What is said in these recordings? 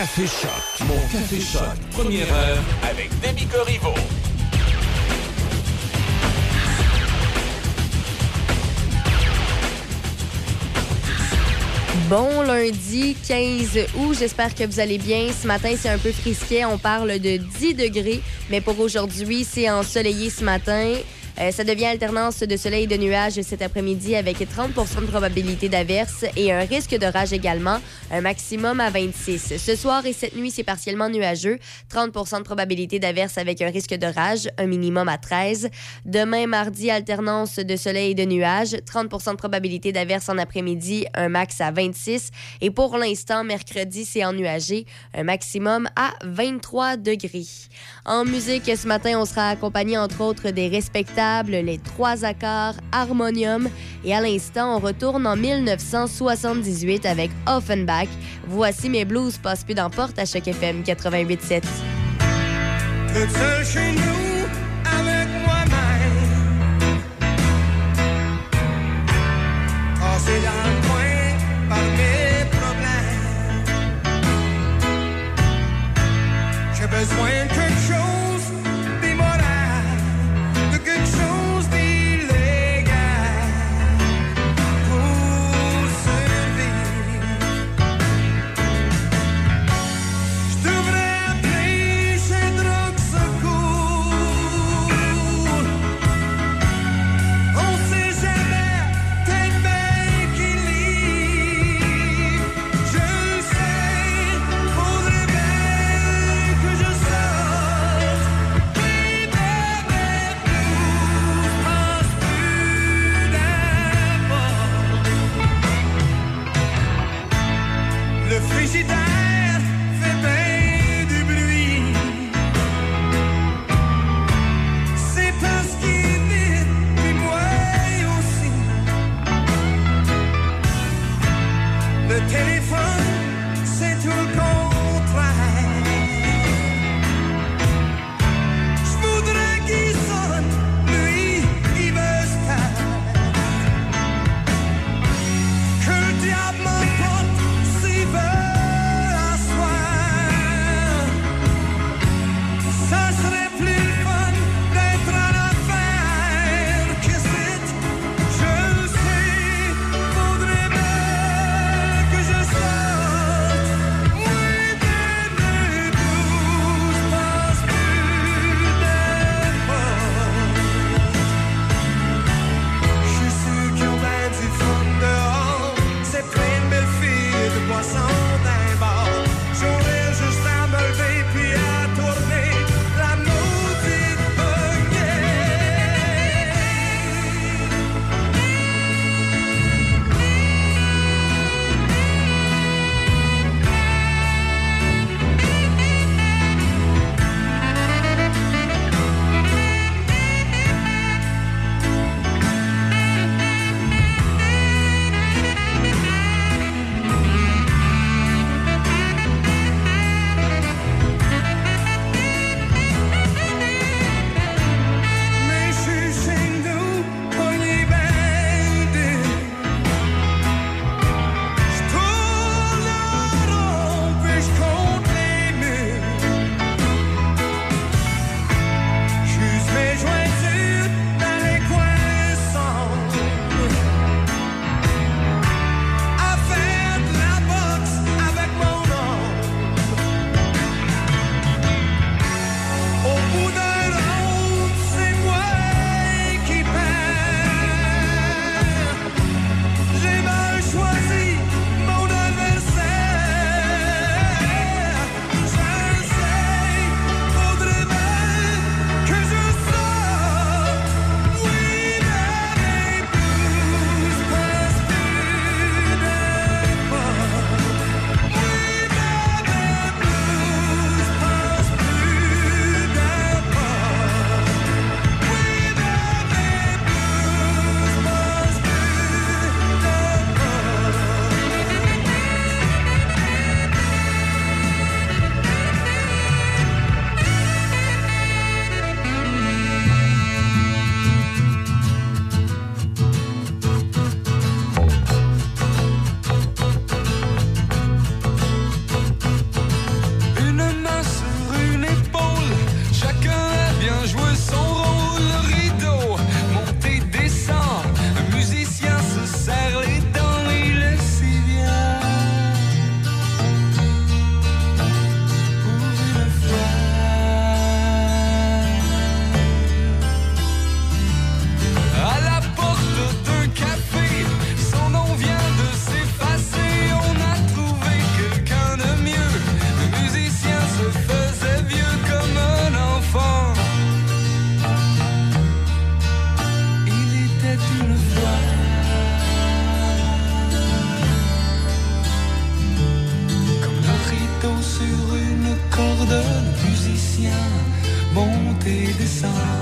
Café Choc. Mon Café Choc. Première heure avec Demi Corriveau. Bon lundi 15 août, j'espère que vous allez bien. Ce matin, c'est un peu frisquet, on parle de 10 degrés, mais pour aujourd'hui, c'est ensoleillé ce matin. Euh, ça devient alternance de soleil et de nuages cet après-midi avec 30% de probabilité d'averse et un risque d'orage également, un maximum à 26. Ce soir et cette nuit, c'est partiellement nuageux, 30% de probabilité d'averse avec un risque d'orage, un minimum à 13. Demain, mardi, alternance de soleil et de nuages, 30% de probabilité d'averse en après-midi, un max à 26. Et pour l'instant, mercredi, c'est ennuagé, un maximum à 23 degrés. En musique, ce matin, on sera accompagné entre autres des respectables les trois accords, harmonium. Et à l'instant, on retourne en 1978 avec Offenbach. Voici mes blues passe plus dans à chaque FM 88.7. chez nous musiciens montent et descendent.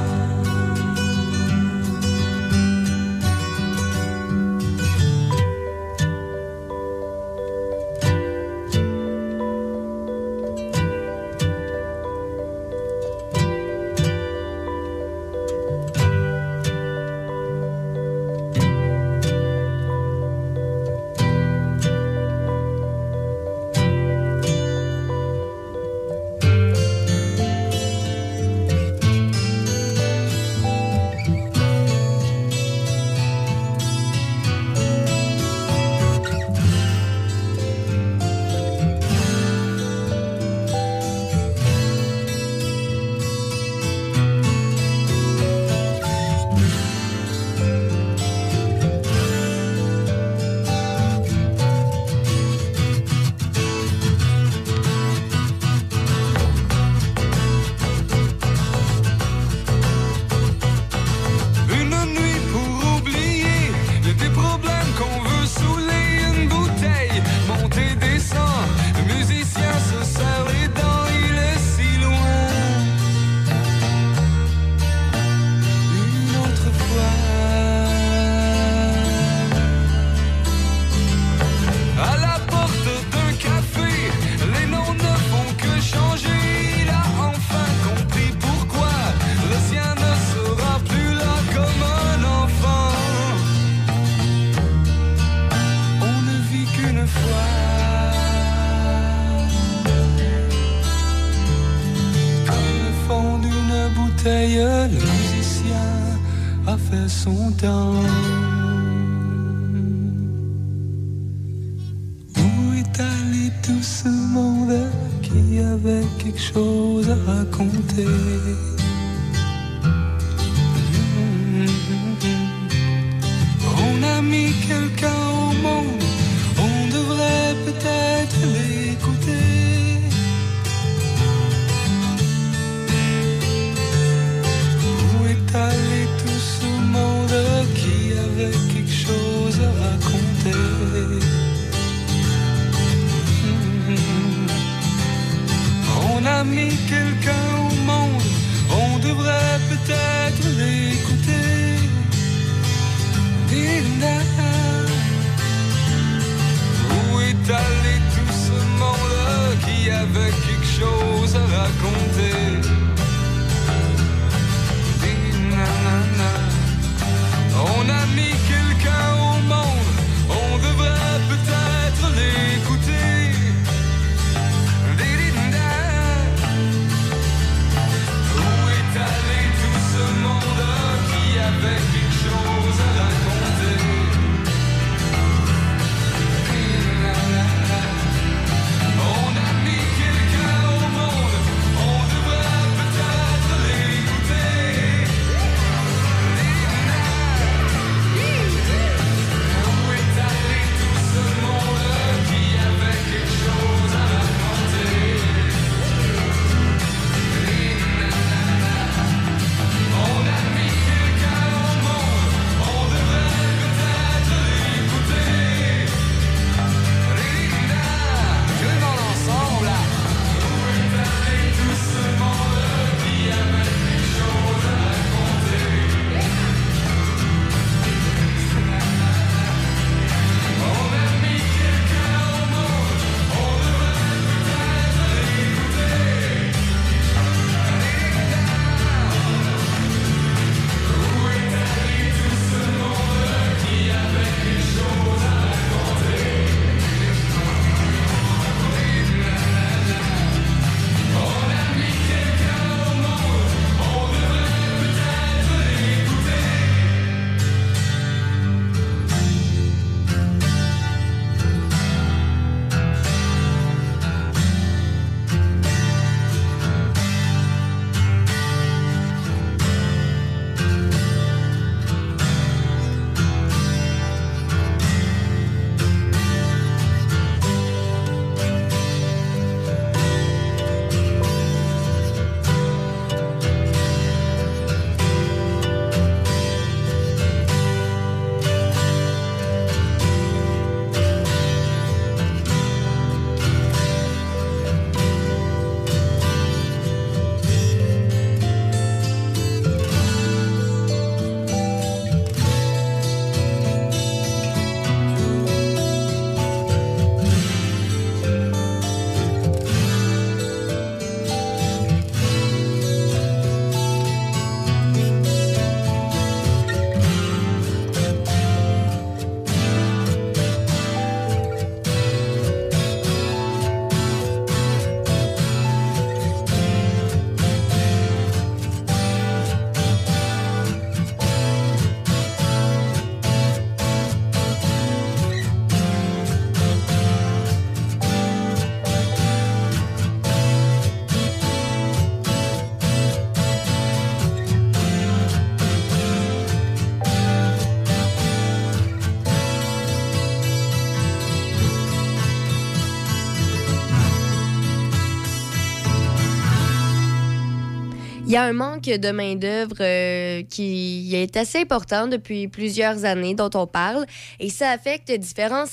Il y a un manque de main-d'œuvre euh, qui est assez important depuis plusieurs années dont on parle et ça affecte différents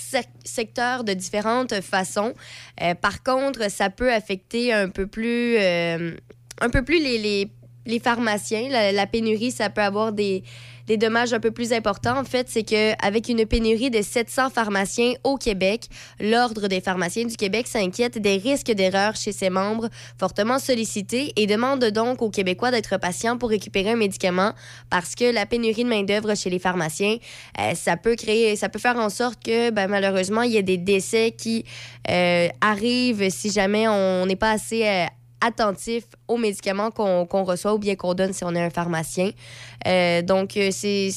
secteurs de différentes façons. Euh, par contre, ça peut affecter un peu plus, euh, un peu plus les, les, pharmaciens. la, pénurie, ça peut avoir des des dommages un peu plus importants, en fait, c'est qu'avec une pénurie de 700 pharmaciens au Québec, l'Ordre des pharmaciens du Québec s'inquiète des risques d'erreur chez ses membres fortement sollicités et demande donc aux Québécois d'être patients pour récupérer un médicament parce que la pénurie de main-d'œuvre chez les pharmaciens, euh, ça peut créer, ça peut faire en sorte que ben, malheureusement, il y ait des décès qui euh, arrivent si jamais on n'est pas assez euh, attentif aux médicaments qu'on reçoit ou bien qu'on donne si on est un pharmacien. Euh, donc, euh, c'est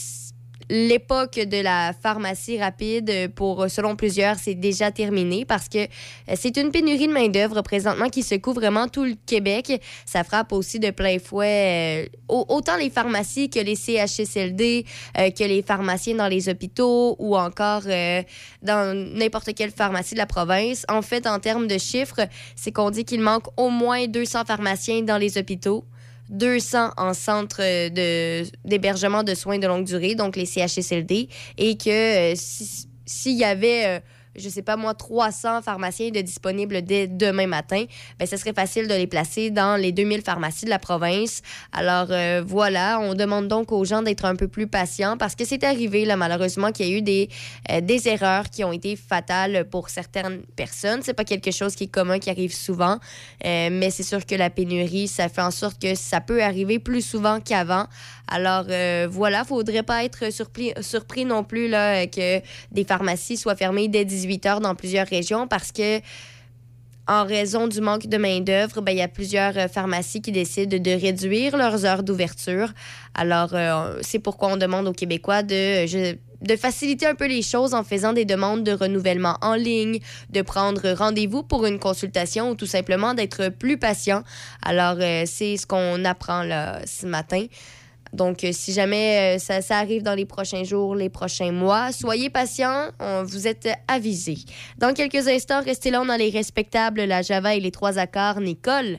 l'époque de la pharmacie rapide, pour selon plusieurs, c'est déjà terminé parce que euh, c'est une pénurie de main-d'œuvre présentement qui secoue vraiment tout le Québec. Ça frappe aussi de plein fouet euh, autant les pharmacies que les CHSLD, euh, que les pharmaciens dans les hôpitaux ou encore dans n'importe quelle pharmacie de la province. En fait, en termes de chiffres, c'est qu'on dit qu'il manque au moins 200 pharmaciens dans les hôpitaux. 200 en centre d'hébergement de, soins de longue durée, donc les CHSLD, et que euh, s'il y avait euh, je sais pas moi, 300 pharmaciens de disponibles dès demain matin, ben, ce serait facile de les placer dans les 2000 pharmacies de la province. Alors euh, voilà, on demande donc aux gens d'être un peu plus patients parce que c'est arrivé, là, malheureusement, qu'il y a eu des, euh, des erreurs qui ont été fatales pour certaines personnes. C'est pas quelque chose qui est commun, qui arrive souvent, euh, mais c'est sûr que la pénurie, ça fait en sorte que ça peut arriver plus souvent qu'avant. Alors voilà, faudrait pas être surpris, surpris non plus là, que des pharmacies soient fermées dès 18 heures dans plusieurs régions parce que en raison du manque de main-d'œuvre, ben, il y a plusieurs euh, pharmacies qui décident de réduire leurs heures d'ouverture. Alors, euh, c'est pourquoi on demande aux Québécois de, de faciliter un peu les choses en faisant des demandes de renouvellement en ligne, de prendre rendez-vous pour une consultation ou tout simplement d'être plus patient. Alors, euh, c'est ce qu'on apprend là, ce matin. Donc, euh, si jamais euh, ça, ça, arrive dans les prochains jours, les prochains mois, soyez patients, vous êtes avisés. Dans quelques instants, restez là, on a les respectables, la Java et les trois accords. Nicole,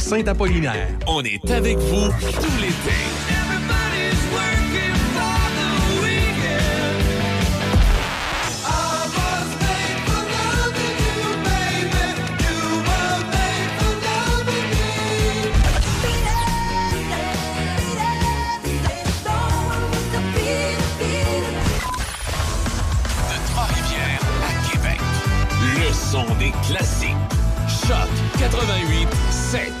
Saint-Apollinaire. On est avec vous tout l'été. Le son des classiques. Choc 88 7.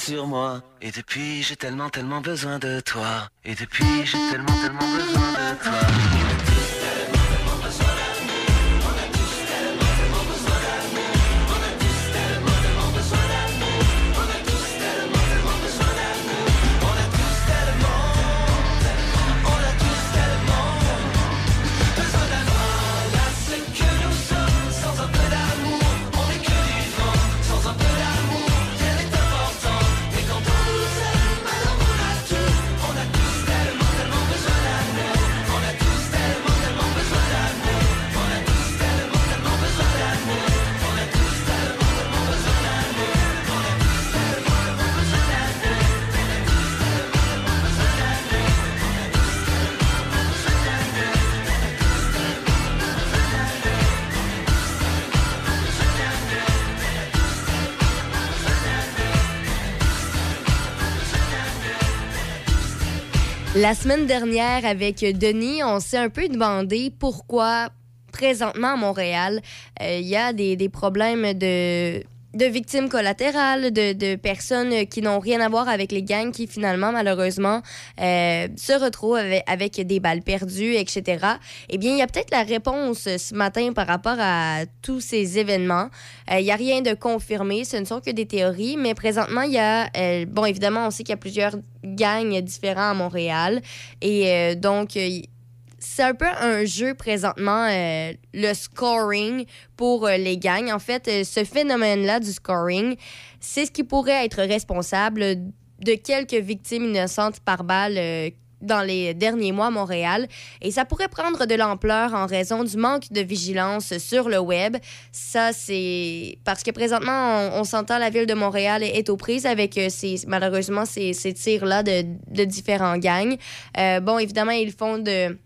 sur moi. Et depuis, j'ai tellement, tellement besoin de toi. Et depuis, j'ai tellement, tellement besoin de toi. La semaine dernière, avec Denis, on s'est un peu demandé pourquoi, présentement à Montréal, euh, il y a des problèmes de de victimes collatérales, de, de personnes qui n'ont rien à voir avec les gangs qui finalement, malheureusement, euh, se retrouvent avec, des balles perdues, etc. Eh bien, il y a peut-être la réponse ce matin par rapport à tous ces événements. Euh, il n'y a rien de confirmé, ce ne sont que des théories, mais présentement, il y a, euh, bon, évidemment, on sait qu'il y a plusieurs gangs différents à Montréal, et donc, c'est un peu un jeu présentement, euh, le scoring pour euh, les gangs. En fait, euh, ce phénomène-là du scoring, c'est ce qui pourrait être responsable de quelques victimes innocentes par balle dans les derniers mois à Montréal. Et ça pourrait prendre de l'ampleur en raison du manque de vigilance sur le web. Ça, c'est parce que présentement, on, on s'entend la ville de Montréal est, aux prises avec ces, malheureusement ces, ces tirs-là de, de différents gangs. Bon, évidemment, ils font de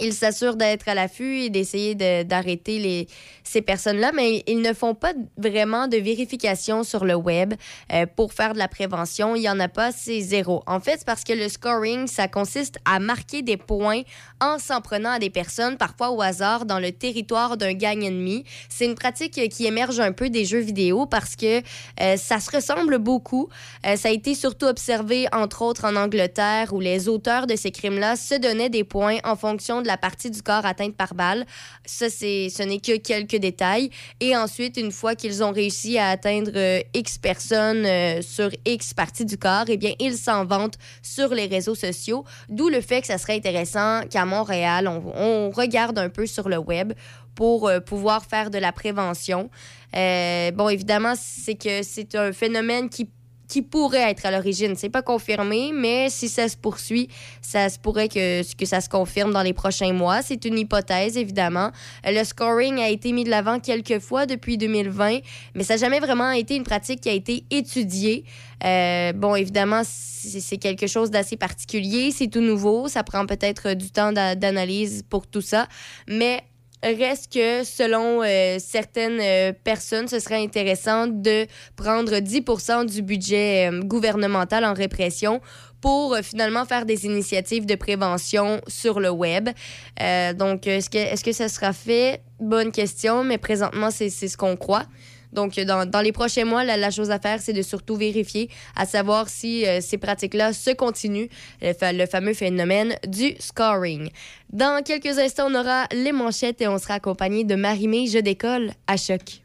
ils s'assurent d'être à l'affût et d'essayer de- d'arrêter les, ces personnes-là, mais ils ne font pas vraiment de vérification sur le web euh, pour faire de la prévention. Il n'y en a pas, c'est zéro. En fait, c'est parce que le scoring, ça consiste à marquer des points en s'en prenant à des personnes, parfois au hasard, dans le territoire d'un gang ennemi. C'est une pratique qui émerge un peu des jeux vidéo parce que euh, ça se ressemble beaucoup. Euh, ça a été surtout observé, entre autres, en Angleterre, où les auteurs de ces crimes-là se donnaient des points en fonction de la partie du corps atteinte par balle. Ça, c'est, ce n'est que quelques détails. Et ensuite, une fois qu'ils ont réussi à atteindre euh, X personnes euh, sur X partie du corps, eh bien, ils s'en vantent sur les réseaux sociaux. D'où le fait que ça serait intéressant qu'à Montréal, on, regarde un peu sur le web pour euh, pouvoir faire de la prévention. Bon, évidemment, c'est que c'est un phénomène qui qui pourrait être à l'origine. C'est pas confirmé, mais si ça se poursuit, ça se pourrait que, que ça se confirme dans les prochains mois. C'est une hypothèse, évidemment. Euh, Le scoring a été mis de l'avant quelques fois depuis 2020, mais ça n'a jamais vraiment été une pratique qui a été étudiée. Euh, bon, évidemment, c'est quelque chose d'assez particulier, c'est tout nouveau, ça prend peut-être du temps d'a- d'analyse pour tout ça, mais reste que selon euh, certaines euh, personnes, ce serait intéressant de prendre 10% du budget euh, gouvernemental en répression pour finalement faire des initiatives de prévention sur le web. Donc, est-ce que, est-ce que ça sera fait? Bonne question, mais présentement, c'est ce qu'on croit. Donc, dans, dans les prochains mois, la, chose à faire, c'est de surtout vérifier, à savoir si euh, ces pratiques-là se continuent, le fameux phénomène du scoring. Dans quelques instants, on aura les manchettes et on sera accompagné de Marie-Mé Je décolle à choc.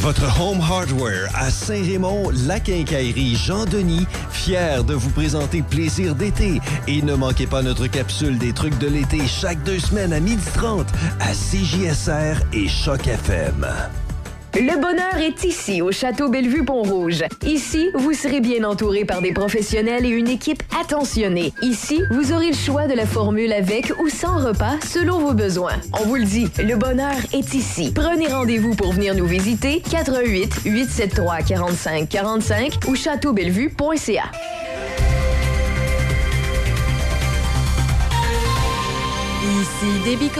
Votre Home Hardware à Saint-Raymond, la quincaillerie Jean-Denis, fier de vous présenter Plaisir d'été. Et ne manquez pas notre capsule des trucs de l'été chaque deux semaines à 12h30 à CJSR et Choc FM. Le bonheur est ici, au Château Bellevue-Pont-Rouge. Ici, vous serez bien entouré par des professionnels et une équipe attentionnée. Ici, vous aurez le choix de la formule avec ou sans repas selon vos besoins. On vous le dit, le bonheur est ici. Prenez rendez-vous pour venir nous visiter 88 873 45 45 ou châteaubellevue.ca. Ici Déby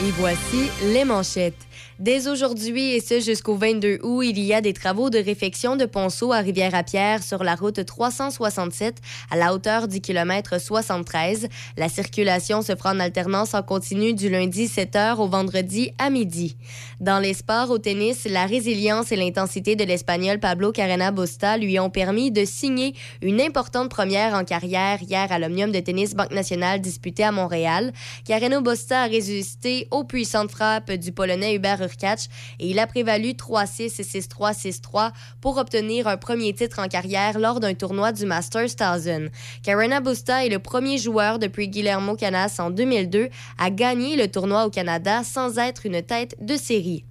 et voici les manchettes. Dès aujourd'hui et ce jusqu'au 22 août, il y a des travaux de réfection de ponceau à Rivière-à-Pierre sur la route 367 à la hauteur du kilomètre 73. La circulation se fera en alternance en continu du lundi 7h au vendredi à midi. Dans les sports au tennis, la résilience et l'intensité de l'Espagnol Pablo Carrena Busta lui ont permis de signer une importante première en carrière hier à l'Omnium de tennis Banque Nationale disputé à Montréal. Carreno Busta a résisté aux puissantes frappes du Polonais Hubert Hurkacz et il a prévalu 3-6 et 6-3, 6-3 pour obtenir un premier titre en carrière lors d'un tournoi du Masters 1000. Carrena Busta est le premier joueur depuis Guillermo Canas en 2002 à gagner le tournoi au Canada sans être une tête de série.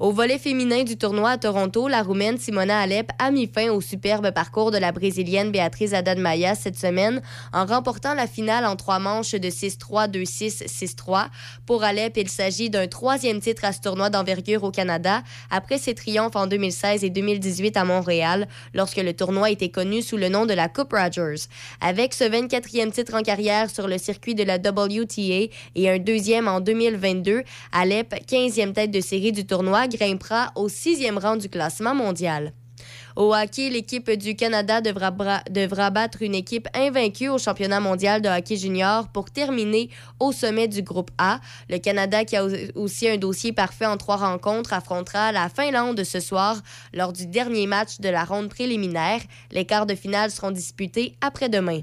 Au volet féminin du tournoi à Toronto, la Roumaine Simona Alep a mis fin au superbe parcours de la Brésilienne Haddad Maia cette semaine en remportant la finale en trois manches de 6-3, 2-6, 6-3. Pour Alep, il s'agit d'un troisième titre à ce tournoi d'envergure au Canada après ses triomphes en 2016 et 2018 à Montréal lorsque le tournoi était connu sous le nom de la Coupe Rogers. Avec ce 24e titre en carrière sur le circuit de la WTA et un deuxième en 2022, Alep, 15e tête de série du tournoi, grimpera au sixième rang du classement mondial. Au hockey, l'équipe du Canada devra, devra battre une équipe invaincue au championnat mondial de hockey junior pour terminer au sommet du groupe A. Le Canada, qui a au- aussi un dossier parfait en trois rencontres, affrontera la Finlande ce soir lors du dernier match de la ronde préliminaire. Les quarts de finale seront disputés après-demain.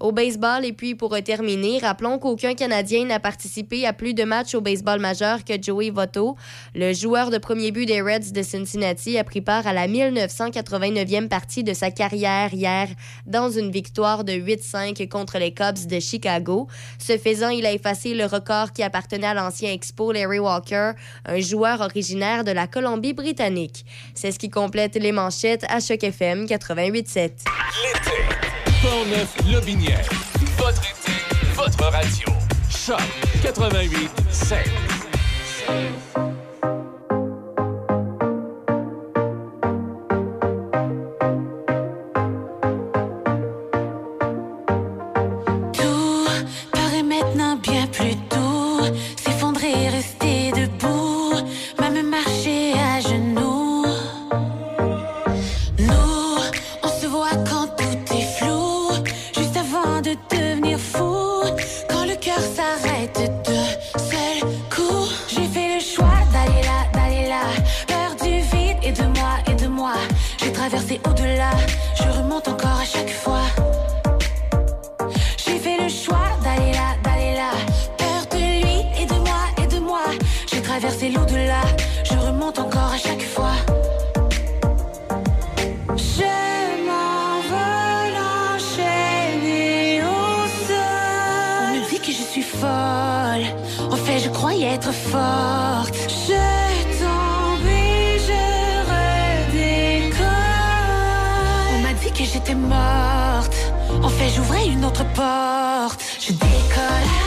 Au baseball, et puis pour euh, terminer, rappelons qu'aucun Canadien n'a participé à plus de matchs au baseball majeur que Joey Votto. Le joueur de premier but des Reds de Cincinnati a pris part à la 1989e partie de sa carrière hier dans une victoire de 8-5 contre les Cubs de Chicago. Ce faisant, il a effacé le record qui appartenait à l'ancien Expo Larry Walker, un joueur originaire de la Colombie-Britannique. C'est ce qui complète les manchettes à Choc FM 88.7. Portneuf, Lobinière. Votre été, votre radio. Choc 88 5. être forte. Je je redécolle. On m'a dit que j'étais morte. En fait, j'ouvrais une autre porte. Je décolle.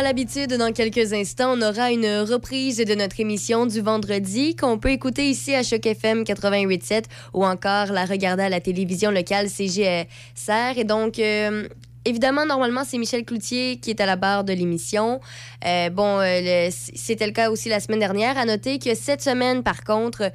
À l'habitude, dans quelques instants, on aura une reprise de notre émission du vendredi qu'on peut écouter ici à Choc FM 88.7 ou encore la regarder à la télévision locale CGSR. Et donc, euh, évidemment, normalement, c'est Michel Cloutier qui est à la barre de l'émission. Euh, bon, euh, c'était le cas aussi la semaine dernière. À noter que cette semaine, par contre,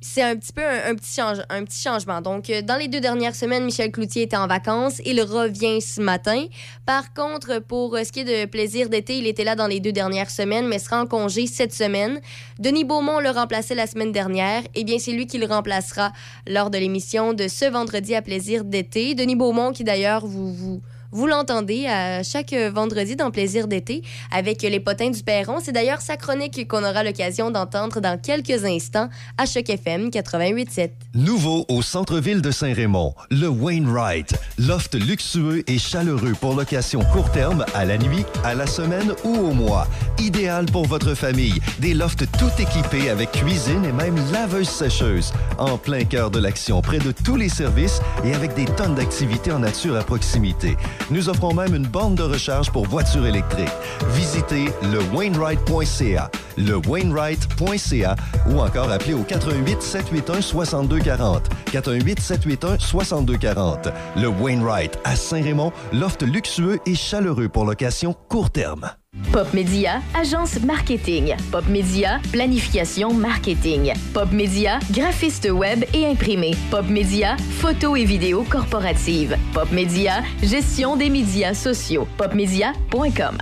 c'est un petit peu un, petit changement. Donc, euh, dans les deux dernières semaines, Michel Cloutier était en vacances. Il revient ce matin. Par contre, pour euh, ce qui est de plaisir d'été, il était là dans les deux dernières semaines, mais sera en congé cette semaine. Denis Beaumont le remplaçait la semaine dernière. Eh bien, c'est lui qui le remplacera lors de l'émission de ce vendredi à plaisir d'été. Denis Beaumont, qui d'ailleurs, vous, vous l'entendez à chaque euh, vendredi dans Plaisir d'été avec les potins du Perron. C'est d'ailleurs sa chronique qu'on aura l'occasion d'entendre dans quelques instants à Choc FM 88.7. Nouveau au centre-ville de Saint-Raymond, le Wainwright. Loft luxueux et chaleureux pour location court terme, à la nuit, à la semaine ou au mois. Idéal pour votre famille. Des lofts tout équipés avec cuisine et même laveuse sécheuse. En plein cœur de l'action, près de tous les services et avec des tonnes d'activités en nature à proximité. Nous offrons même une borne de recharge pour voitures électriques. Visitez le Wainwright.ca, le Wainwright.ca ou encore appelez au 88 781 6240. 418 781 6240. Le Wainwright à Saint-Raymond, loft luxueux et chaleureux pour location court terme. Pop Media, agence marketing. Pop Media, planification marketing. Pop Media, graphiste web et imprimé. Pop Media, photo et vidéo corporative. Pop Media, gestion des médias sociaux. Popmedia.com.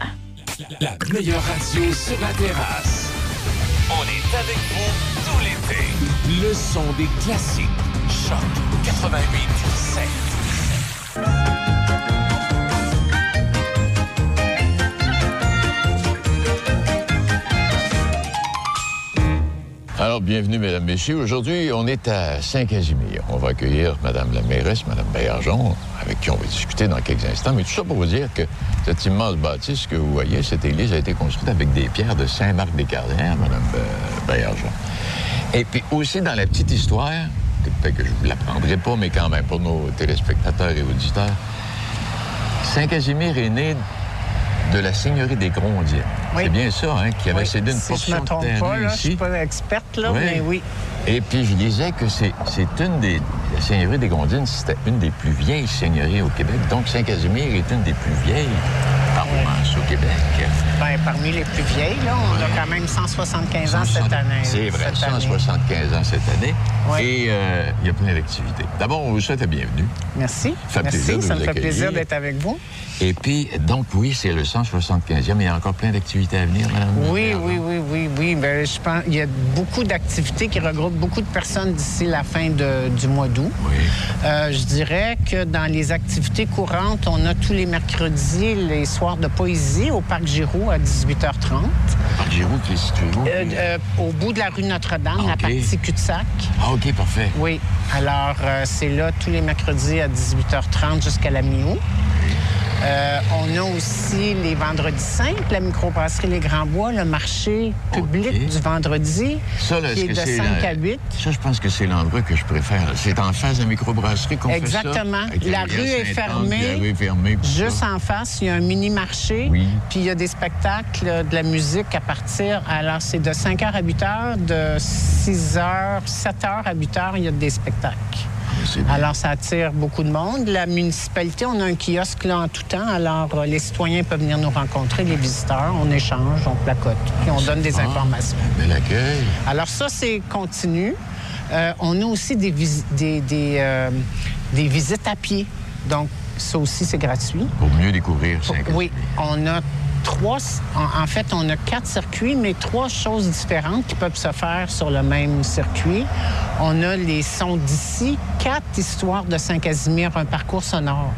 La meilleure radio sur la terrasse. On est avec vous tout l'été. Le son des classiques. Choc 88 Alors, bienvenue, Mesdames, Messieurs. Aujourd'hui, on est à Saint-Casimir. On va accueillir Madame la mairesse, Madame Baillargeon, avec qui on va discuter dans quelques instants. Mais tout ça pour vous dire que cette immense bâtisse que vous voyez, cette église a été construite avec des pierres de Saint-Marc-des-Carrières, Madame euh, Baillargeon. Et puis aussi, dans la petite histoire, peut-être que je vous l'apprendrai pas, mais quand même, pour nos téléspectateurs et auditeurs, Saint-Casimir est né de la seigneurie des Grondiens. C'est bien ça, hein, qui avait Oui, cédé une si je portion me de trompe terrain pas, là, je ici. suis pas experte, là, Oui. mais oui. Et puis, je disais que c'est une des... La seigneurie des Gondines, c'était une des plus vieilles seigneuries au Québec. Donc, Saint-Casimir est une des plus vieilles au Québec. Ben, parmi les plus vieilles, là, on a quand même 175 ans cette année. C'est vrai, cette année. 175 ans cette année. Oui. Et euh, il y a plein d'activités. D'abord, on vous souhaite la bienvenue. Merci. Ça plaisir Merci, de ça vous me fait plaisir d'être avec vous. Et puis, donc, oui, c'est le 175e. mais Il y a encore plein d'activités à venir, Madame. Oui, oui, oui, oui, oui. Ben, je pense il y a beaucoup d'activités qui regroupent beaucoup de personnes d'ici la fin de- du mois d'août. Euh, je dirais que dans les activités courantes, on a tous les mercredis les soirs de poésie au Parc Giroux à 18h30. Parc Giroux qui est situé où? Euh, euh, au bout de la rue Notre-Dame, Ah, la partie cul-de-sac. Ah, OK, parfait. Oui. Alors, euh, c'est là tous les mercredis à 18h30 jusqu'à la mi-août. Euh, on a aussi les vendredis simples, la microbrasserie Les Grands Bois, le marché public du vendredi, Ça, là, qui est de c'est 5 la- à 8. Ça, je pense que c'est l'endroit que je préfère. C'est en face de la microbrasserie qu'on fait ça? Exactement. La rue est fermée. La rue est fermée. puis Juste ça. en face, il y a un mini-marché. Oui. Puis il y a des spectacles, euh, de la musique à partir. Alors, c'est de 5 h à 8 h, de 6 h, 7 h à 8 h, il y a des spectacles. Alors, ça attire beaucoup de monde. La municipalité, on a un kiosque là en tout temps. Alors, euh, les citoyens peuvent venir nous rencontrer, les visiteurs. On échange, on placote, puis on donne des Ah, informations. Bel accueil. Alors, ça, c'est continu. Euh, on a aussi des, visi- des, des, euh, des visites à pied. Donc, ça aussi, c'est gratuit. Pour mieux découvrir Saint-Casimir. Oui, on a trois, en, en fait, on a quatre circuits, mais trois choses différentes qui peuvent se faire sur le même circuit. On a les sons d'ici, quatre histoires de Saint-Casimir, un parcours sonore.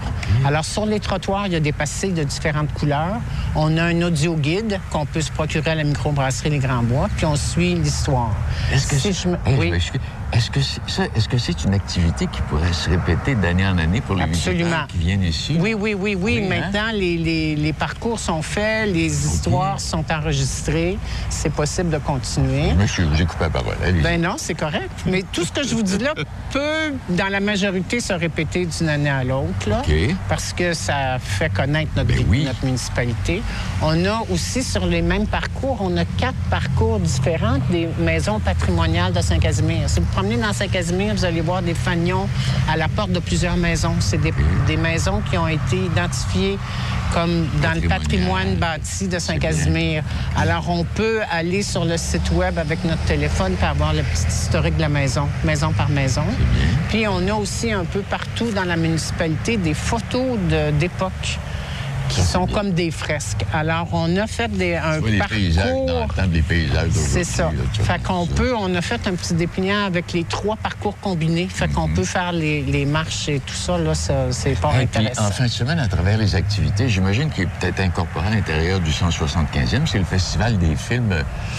Alors, sur les trottoirs, il y a des pastilles de différentes couleurs. On a un audio guide qu'on peut se procurer à la microbrasserie Les Grands Bois, puis on suit l'histoire. Est-ce que Si c'est- je me- Hey, je oui. Est-ce que c'est ça, est-ce que c'est une activité qui pourrait se répéter d'année en année pour les Absolument. visiteurs qui viennent ici? Oui, oui, oui, oui. Oui, hein? Maintenant, les, les- les parcours sont faits, les histoires sont enregistrées. C'est possible de continuer. Monsieur, j'ai coupé la parole. Ben non, c'est correct. Mais tout ce que je vous dis là peut, dans la majorité, se répéter d'une année à l'autre. là. Ben Parce que ça fait connaître notre, notre municipalité. On a aussi, sur les mêmes parcours, on a quatre parcours différents des maisons patrimoniales de Saint-Casimir. Si vous promenez dans Saint-Casimir, vous allez voir des fanions à la porte de plusieurs maisons. C'est des, des maisons qui ont été identifiées comme dans le patrimoine bâti de Saint-Casimir. Alors, on peut aller sur le site web avec notre téléphone pour avoir le petit historique de la maison, maison par maison. Puis, on a aussi un peu partout dans la municipalité des photos de- d'époque qui sont comme des fresques. Alors, on a fait des, un Tu vois les paysages dans parcours... le temps des paysages d'aujourd'hui. C'est ça. là. Fait qu'on peut, on a fait un petit dépliant avec les trois parcours combinés. Fait Mhm. qu'on peut faire les, les marches et tout ça, là, ça- c'est pas Et puis, intéressant. en fin de semaine, à travers les activités, j'imagine qu'il est peut-être incorporé à l'intérieur du 175e, c'est le Festival des films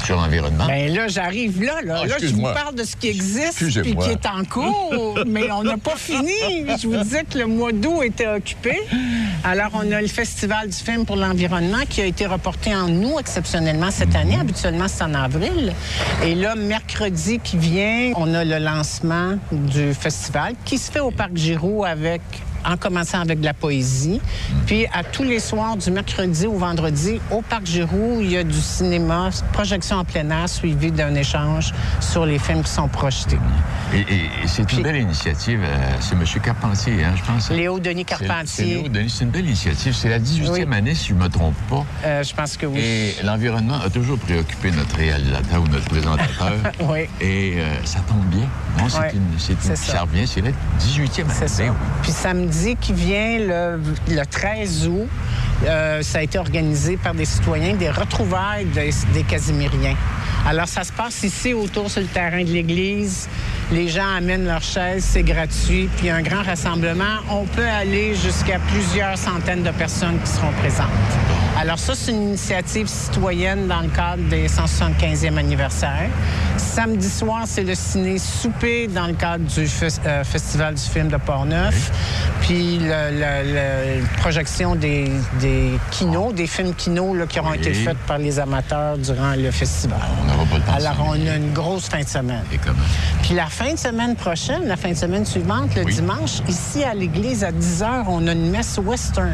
sur l'environnement. Ben là, j'arrive là. Là, Ah, Là, je vous parle de ce qui existe puis qui est en cours, mais on n'a pas fini. Je vous disais que le mois d'août était occupé. Alors, on a le Festival du film pour l'environnement qui a été reporté en août exceptionnellement cette année. Habituellement, c'est en avril. Et là, mercredi qui vient, on a le lancement du festival qui se fait au Parc Giroux avec en commençant avec de la poésie. Puis à tous les soirs, du mercredi au vendredi, au Parc Giroux, il y a du cinéma, projection en plein air suivi d'un échange sur les films qui sont projetés. Et, et- et c'est une belle initiative. euh, c'est M. Carpentier, hein, je pense. Léo Denis Carpentier. Léo Denis. C'est une belle initiative. C'est la 18e année, si je ne me trompe pas. Euh, je pense que oui. Et l'environnement a toujours préoccupé notre réalisateur ou notre présentateur. Oui. Et euh, ça tombe bien. Non, c'est une, ça. ça revient, c'est la 18e année. C'est ça. Puis qui vient, le, le 13 août, euh, ça a été organisé par des citoyens, des retrouvailles des, Casimiriens. Alors, ça se passe ici, autour sur le terrain de l'église. Les gens amènent leurs chaises, c'est gratuit. Puis un grand rassemblement. On peut aller jusqu'à plusieurs centaines de personnes qui seront présentes. Alors ça, c'est une initiative citoyenne dans le cadre des 175e anniversaire. Samedi soir, c'est le ciné-souper dans le cadre du euh, Festival du film de Portneuf. Puis la projection des, des kinos, des films kinos là, qui auront été faits par les amateurs durant le festival. On pas le temps de Alors, on a une grosse fin de semaine. Et comment? Puis la fin de semaine prochaine, la fin de semaine suivante, le dimanche, ici à l'église à 10 h, on a une messe western,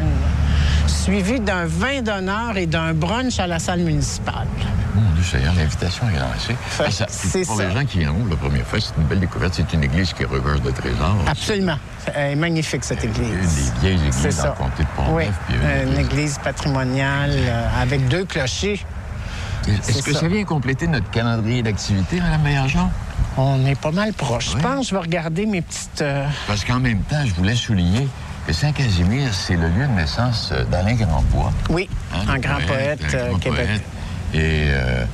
suivie d'un vin d'honneur et d'un brunch à la salle municipale. Mon Dieu Seigneur, l'invitation est lancée. Ça- c'est pour ça. les gens qui viendront la première fois, c'est une belle découverte. C'est une église qui regorge de trésors. Absolument. Elle est magnifique, cette église. Une des vieilles églises dans le comté de Pont-Neuf. Oui, puis une une église- patrimoniale euh, avec deux clochers. Est-ce que ça. ça vient compléter notre calendrier d'activité, Mme Meillard-Jean? On est pas mal proche. Oui. Je pense que je vais regarder mes petites... euh, Parce qu'en même temps, je voulais souligner que Saint-Casimir, c'est le lieu de naissance euh, d'Alain Grandbois. Oui, Hein, un le grand poète, un grand québécois. poète. Et euh,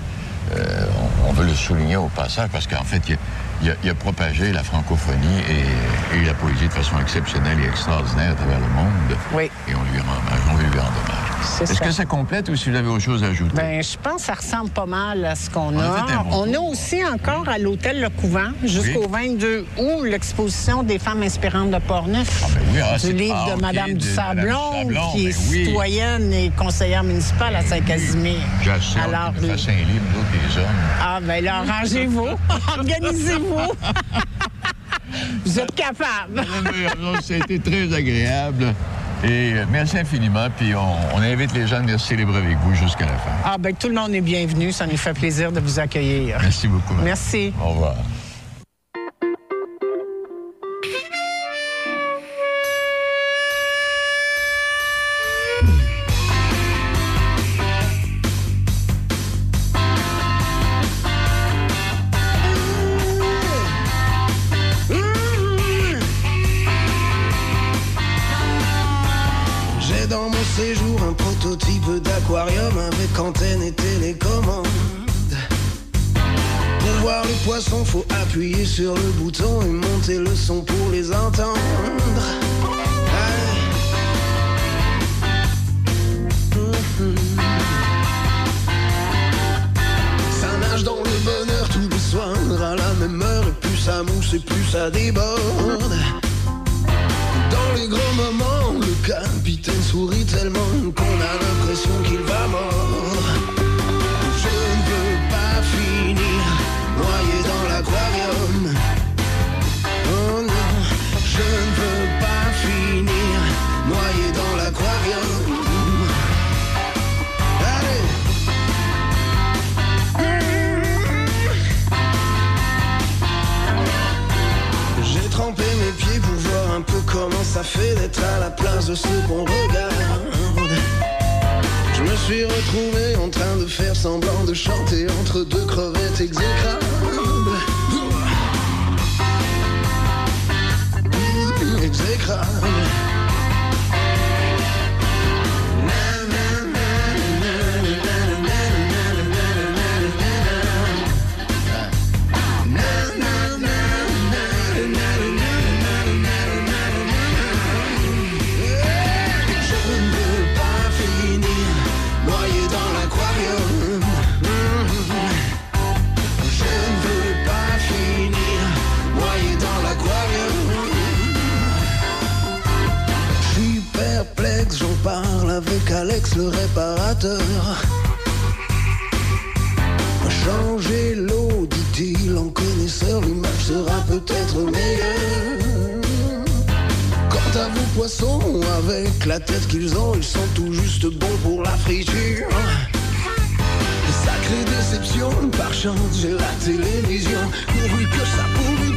euh, on, on veut le souligner au passage parce qu'en fait, il a, il a- il a propagé la francophonie et, et la poésie de façon exceptionnelle et extraordinaire à travers le monde. Oui. Et on lui rend hommage. On veut lui rendre hommage. Est-ce que ça complète ou si vous avez autre chose à ajouter? Ben, je pense que ça ressemble pas mal à ce qu'on On a bon On a aussi encore à l'hôtel Le Couvent, jusqu'au 22 août, l'exposition des femmes inspirantes de Portneuf. ben oui, ah, c'est- du livre ah, de Madame de du Sablon, Sablon, qui est ben oui. citoyenne et conseillère municipale à Saint-Casimir. Assez hâte Alors, qu'il nous fasse un livre, nous autres, les hommes. ah, ben là, arrangez-vous, organisez-vous. Vous êtes capable. Été très agréable. Et euh, merci infiniment. Puis on, on invite les gens à venir célébrer avec vous jusqu'à la fin. Ah, ben tout le monde est bienvenu. Ça nous fait plaisir de vous accueillir. Merci beaucoup. madame. Merci. Au revoir. sur le bouton et montez le son pour les entendre. Ça nage dans le bonheur tous les soirs à la même heure, et plus ça mousse et plus ça débat. changer l'eau, dit-il, en connaisseur, l'image sera peut-être meilleure. Quant à vos poissons, avec la tête qu'ils ont, ils sont tout juste bons pour la friture. Sacrée déception, par chance, j'ai la télévision, pourvu que ça pourrit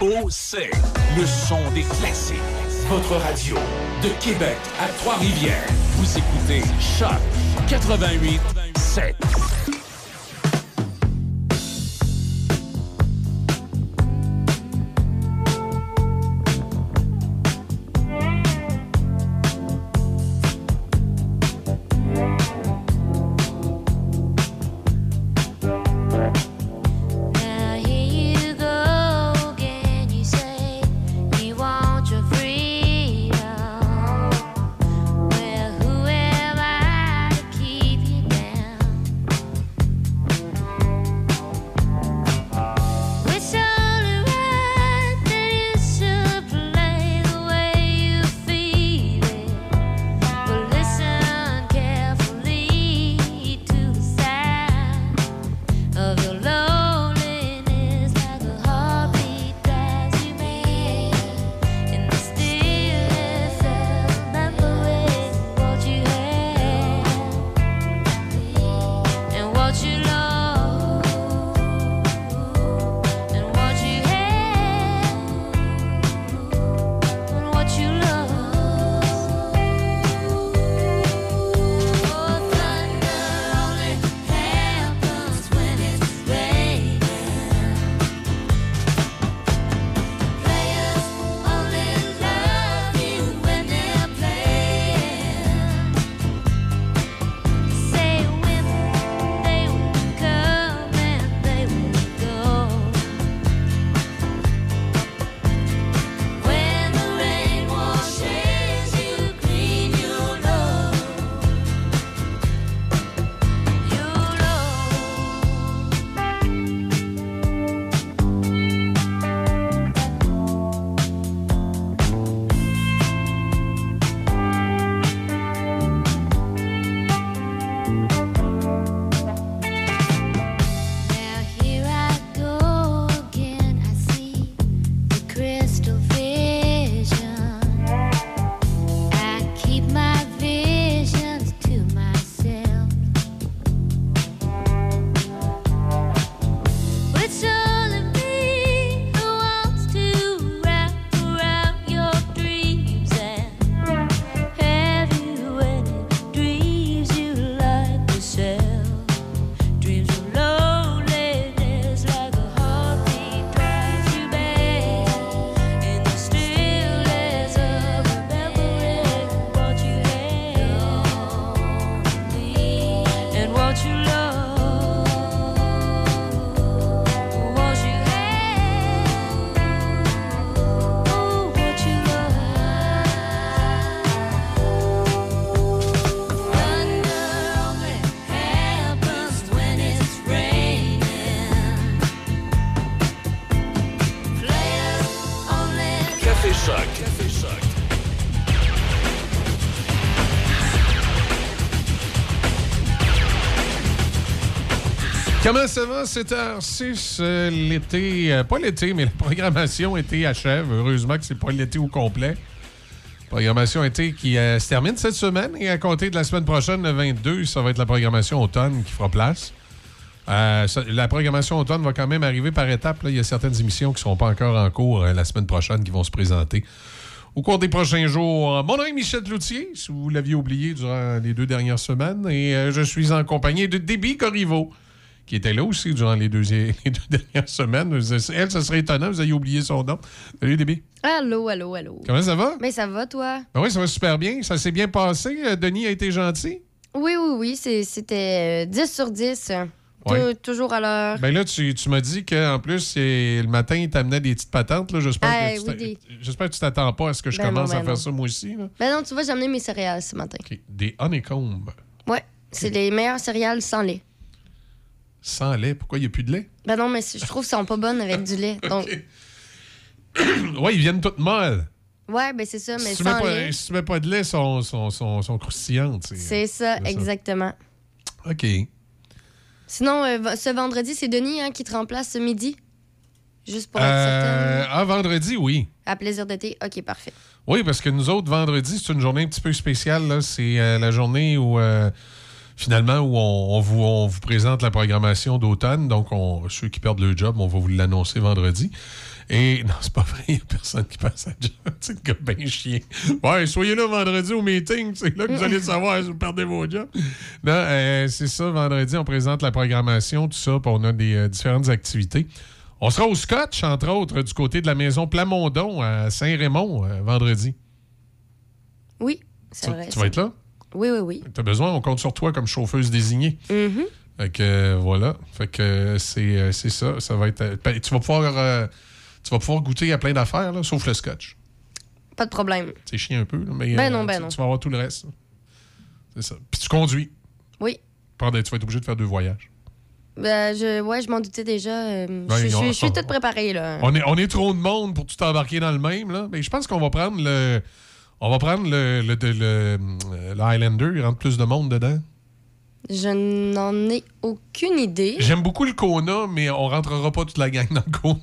C-H-O-C. Le son des classiques. Votre radio de Québec à Trois-Rivières. Vous écoutez Choc 88 7. Comment ça va, 7h06, euh, l'été, euh, pas l'été, mais la programmation été achève. Heureusement que c'est pas l'été au complet. Programmation été qui euh, se termine cette semaine et à compter de la semaine prochaine, le 22, ça va être la programmation automne qui fera place. Euh, la programmation automne va quand même arriver par étapes. Il y a certaines émissions qui ne seront pas encore en cours la semaine prochaine qui vont se présenter au cours des prochains jours. Mon nom est Michel Loutier, si vous l'aviez oublié durant les deux dernières semaines, et je suis en compagnie de Déby Corriveau, qui était là aussi durant les deux, les deux dernières semaines. Elle, ça serait étonnant, vous ayez oublié son nom. Salut Déby. Allô, allô, allô. Comment ça va? Mais ça va, toi? Ben oui, ça va super bien. Ça s'est bien passé. Euh, Denis a été gentil? Oui, oui, oui. C'était euh, 10 sur 10. Tou- Ouais. Toujours à l'heure. Ben là, tu, tu m'as dit qu'en plus, le matin, il t'amenait des petites patentes. là. J'espère Ah, que tu oui, des- j'espère que tu t'attends pas à ce que je Ben non, commence ben à faire non. ça moi aussi. là. Ben non, tu vois, j'ai amené mes céréales ce matin. Des honeycombs Ouais, c'est les meilleures céréales sans lait. Sans lait. Pourquoi il n'y a plus de lait? Ben non, mais je trouve qu'elles sont pas bonnes avec du lait. Donc, oui, ils viennent toutes molles. ouais, ben c'est ça, mais si, tu sans pas, lait. si tu mets pas de lait, sont, sont, sont, sont croustillantes. c'est- ça, ça. exactement. OK. Sinon, euh, ce vendredi, c'est Denis hein, qui te remplace ce midi? Juste pour être Euh, certaine. ah, vendredi, oui. À plaisir de thé. OK, parfait. Oui, parce que nous autres, vendredi, c'est une journée un petit peu spéciale. là. C'est euh, la journée où euh, finalement, où on, on vous, on vous présente la programmation d'automne. Donc, on, ceux qui perdent leur job, on va vous l'annoncer vendredi. Et non, c'est pas vrai, il n'y a personne qui passe à job. C'est le gars bien chien. Ouais, soyez là vendredi au meeting, c'est là que vous allez savoir si vous perdez vos jobs. Non, euh, c'est ça, vendredi, on présente la programmation, tout ça, puis on a des euh, différentes activités. On sera au Scotch, entre autres, du côté de la maison Plamondon à Saint-Raymond, euh, vendredi. Oui, c'est vrai. tu ça. vas être là? Oui, oui, oui. T'as besoin, on compte sur toi comme chauffeuse désignée. Mhm. Fait que euh, voilà. Fait que euh, c'est euh, c'est ça. Ça va être. ben, tu vas pouvoir euh, tu vas pouvoir goûter à plein d'affaires, là, sauf le scotch. Pas de problème. C'est chiant un peu, là, mais Ben non, ben tu, non. tu vas avoir tout le reste. C'est ça. Puis tu conduis. Oui. Pardon, tu vas être obligé de faire deux voyages. Ben, je, ouais, je m'en doutais déjà. Ben, je, je- on- je suis toute préparée, là. On est, on est trop de monde pour tout embarquer dans le même, là. Mais je pense qu'on va prendre le. On va prendre le, le, le, le Highlander. Il rentre plus de monde dedans. Je n'en ai aucune idée. J'aime beaucoup le Kona, mais on rentrera pas toute la gang dans le Kona.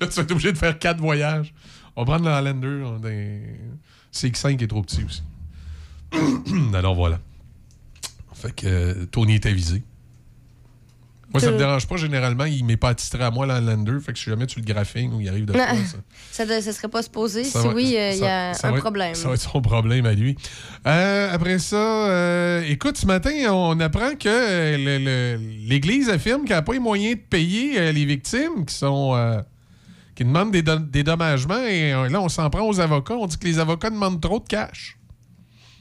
Là, tu vas être obligé de faire quatre voyages. On va prendre le Highlander. on est- CX5 est trop petit aussi. Alors voilà. Fait que euh, Tony est avisé. Moi, ça me dérange pas. Généralement, il m'est pas attitré à moi, le Highlander. Fait que si jamais tu le graphing ou il arrive de quoi, ça, ça, ça serait pas supposé. ça si va- oui, euh, il y a un être- problème. Ça va être son problème à lui. Euh, après ça, euh, écoute, ce matin, on apprend que euh, l'Église affirme qu'elle n'a pas les moyens de payer les victimes qui sont euh, qui demandent des, do- des dommagements. Et là, on s'en prend aux avocats. On dit que les avocats demandent trop de cash.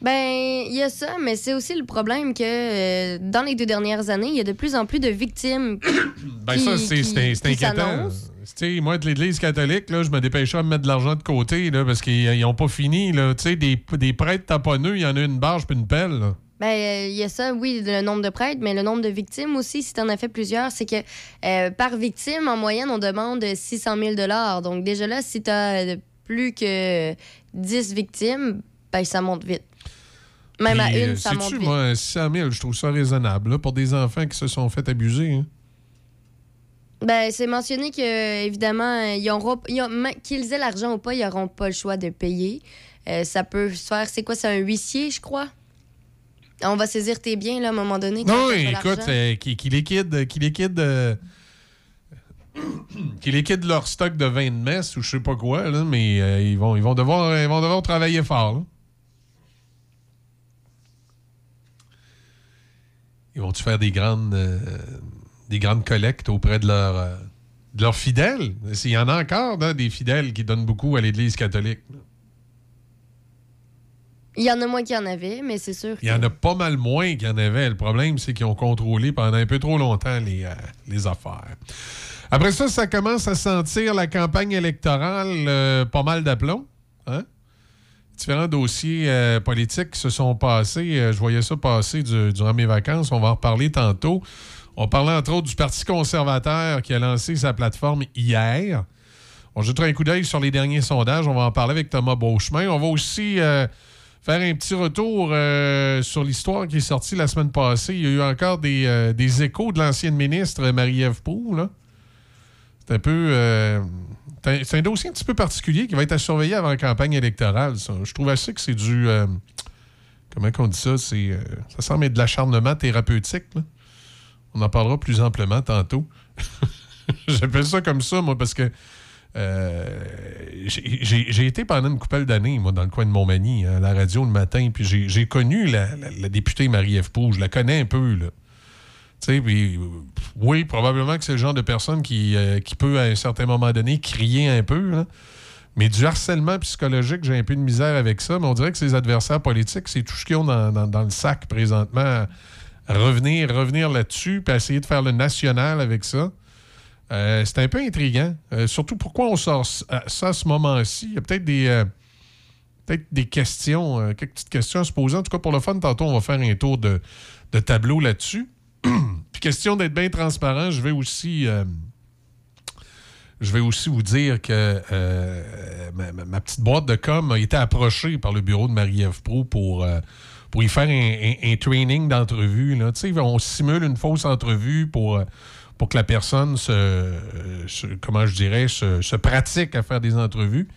Ben, il y a ça, mais c'est aussi le problème que euh, dans les deux dernières années, il y a de plus en plus de victimes. Ben qui- ça, c'est qui- c'est- c'est qui inquiétant. moi, de l'Église catholique, là, je me dépêchais à me mettre de l'argent de côté là, parce qu'ils n'ont pas fini. là. Tu sais, des, des prêtres taponneux, il y en a une barge puis une pelle. là. Ben, euh, il y a ça, oui, le nombre de prêtres, mais le nombre de victimes aussi, si tu en as fait plusieurs, c'est que euh, par victime, en moyenne, on demande 600 000 Donc, déjà là, si tu as plus que 10 victimes, ben, ça monte vite. Même à une, euh, ça monte moi, 600 000, je trouve ça raisonnable là, pour des enfants qui se sont fait abuser. hein. Ben, c'est mentionné que, évidemment, euh, ils auront, qu'ils aient l'argent ou pas, ils n'auront pas le choix de payer. Euh, ça peut se faire, c'est quoi, c'est un huissier, je crois? On va saisir tes biens, là, à un moment donné. Non, pas écoute, euh, qui, qui liquide, qui liquide, euh, qui liquide leur stock de vin de messe ou je sais pas quoi, là, mais ils, vont, ils, vont devoir, ils vont devoir travailler fort. là. Ils vont-tu faire des grandes, euh, des grandes collectes auprès de, leur, euh, de leurs fidèles? S'il y en a encore, là, des fidèles qui donnent beaucoup à l'Église catholique. Il y en a moins qu'il y en avait, mais c'est sûr. Il y en a pas mal moins qu'il y en avait. Le problème, c'est qu'ils ont contrôlé pendant un peu trop longtemps les, euh, les affaires. Après ça, ça commence à sentir la campagne électorale euh, pas mal d'aplomb. Hein? Différents dossiers euh, politiques se sont passés. Euh, je voyais ça passer du- durant mes vacances. On va en reparler tantôt. On parlait entre autres du Parti conservateur qui a lancé sa plateforme hier. On jettera un coup d'œil sur les derniers sondages. On va en parler avec Thomas Beauchemin. On va aussi euh, faire un petit retour sur l'histoire qui est sortie la semaine passée. Il y a eu encore des, des échos de l'ancienne ministre Marie-Ève Proux. là. C'est un peu. C'est un- dossier un petit peu particulier qui va être à surveiller avant la campagne électorale. Je trouve assez que c'est du. euh, comment qu'on dit ça? C'est, euh, ça semble être de l'acharnement thérapeutique. là. On en parlera plus amplement tantôt. J'appelle ça comme ça, moi, parce que euh, j'ai- été pendant une couple d'années, moi, dans le coin de Montmagny, à la radio le matin, puis j'ai connu la, députée Marie-Ève Proux. Je la connais un peu, là. Oui, probablement que c'est le genre de personne qui, euh, qui peut, à un certain moment donné, crier un peu. Mais du harcèlement psychologique, j'ai un peu de misère avec ça. Mais on dirait que ses adversaires politiques, c'est tout ce qu'ils ont dans, dans- le sac présentement. Revenir, revenir là-dessus, puis essayer de faire le national avec ça. Euh, c'est un peu intriguant. Euh, surtout pourquoi on sort ça à ce moment-ci? Il y a peut-être des, peut-être des questions, quelques petites questions à se poser. En tout cas, pour le fun, tantôt, on va faire un tour de, de tableau là-dessus. Puis question d'être bien transparent, je vais aussi. euh, je vais aussi vous dire que euh, ma, petite boîte de com a été approchée par le bureau de Marie-Ève Pro pour, euh, pour y faire un, training d'entrevue. on simule une fausse entrevue pour, pour que la personne se, se- comment je dirais, se, se pratique à faire des entrevues.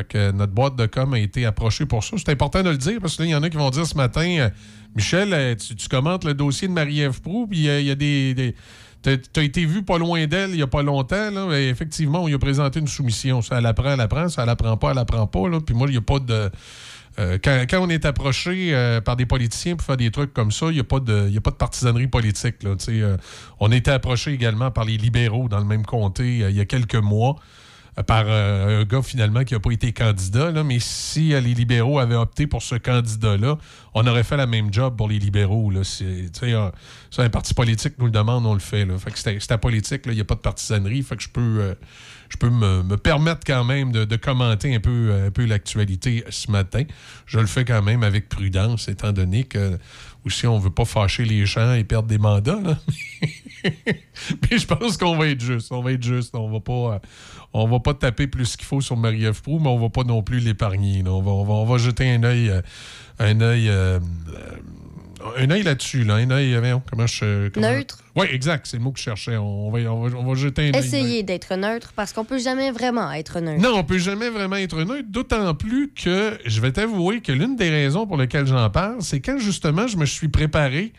Fait que notre boîte de com a été approchée pour ça. C'est important de le dire parce que là, il y en a qui vont dire ce matin euh, Michel, euh, tu, tu commentes le dossier de Marie-Ève Proux, puis euh, il y a des. T'as t'as été vu pas loin d'elle il y a pas longtemps. Là, et effectivement, on lui a présenté une soumission. Ça, elle apprend, elle apprend. Ça, elle apprend pas, elle apprend pas. Puis moi, il n'y a pas de. quand, on est approché par des politiciens pour faire des trucs comme ça, il n'y a, pas de- a pas de partisanerie politique. Là, Tu euh, on été approché également par les libéraux dans le même comté il y a quelques mois par euh, un gars finalement qui n'a pas été candidat. là. mais si euh, les libéraux avaient opté pour ce candidat-là, on aurait fait la même job pour les libéraux. là. C'est, euh, un parti politique nous le demande, on le fait. Là. Fait que c'est, politique, il n'y a pas de partisanerie. Fait que je peux, euh, je peux me, me permettre quand même de, de commenter un peu, euh, un peu l'actualité ce matin. Je le fais quand même avec prudence, étant donné que aussi on ne veut pas fâcher les gens et perdre des mandats. là. Puis je pense qu'on va être juste. On va être juste. On va pas, euh, on va pas taper plus qu'il faut sur Marie-Ève Proulx, mais on va pas non plus l'épargner. On va, on, va, on va jeter un œil, euh, un œil, euh, un œil là-dessus. Là. Un œil, euh, comment je. comment- Neutre. Oui, exact. C'est le mot que je cherchais. On va, on va, on va jeter un œil. Essayez d'être neutre parce qu'on peut jamais vraiment être neutre. Non, on peut jamais vraiment être neutre, d'autant plus que je vais t'avouer que l'une des raisons pour lesquelles j'en parle, c'est quand justement je me suis préparé.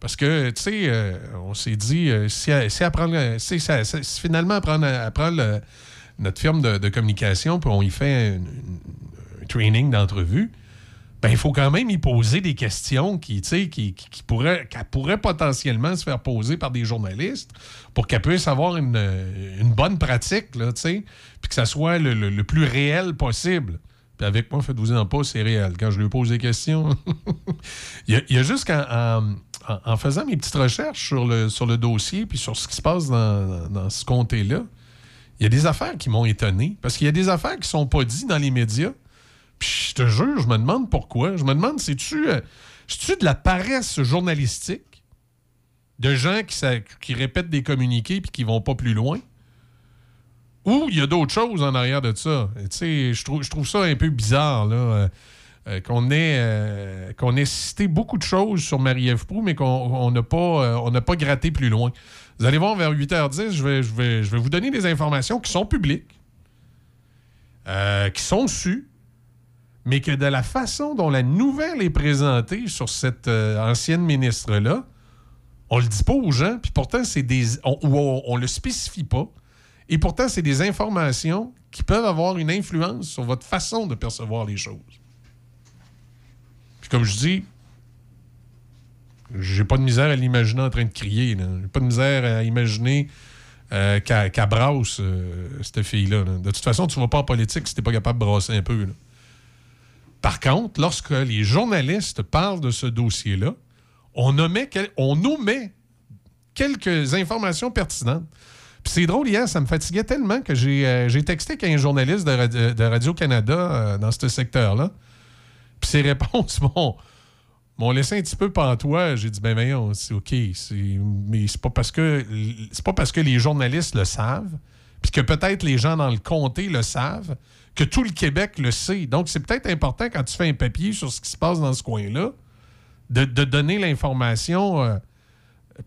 Parce que, tu sais, euh, on s'est dit, euh, si, si apprendre, euh, si, si finalement apprendre, apprendre le- notre firme de, de communication, puis on y fait un, un training d'entrevue, ben, il faut quand même y poser des questions qui, qui, qui, qui pourraient, potentiellement se faire poser par des journalistes pour qu'elle puisse avoir une, une bonne pratique, là, puis que ça soit le, le- plus réel possible. Puis avec moi, faites-vous-en pas, c'est réel. Quand je lui pose des questions, il, y a, juste qu'en en, en- en faisant mes petites recherches sur le, sur le dossier puis sur ce qui se passe dans, dans ce comté-là, il y a des affaires qui m'ont étonné. Parce qu'il y a des affaires qui sont pas dites dans les médias. Je te jure, je me demande pourquoi. Je me demande, c'est-tu euh, de la paresse journalistique? De gens qui, répètent des communiqués puis qui vont pas plus loin? Ou il y a d'autres choses en arrière de ça? Je trouve, je ça un peu bizarre, là. euh, euh, qu'on ait, ait cité beaucoup de choses sur Marie-Ève Proux, mais qu'on on n'a pas, pas gratté plus loin. Vous allez voir, vers 8h10, je vais, je vais, vous donner des informations qui sont publiques, qui sont sues, mais que de la façon dont la nouvelle est présentée sur cette euh, ancienne ministre-là, on le dit pas aux gens, puis pourtant, c'est des. On, ou on, le spécifie pas. Et pourtant, c'est des informations qui peuvent avoir une influence sur votre façon de percevoir les choses. Puis comme je dis, j'ai pas de misère à l'imaginer en train de crier. J'ai pas de misère à imaginer euh, qu'elle brasse, euh, cette fille-là. là. De toute façon, tu vas pas en politique si t'es pas capable de brasser un peu. Par contre, lorsque les journalistes parlent de ce dossier-là, on, nommait quel- on omet quelques informations pertinentes. Puis c'est drôle, hier, ça me fatiguait tellement que j'ai euh, j'ai texté qu'un journaliste de, Radio- Radio-Canada euh, dans ce secteur-là. Puis ses réponses m'ont laissé un petit peu pantois. J'ai dit, ben voyons, c'est OK. Mais c'est pas parce que pas parce que les journalistes le savent, puis que peut-être les gens dans le comté le savent, que tout le Québec le sait. Donc, c'est peut-être important quand tu fais un papier sur ce qui se passe dans ce coin-là, de, de donner l'information euh,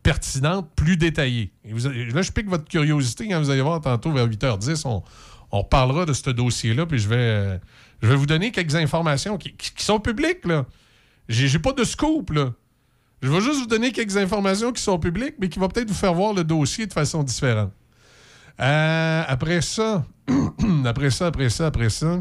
pertinente, plus détaillée. Là, je pique votre curiosité quand vous allez voir tantôt vers 8h10. On, on parlera de ce dossier-là, puis je vais, euh, je vais vous donner quelques informations qui, qui- sont publiques. là. J'ai pas de scoop. Là. Je vais juste vous donner quelques informations qui sont publiques, mais qui vont peut-être vous faire voir le dossier de façon différente. Euh, après ça, après ça, après ça, après ça,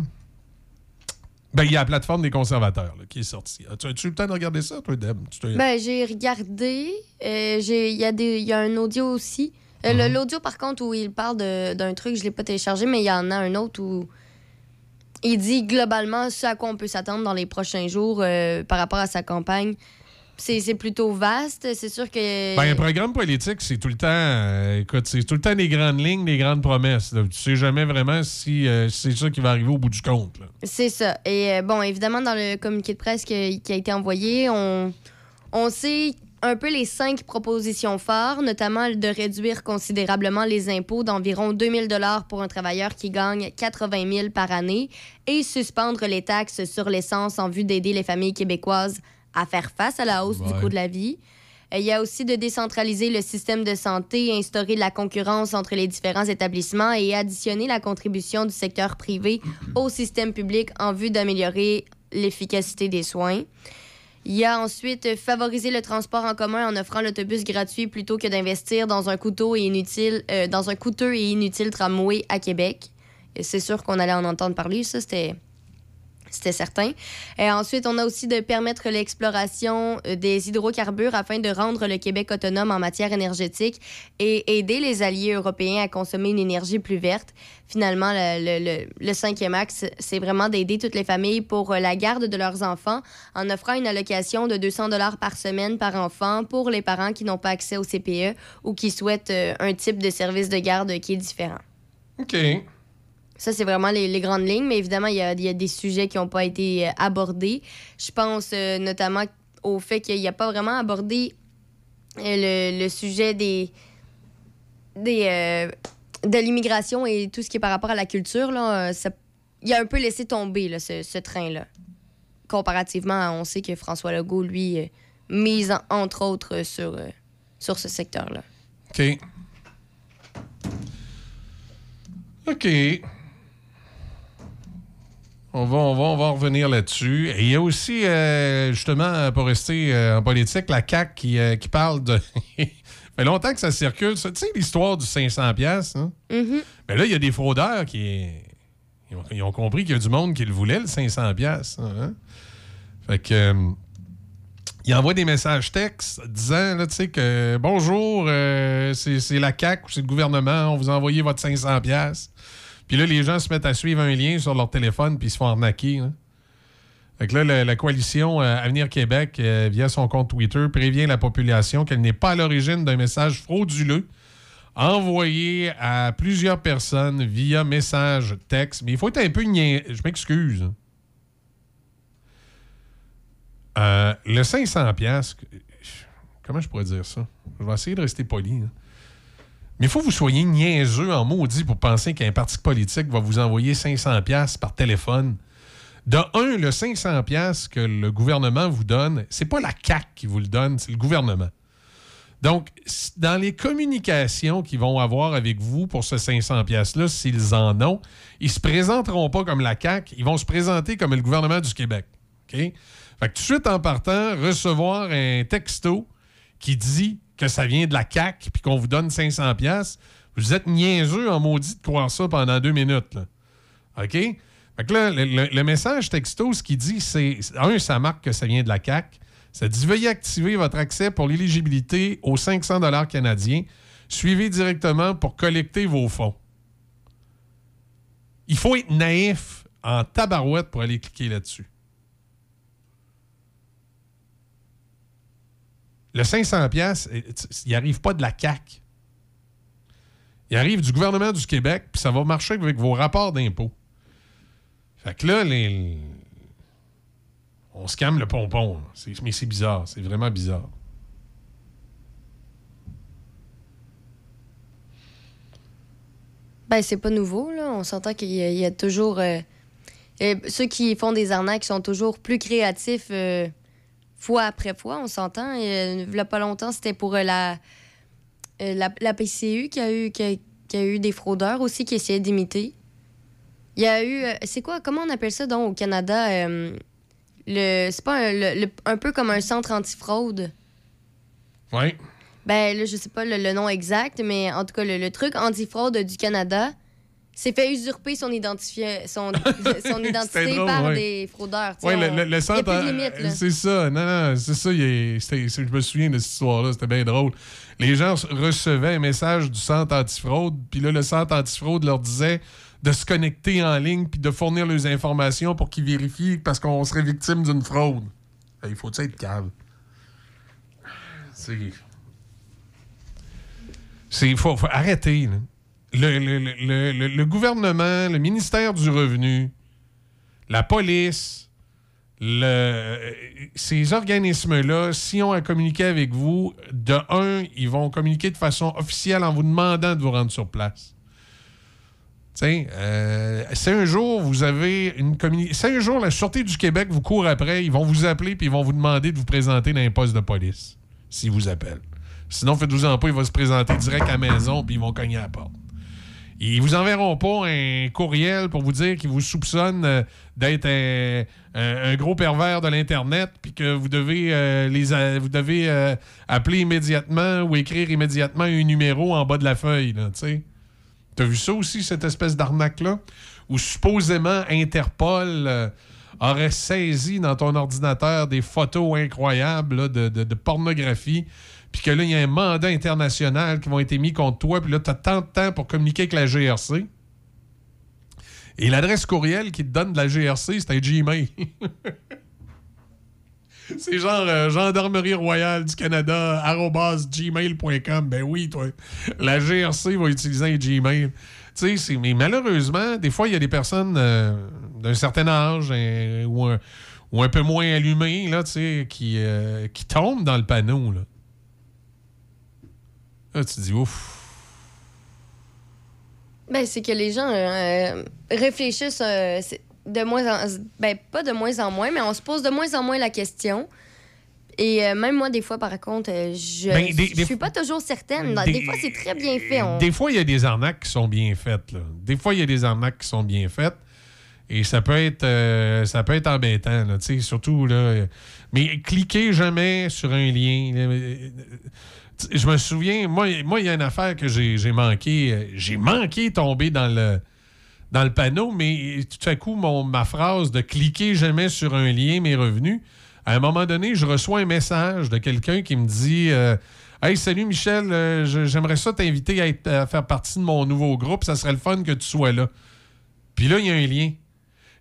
ben, il y a la plateforme des conservateurs là, qui est sortie. As-tu as-tu eu le temps de regarder ça, toi, Deb? Ben, j'ai regardé. euh, Il y, y a un audio aussi. Euh, Mhm. L'audio, par contre, où il parle de- d'un truc, je ne l'ai pas téléchargé, mais il y en a un autre où il dit globalement ce à quoi on peut s'attendre dans les prochains jours euh, par rapport à sa campagne. C'est plutôt vaste. C'est sûr que. Ben, un programme politique, c'est tout le temps. euh, écoute, c'est tout le temps des grandes lignes, des grandes promesses. là. Tu sais jamais vraiment si euh, c'est ça qui va arriver au bout du compte. C'est ça. Et euh, bon, évidemment, dans le communiqué de presse que- qui a été envoyé, on, on sait un peu les cinq propositions phares, notamment de réduire considérablement les impôts d'environ 2000 dollars pour un travailleur qui gagne 80 000 par année et suspendre les taxes sur l'essence en vue d'aider les familles québécoises à faire face à la hausse du coût de la vie. Euh, Il y a aussi de décentraliser le système de santé, instaurer de la concurrence entre les différents établissements et additionner la contribution du secteur privé au système public en vue d'améliorer l'efficacité des soins. Il y a ensuite favoriser le transport en commun en offrant l'autobus gratuit plutôt que d'investir dans un couteau et inutile, euh, dans un coûteux et inutile tramway à Québec. C'est sûr qu'on allait en entendre parler, ça c'était c'était certain. Et ensuite, on a aussi de permettre l'exploration euh, des hydrocarbures afin de rendre le Québec autonome en matière énergétique et aider les alliés européens à consommer une énergie plus verte. Finalement, le, le- le- le cinquième axe, c'est vraiment d'aider toutes les familles pour euh, la garde de leurs enfants en offrant une allocation de 200 dollars par semaine par enfant pour les parents qui n'ont pas accès au CPE ou qui souhaitent euh, un type de service de garde qui est différent. OK. Ça, c'est vraiment les, grandes lignes, mais évidemment, il y a, y a des sujets qui n'ont pas été euh, abordés. Je pense euh, notamment au fait qu'il n'y a pas vraiment abordé euh, le, le sujet des, des, de l'immigration et tout ce qui est par rapport à la culture. Il a un peu laissé tomber là, ce, ce train-là. Comparativement, à- on sait que François Legault, lui, mise en- entre autres sur, sur ce secteur-là. OK. OK. On va, on va, on va revenir là-dessus. Et il y a aussi, euh, justement, pour rester euh, en politique, la CAQ qui, euh, qui parle de... ça fait longtemps que ça circule. ça. Tu sais, l'histoire du 500$, piastres, hein? Mais là, il y a des fraudeurs qui... Ils ont, ils ont compris qu'il y a du monde qui le voulait, le 500$. piastres, hein? Fait que... euh, il envoie des messages textes disant, là, tu sais, que bonjour, euh, c'est c'est la CAQ ou c'est le gouvernement, on vous a envoyé votre 500$. piastres. Puis là, les gens se mettent à suivre un lien sur leur téléphone puis se font arnaquer. là. Fait que là, la, coalition euh, Avenir Québec, euh, via son compte Twitter, prévient la population qu'elle n'est pas à l'origine d'un message frauduleux envoyé à plusieurs personnes via message texte. Mais il faut être un peu nia- Je m'excuse. hein. Euh, le 500 pièces, comment je pourrais dire ça? Je vais essayer de rester poli. là. Mais il faut que vous soyez niaiseux en maudit pour penser qu'un parti politique va vous envoyer 500 pièces par téléphone. De un, le 500 pièces que le gouvernement vous donne, c'est pas la CAC qui vous le donne, c'est le gouvernement. Donc, dans les communications qu'ils vont avoir avec vous pour ce 500 pièces-là, s'ils en ont, ils se présenteront pas comme la CAC, ils vont se présenter comme le gouvernement du Québec. OK? Fait que tout de suite en partant, recevoir un texto qui dit que ça vient de la CAC puis qu'on vous donne 500 pièces, vous êtes niaiseux en maudit de croire ça pendant deux minutes. OK? Fait que là, le, message texto, ce qu'il dit, c'est un, ça marque que ça vient de la CAC. Ça dit veuillez activer votre accès pour l'éligibilité aux 500 dollars canadiens. Suivez directement pour collecter vos fonds. Il faut être naïf en tabarouette pour aller cliquer là-dessus. Le 500 pièces, il arrive pas de la CAC. Il arrive du gouvernement du Québec, puis ça va marcher avec vos rapports d'impôts. Fait que là, on se calme le pompon. Mais c'est bizarre, c'est vraiment bizarre. Ben, c'est pas nouveau, là. On s'entend qu'il y, a- toujours. euh, ceux qui font des arnaques sont toujours plus créatifs euh, fois après fois, on s'entend. Euh, Il y a pas longtemps, c'était pour euh, la, euh, la, la PCU qui a, eu, qui, a, qui a eu des fraudeurs aussi qui essayaient d'imiter. Il y a eu. c'est quoi, comment on appelle ça donc au Canada? euh, le, c'est pas un, le- le- un peu comme un centre antifraude? Oui. Ben là, je sais pas le, le nom exact, mais en tout cas, le, le truc antifraude du Canada s'est fait usurper son, identifié, son, son identité drôle, par ouais. des fraudeurs. Oui, le, centre. c'est ça. Non, non, c'est ça. il est- c'est- je me souviens de cette histoire-là. C'était bien drôle. Les gens recevaient un message du centre antifraude, puis là, le centre antifraude leur disait de se connecter en ligne puis de fournir leurs informations pour qu'ils vérifient parce qu'on serait victime d'une fraude. Il faut être calme? C'est. Il faut, faut arrêter. là. Le, gouvernement, le ministère du Revenu, la police, ces organismes-là, si ont à communiquer avec vous, de un, ils vont communiquer de façon officielle en vous demandant de vous rendre sur place. Tiens, euh, si un jour vous avez une communication. Si un jour la Sûreté du Québec vous court après, ils vont vous appeler puis ils vont vous demander de vous présenter dans un poste de police. s'ils vous appellent. Sinon, faites-vous-en pas, il va se présenter direct à la maison puis ils vont cogner à la porte. Ils vous enverront pas un courriel pour vous dire qu'ils vous soupçonnent euh, d'être un, gros pervers de l'Internet puis que vous devez, euh, les, vous devez euh, appeler immédiatement ou écrire immédiatement un numéro en bas de la feuille. T'as vu ça aussi, cette espèce d'arnaque-là? Où supposément Interpol aurait saisi dans ton ordinateur des photos incroyables de pornographie, puis que là, il y a un mandat international qui va être émis contre toi, puis là, tu as tant de temps pour communiquer avec la GRC. Et l'adresse courriel qui te donne de la GRC, c'est un Gmail. C'est genre euh, Gendarmerie royale du Canada, gmail.com. Ben oui, toi. La GRC va utiliser un Gmail. Tu sais, mais malheureusement, des fois, il y a des personnes euh, d'un certain âge euh, ou, un, ou un peu moins allumées là, qui, qui tombent dans le panneau. Là, tu te dis, ouf. Ben, c'est que les gens euh, réfléchissent euh, de moins en ben pas de moins en moins, mais on se pose de moins en moins la question. Et euh, même moi, des fois, par contre, euh, je Ben, je des- suis pas toujours certaine. des- Des, fois, c'est très bien fait. on- Des fois, il y a des arnaques qui sont bien faites. là. Des fois, il y a des arnaques qui sont bien faites. Et ça peut être, euh, ça peut être embêtant, là, surtout. Là, euh, mais cliquez jamais sur un lien. là, euh, Je me souviens, moi, moi, il y a une affaire que j'ai manqué. euh, J'ai manqué tomber dans le, dans le panneau, mais tout à coup, ma phrase de cliquer jamais sur un lien m'est revenue. À un moment donné, je reçois un message de quelqu'un qui me dit euh, Hey, salut Michel, euh, j'aimerais ça t'inviter à, à faire partie de mon nouveau groupe. Ça serait le fun que tu sois là. Puis là, il y a un lien.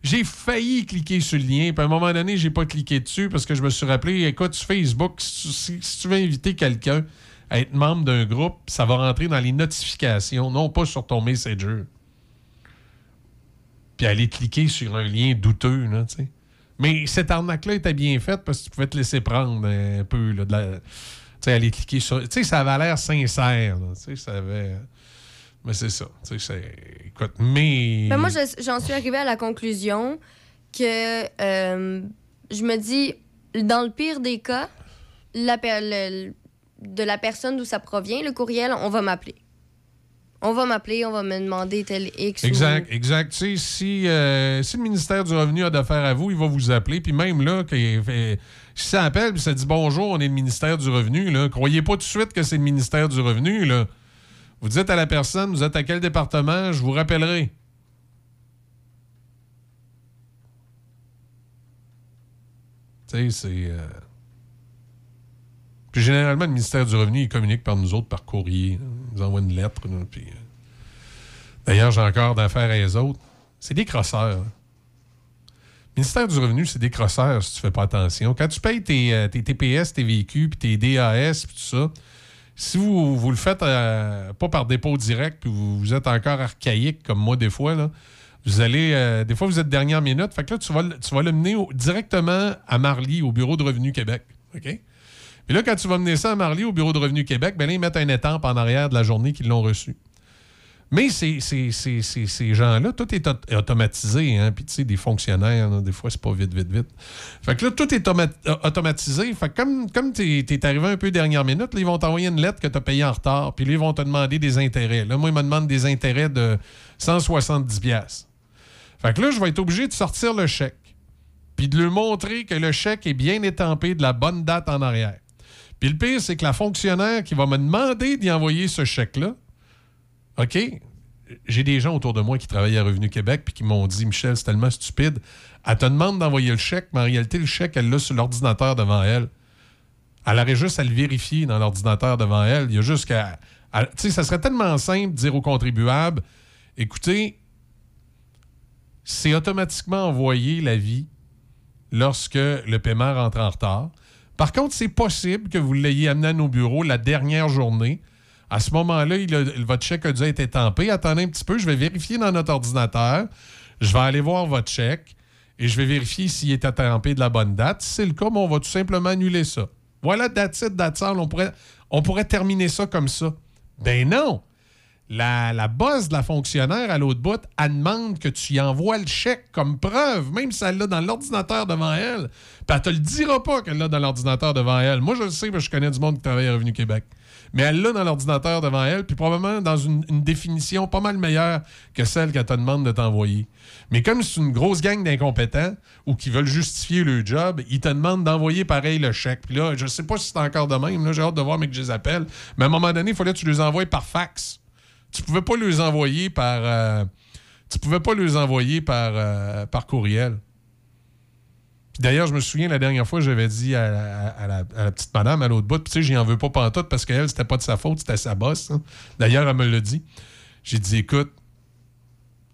J'ai failli cliquer sur le lien, puis à un moment donné, j'ai pas cliqué dessus parce que je me suis rappelé, écoute, sur Facebook, si, tu- si- tu veux inviter quelqu'un à être membre d'un groupe, ça va rentrer dans les notifications, non pas sur ton Messenger. Puis aller cliquer sur un lien douteux, là, tu sais. Mais cette arnaque-là était bien faite parce que tu pouvais te laisser prendre un peu, là, de la- Tu sais, aller cliquer sur... Tu sais, ça avait l'air sincère, là, tu sais, ça avait... Mais c'est ça, tu sais. Écoute, mais... Ben, moi, je- j'en suis arrivée à la conclusion que euh, je me dis, dans le pire des cas, la per- le- de la personne d'où ça provient, le courriel, on va m'appeler. On va m'appeler, on va me demander tel X. ou- Exact, exact. Tu sais, si, euh, si le ministère du Revenu a d'affaires à vous, il va vous appeler. Puis même là, qu'il fait- si ça appelle puis ça dit bonjour, on est le ministère du Revenu, là, croyez pas tout de suite que c'est le ministère du Revenu. Là. Vous dites à la personne, vous êtes à quel département, je vous rappellerai. Tu sais, c'est. euh, Puis généralement, le ministère du Revenu, il communique par nous autres par courrier. Ils envoient une lettre. puis, euh, D'ailleurs, j'ai encore d'affaires à les autres. C'est des crosseurs. hein. Le ministère du Revenu, c'est des crosseurs si tu fais pas attention. Quand tu payes tes, euh, tes TPS, tes véhicules, puis tes DAS, puis tout ça, si vous, vous le faites euh, pas par dépôt direct, puis vous, êtes encore archaïque comme moi des fois, vous allez. euh, des fois, vous êtes dernière minute. Fait que là, tu vas, le- mener directement à Marly, au Bureau de Revenu Québec. OK? Puis là, quand tu vas mener ça à Marly, au Bureau de Revenu Québec, ben là, ils mettent un étampe en arrière de la journée qu'ils l'ont reçu. Mais c'est- c'est- c'est- ces gens-là, tout est auto- automatisé. Hein? Puis, tu sais, des fonctionnaires, des fois, c'est pas vite, vite, vite. Fait que là, tout est euh, automatisé. Fait que comme, comme tu es, arrivé un peu dernière minute, là, ils vont t'envoyer une lettre que tu as payée en retard. Puis là, ils vont te demander des intérêts. Là, moi, ils me demandent des intérêts de 170$. piastres. Fait que là, je vais être obligé de sortir le chèque. Puis de lui montrer que le chèque est bien étampé de la bonne date en arrière. Puis le pire, c'est que la fonctionnaire qui va me demander d'y envoyer ce chèque-là, OK, j'ai des gens autour de moi qui travaillent à Revenu Québec puis qui m'ont dit Michel, c'est tellement stupide. Elle te demande d'envoyer le chèque, mais en réalité, le chèque, elle l'a sur l'ordinateur devant elle. Elle aurait juste à le vérifier dans l'ordinateur devant elle. Il y a juste qu'à. Tu sais, ça serait tellement simple de dire aux contribuables écoutez, c'est automatiquement envoyé la vie lorsque le paiement rentre en retard. Par contre, c'est possible que vous l'ayez amené à nos bureaux la dernière journée. À ce moment-là, votre chèque a dû être étampé. Attendez un petit peu, je vais vérifier dans notre ordinateur. Je vais aller voir votre chèque et je vais vérifier s'il est étampé de la bonne date. Si c'est le cas, on va tout simplement annuler ça. Voilà, that's it, that's all. On pourrait, on pourrait terminer ça comme ça. Ben non! la, la boss de la fonctionnaire à l'autre bout, elle demande que tu y envoies le chèque comme preuve, même si elle l'a dans l'ordinateur devant elle. Puis elle te le dira pas qu'elle l'a dans l'ordinateur devant elle. Moi, je le sais, parce que je connais du monde qui travaille à Revenu Québec. Mais elle l'a dans l'ordinateur devant elle, puis probablement dans une, définition pas mal meilleure que celle qu'elle te demande de t'envoyer. Mais comme c'est une grosse gang d'incompétents ou qui veulent justifier le job, ils te demandent d'envoyer pareil le chèque. Puis là, je sais pas si c'est encore de même. Là, j'ai hâte de voir, mais que je les appelle. Mais à un moment donné, il fallait que tu les envoies par fax. Tu pouvais pas les envoyer par. euh, tu pouvais pas les envoyer par, euh, par courriel. Puis D'ailleurs, je me souviens, la dernière fois, j'avais dit à, la- petite madame à l'autre bout, tu sais, j'y en veux pas pantoute parce qu'elle, c'était pas de sa faute, c'était sa bosse. hein. D'ailleurs, elle me l'a dit. J'ai dit, écoute,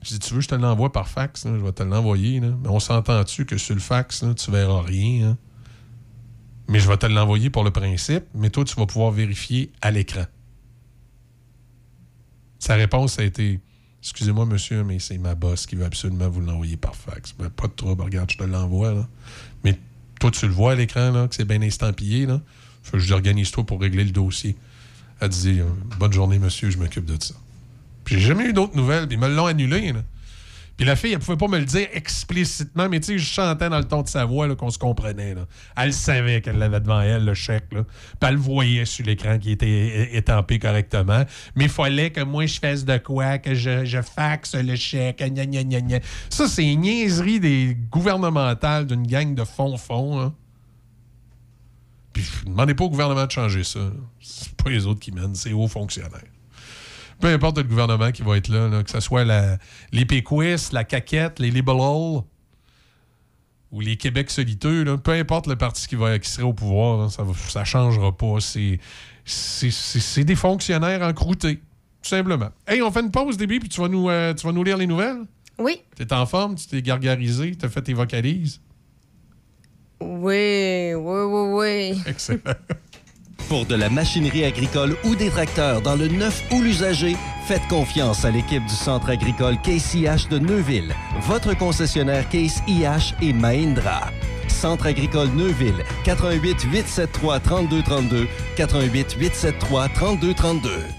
j'ai tu veux je te l'envoie par fax? Je vais te l'envoyer. Mais on s'entend-tu que sur le fax, là, tu verras rien? hein? Mais je vais te l'envoyer pour le principe, mais toi, tu vas pouvoir vérifier à l'écran. Sa réponse a été Excusez-moi, monsieur, mais c'est ma boss qui veut absolument vous l'envoyer par fax. Ben, pas de trouble, regarde, je te l'envoie. là. Mais toi, tu le vois à l'écran, là, que c'est bien estampillé. Là. Fait que je dis, organise-toi pour régler le dossier. Elle dit euh, Bonne journée, monsieur, je m'occupe de ça. Puis j'ai jamais eu d'autres nouvelles, puis ils me l'ont annulé. là. Puis la fille, elle pouvait pas me le dire explicitement, mais tu sais, je chantais dans le ton de sa voix qu'on se comprenait. Elle savait qu'elle l'avait devant elle, le chèque. Puis elle le voyait sur l'écran qui était étampé correctement. Mais il fallait que moi, je fasse de quoi, que je, je faxe le chèque. Ça, c'est une niaiserie des gouvernementales d'une gang de fond-fond. hein. Puis demandez pas au gouvernement de changer ça. C'est pas les autres qui mènent, c'est aux fonctionnaires peu importe le gouvernement qui va être là, là, que ce soit la, les Péquistes, la Caquette, les Liberals ou les Québec soliteux, là, peu importe le parti qui, va, qui serait au pouvoir, là, ça ne changera pas. C'est des fonctionnaires encroutés, tout simplement. Hey, on fait une pause, début, puis tu vas nous, euh, tu vas nous lire les nouvelles? Oui. T'es en forme? Tu t'es gargarisé? T'as fait tes vocalises? Oui, oui, oui, oui. Excellent. Pour de la machinerie agricole ou des tracteurs dans le neuf ou l'usager, faites confiance à l'équipe du Centre agricole Case IH de Neuville, votre concessionnaire Case IH et Mahindra. Centre agricole Neuville, 88 873 3232, 88 873 3232.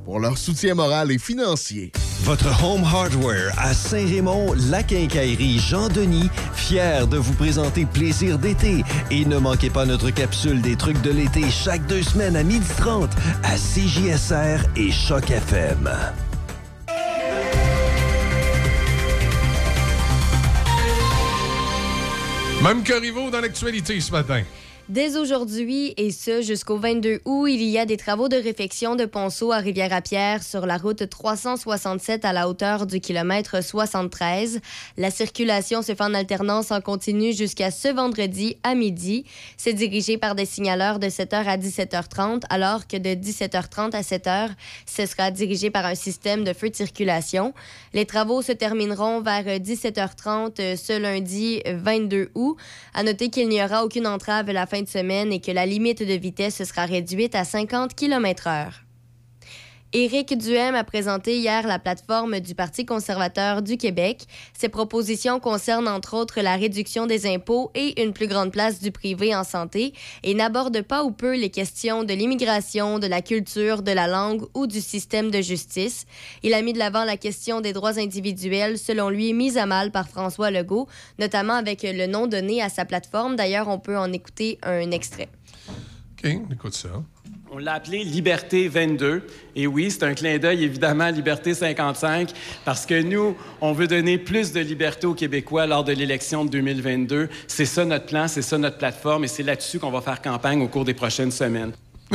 pour leur soutien moral et financier. Votre Home Hardware à Saint-Raymond, la quincaillerie Jean-Denis, fier de vous présenter Plaisir d'été. Et ne manquez pas notre capsule des trucs de l'été chaque deux semaines à 12h30 à CJSR et Choc FM. Même que Rivaux dans l'actualité ce matin. Dès aujourd'hui et ce jusqu'au 22 août, il y a des travaux de réfection de ponceau à Rivière-à-Pierre sur la route 367 à la hauteur du kilomètre 73. La circulation se fait en alternance en continu jusqu'à ce vendredi à midi. C'est dirigé par des signaleurs de 7h à 17h30, alors que de 17h30 à 7h, ce sera dirigé par un système de feu de circulation. Les travaux se termineront vers 17h30 ce lundi 22 août. À noter qu'il n'y aura aucune entrave la fin semaine et que la limite de vitesse sera réduite à 50 km/h. Éric Duhem a présenté hier la plateforme du Parti conservateur du Québec. Ses propositions concernent entre autres la réduction des impôts et une plus grande place du privé en santé et n'abordent pas ou peu les questions de l'immigration, de la culture, de la langue ou du système de justice. Il a mis de l'avant la question des droits individuels, selon lui mise à mal par François Legault, notamment avec le nom donné à sa plateforme. D'ailleurs, on peut en écouter un extrait. OK, écoute ça. On l'a appelé Liberté 22. Et oui, c'est un clin d'œil évidemment à Liberté 55 parce que nous, on veut donner plus de liberté aux Québécois lors de l'élection de 2022. C'est ça notre plan, c'est ça notre plateforme et c'est là-dessus qu'on va faire campagne au cours des prochaines semaines.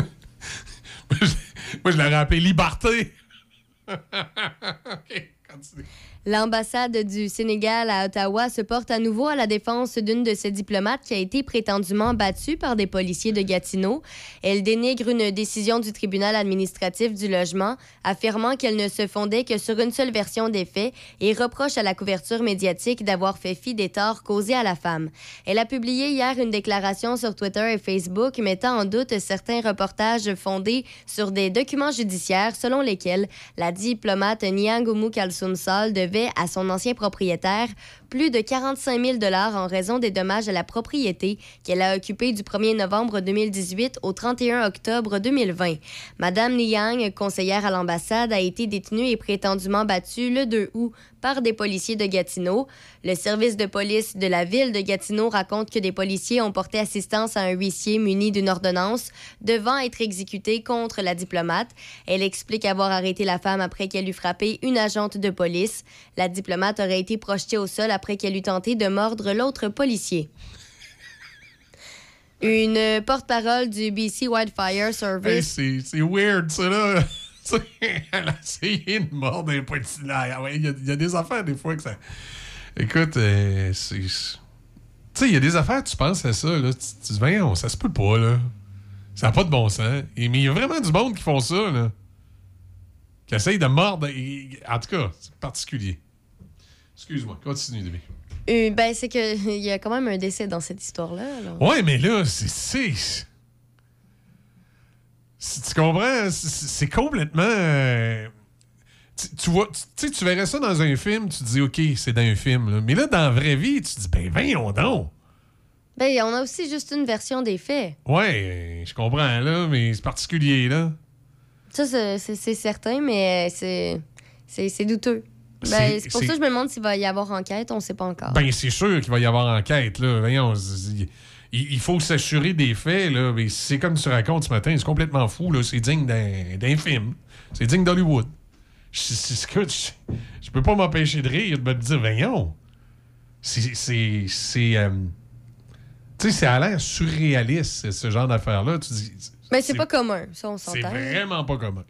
Moi, je l'aurais appelé Liberté. OK, continue. L'ambassade du Sénégal à Ottawa se porte à nouveau à la défense d'une de ses diplomates qui a été prétendument battue par des policiers de Gatineau. Elle dénigre une décision du tribunal administratif du logement, affirmant qu'elle ne se fondait que sur une seule version des faits et reproche à la couverture médiatique d'avoir fait fi des torts causés à la femme. Elle a publié hier une déclaration sur Twitter et Facebook mettant en doute certains reportages fondés sur des documents judiciaires selon lesquels la diplomate Niangoumou Kalsoum Sall à son ancien propriétaire plus de 45 000 en raison des dommages à la propriété qu'elle a occupée du 1er novembre 2018 au 31 octobre 2020. Madame Niang, conseillère à l'ambassade, a été détenue et prétendument battue le 2 août par des policiers de Gatineau. Le service de police de la ville de Gatineau raconte que des policiers ont porté assistance à un huissier muni d'une ordonnance devant être exécuté contre la diplomate. Elle explique avoir arrêté la femme après qu'elle eut frappé une agente de police. La diplomate aurait été projetée au sol après qu'elle eut tenté de mordre l'autre policier. Une porte-parole du BC Wildfire Service. c'est weird, ça, là. Elle a essayé de mordre un petit. Ouais, Il y, a- des affaires, des fois, que ça. Écoute, euh, c'est. Tu sais, il y a des affaires, tu penses à ça, là. Tu dis, voyons, ça se peut pas, là. Ça n'a pas de bon sens. Mais il y a vraiment du monde qui font ça, là. Qui essayent de mordre. en tout cas, c'est particulier. Excuse-moi, continue, Debbie. Euh, ben, c'est qu'il y a quand même un décès dans cette histoire-là. Ouais, mais là, c'est. Tu comprends? C'est- complètement. euh, Tu, tu vois, tu tu sais, tu verrais ça dans un film, tu te dis, OK, c'est dans un film. là. Mais là, dans la vraie vie, tu te dis, ben, voyons donc. Ben, on a aussi juste une version des faits. Ouais, je comprends, là, mais c'est particulier, là. Ça, c'est certain, mais c'est- c'est douteux. Ben, C'est- c'est pour c'est- ça que je me demande s'il va y avoir enquête. On ne sait pas encore. Ben, c'est sûr qu'il va y avoir enquête, là. Voyons, c'est- il, faut s'assurer des faits, là. Mais c'est comme tu racontes ce matin, c'est complètement fou, là. C'est digne d'un film. C'est digne d'Hollywood. Je, c'est- peux pas m'empêcher de rire, de me dire, voyons. C'est. c'est- c'est, euh, tu sais, ça a l'air surréaliste, ce genre. Tu dis. Mais c'est pas commun, ça, on C'est s'entend. vraiment pas commun.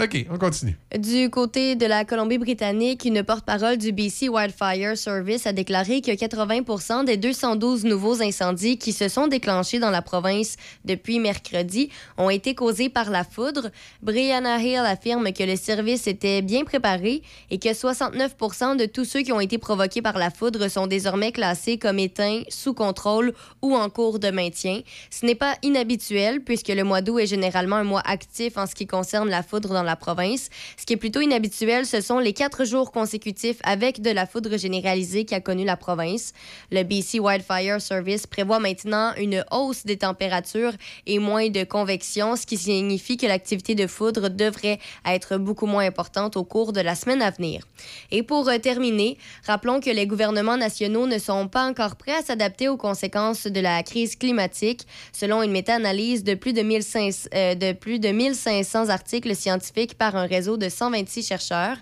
OK, on continue. Du côté de la Colombie-Britannique, une porte-parole du BC Wildfire Service a déclaré que 80 des 212 nouveaux incendies qui se sont déclenchés dans la province depuis mercredi ont été causés par la foudre. Brianna Hill affirme que le service était bien préparé et que 69 de tous ceux qui ont été provoqués par la foudre sont désormais classés comme éteints, sous contrôle ou en cours de maintien. Ce n'est pas inhabituel puisque le mois d'août est généralement un mois actif en ce qui concerne la foudre dans la province. Ce qui est plutôt inhabituel, ce sont les quatre jours consécutifs avec de la foudre généralisée qu'a connue la province. Le BC Wildfire Service prévoit maintenant une hausse des températures et moins de convection, ce qui signifie que l'activité de foudre devrait être beaucoup moins importante au cours de la semaine à venir. Et pour euh, terminer, rappelons que les gouvernements nationaux ne sont pas encore prêts à s'adapter aux conséquences de la crise climatique, selon une méta-analyse de plus de 1500, euh, de plus de 1500 articles scientifiques par un réseau de 126 chercheurs.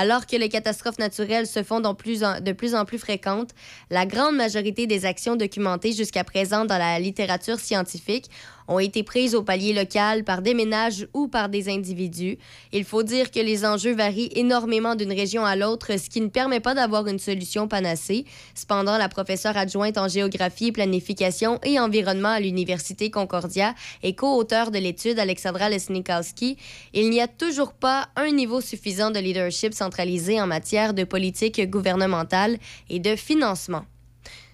Alors que les catastrophes naturelles se font de plus en plus fréquentes, la grande majorité des actions documentées jusqu'à présent dans la littérature scientifique ont été prises au palier local par des ménages ou par des individus. Il faut dire que les enjeux varient énormément d'une région à l'autre, ce qui ne permet pas d'avoir une solution panacée. Cependant, la professeure adjointe en géographie, planification et environnement à l'Université Concordia et co-auteure de l'étude Alexandra Lesnikowski, il n'y a toujours pas un niveau suffisant de leadership en matière de politique gouvernementale et de financement.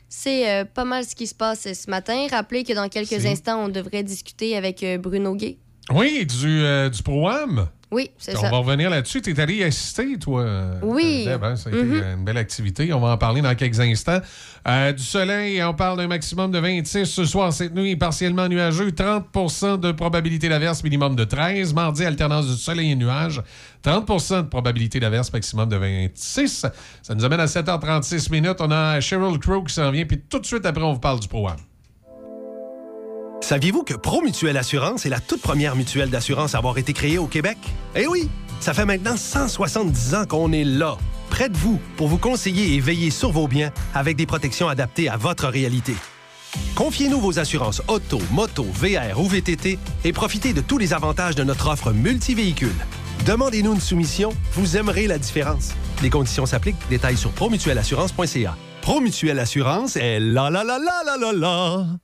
C'est euh, pas mal ce qui se passe ce matin. Rappelez que dans quelques instants, on devrait discuter avec euh, Bruno Gay. Oui, du, euh, du programme. Oui, c'est On ça. va revenir là-dessus. Tu es allé y assister, toi. euh, Oui. Deb? Ça a été Mhm. une belle activité. On va en parler dans quelques instants. Euh, du soleil, on parle d'un maximum de 26 ce soir. Cette nuit, partiellement nuageux. 30% de probabilité d'averse, minimum de 13. Mardi, alternance du soleil et nuages. 30% de probabilité d'averse, maximum de 26. Ça nous amène à 7h36 minutes. On a Cheryl Crow qui s'en vient. Puis tout de suite après, on vous parle du programme. Saviez-vous que Promutuelle Assurance est la toute première mutuelle d'assurance à avoir été créée au Québec? Eh oui! Ça fait maintenant 170 ans qu'on est là, près de vous, pour vous conseiller et veiller sur vos biens avec des protections adaptées à votre réalité. Confiez-nous vos assurances auto, moto, VR ou VTT et profitez de tous les avantages de notre offre multivéhicule. Demandez-nous une soumission, vous aimerez la différence. Les conditions s'appliquent, détails sur promutuelassurance.ca. Promutuelle Assurance est la la la la la la la.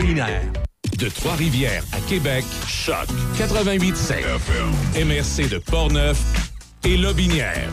De Trois-Rivières à Québec, Choc 88.7. MRC de Portneuf et Lobinière.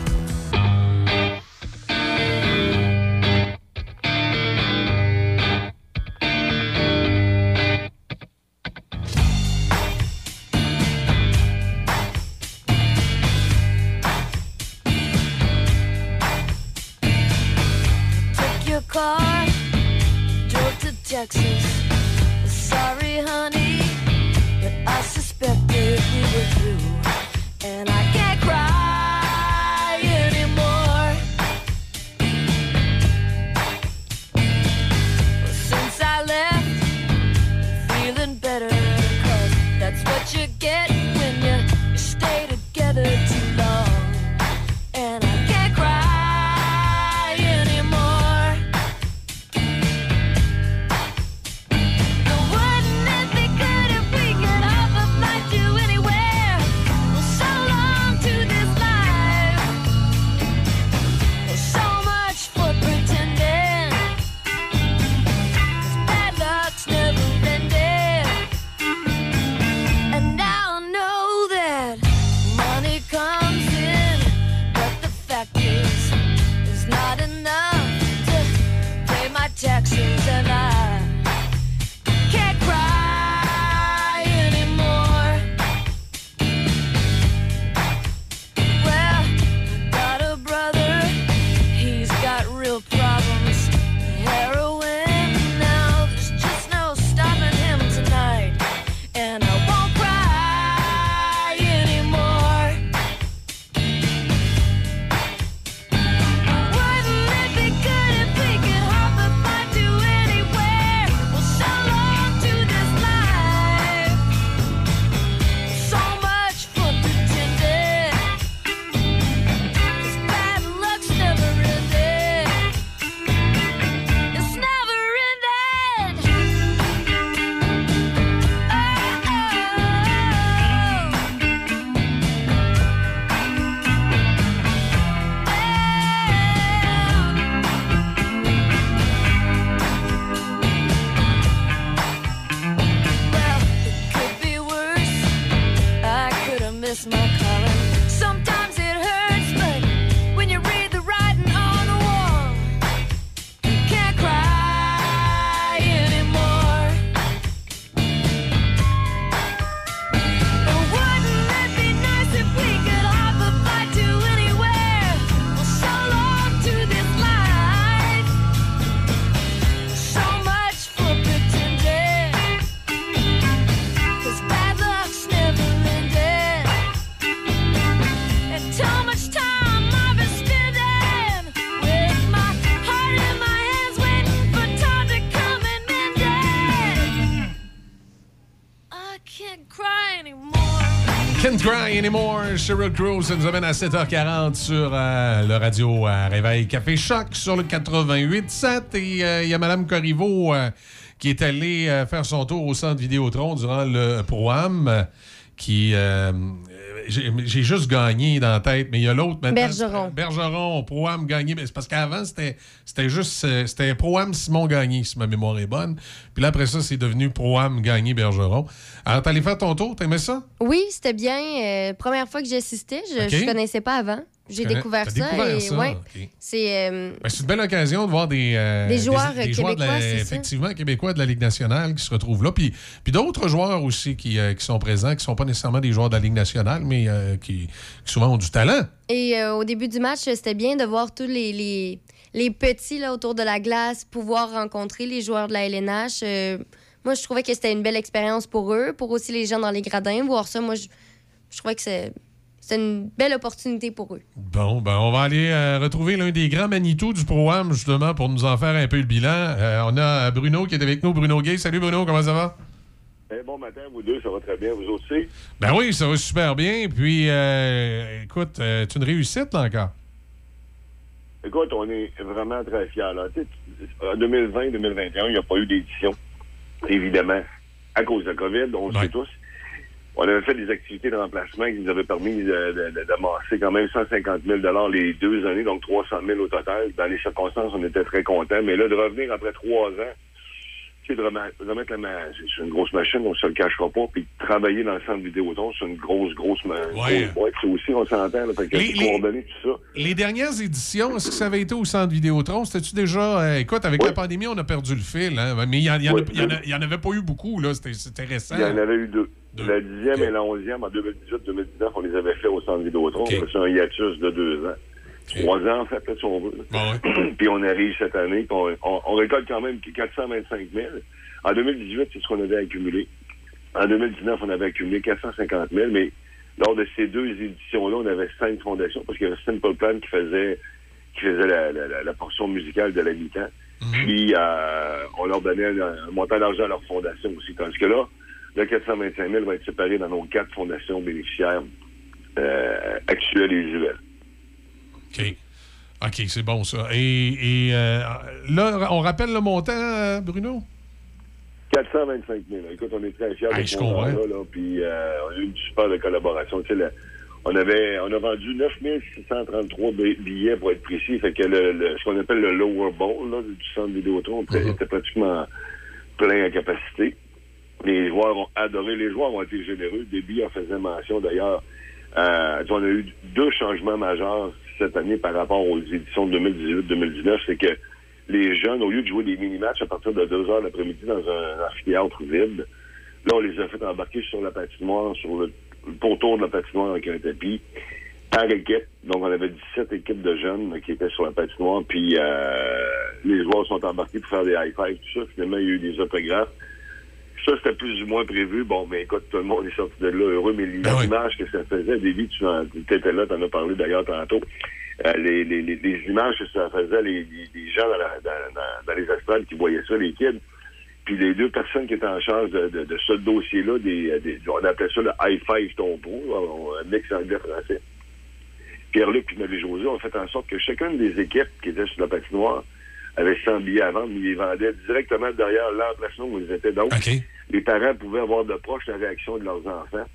Sheryl Crow, ça nous amène à 7h40 sur euh, le radio euh, Réveil Café Choc sur le 88.7. Et euh, il y a Mme Corriveau qui est allée faire son tour au centre Vidéotron durant le euh, qui. Euh, j'ai juste gagné dans la tête, mais il y a l'autre maintenant. Bergeron. Bergeron, Pro-Am gagné. Mais c'est parce qu'avant, c'était c'était juste. euh, C'était Pro-Am Simon gagné, si ma mémoire est bonne. Puis là, après ça, c'est devenu Pro-Am gagné Bergeron. Alors, t'allais faire ton tour, t'aimais ça? Oui, c'était bien. Euh, première fois que j'y assistais, je, je connaissais pas avant. J'ai découvert ça. découvert et, ça, ouais. C'est euh, Ben, c'est une belle occasion de voir des, euh, Des joueurs, des joueurs de la- québécois, effectivement québécois de la Ligue nationale qui se retrouvent là. Puis, puis d'autres joueurs aussi qui, euh, qui sont présents, qui sont pas nécessairement des joueurs de la Ligue nationale, mais euh, qui, qui souvent ont du talent. Et au début du match, c'était bien de voir tous les, les, les petits là, autour de la glace pouvoir rencontrer les joueurs de la LNH. Moi, je trouvais que c'était une belle expérience pour eux, pour aussi les gens dans les gradins. Voir ça, moi, je, je trouvais que c'est- c'est une belle opportunité pour eux. Bon, ben, on va aller euh, retrouver l'un des grands Manitou du programme, justement, pour nous en faire un peu le bilan. Euh, on a Bruno qui est avec nous, Bruno Gay. Salut Bruno, comment ça va? Eh, bon matin, vous deux, ça va très bien. Vous aussi? Ben oui, ça va super bien. Puis, euh, écoute, euh, c'est une réussite, là, encore. Écoute, on est vraiment très fiers. Là. Tu En 2020-2021, il n'y a pas eu d'édition, évidemment, à cause de la COVID, on le sait tous. On avait fait des activités de remplacement qui nous avaient permis d'amasser quand même 150 000 les deux années, donc 300 000 au total. Dans les circonstances, on était très contents. Mais là, de revenir après trois ans, sais, de remettre, la ma- c'est une grosse machine, on se le cachera pas, puis de travailler dans le centre Vidéotron, c'est une grosse, grosse, ma- Ouais. grosse boîte. C'est aussi, on s'entend, là, que Les- coordonner tout ça. Les dernières éditions, est-ce que ça avait été au centre Vidéotron? C'était-tu déjà. euh, écoute, avec la pandémie, on a perdu le fil, hein? Mais il n'y en, y en avait pas eu beaucoup, là. C'était récent. Il y en avait eu deux. La dixième et la onzième en 2018-2019, on les avait fait au centre Vidéotron. C'est un hiatus de deux ans. Trois ans, en fait, là, si on veut. puis on arrive cette année, puis on, on- on récolte quand même 425 000. En 2018, c'est ce qu'on avait accumulé. En 2019, on avait accumulé 450 000, mais lors de ces deux éditions-là, on avait cinq fondations, parce qu'il y avait Simple Plan qui faisait qui faisait la, la- la- la portion musicale de la mi-temps. Puis euh, on leur donnait un, un montant d'argent à leur fondation aussi. Tandis que là, le 425 000 va être séparé dans nos quatre fondations bénéficiaires euh, actuelles et usuelles. OK. OK, c'est bon, ça. Et, et, euh, là, on rappelle le montant, euh, Bruno? 425 000. Écoute, on est très fiers Hey, de ce montant-là. là, Puis euh, on a eu une super de collaboration. Tu sais, le- on avait on a vendu 9 633 bi- billets pour être précis. Fait que le, le- ce qu'on appelle le lower bowl là, du centre Vidéotron Mm-hmm. était pratiquement plein à capacité. Les joueurs ont adoré. Les joueurs ont été généreux. Déby en faisait mention d'ailleurs. Euh, on a eu deux changements majeurs cette année par rapport aux éditions de 2018-2019. C'est que les jeunes, au lieu de jouer des mini-matchs à partir de 2 heures l'après-midi dans un amphithéâtre vide, là, on les a fait embarquer sur la patinoire, sur le, le de la patinoire avec un tapis, par équipe. Donc, on avait 17 équipes de jeunes qui étaient sur la patinoire, puis euh, les joueurs sont embarqués pour faire des high-fives, tout ça. Finalement, il y a eu des autographes. Ça, c'était plus ou moins prévu. Bon, mais écoute, tout le monde est sorti de là heureux, mais l'image que ça faisait, David, tu en- étais là, tu en as parlé d'ailleurs tantôt. Euh, les, les, les, les images que ça faisait, les, gens dans, la- dans, dans- dans les estrades qui voyaient ça, les kids, puis les deux personnes qui étaient en charge de, de, de ce dossier-là, des, des- on appelait ça le high five tombeau, un mix anglais-français. Pierre-Luc et Marie-Josée ont fait en sorte que chacune des équipes qui étaient sur la patinoire avait 100 billets à vendre, mais ils les vendaient directement derrière l'emplacement où ils étaient. Donc, les parents pouvaient avoir de proche la réaction de leurs enfants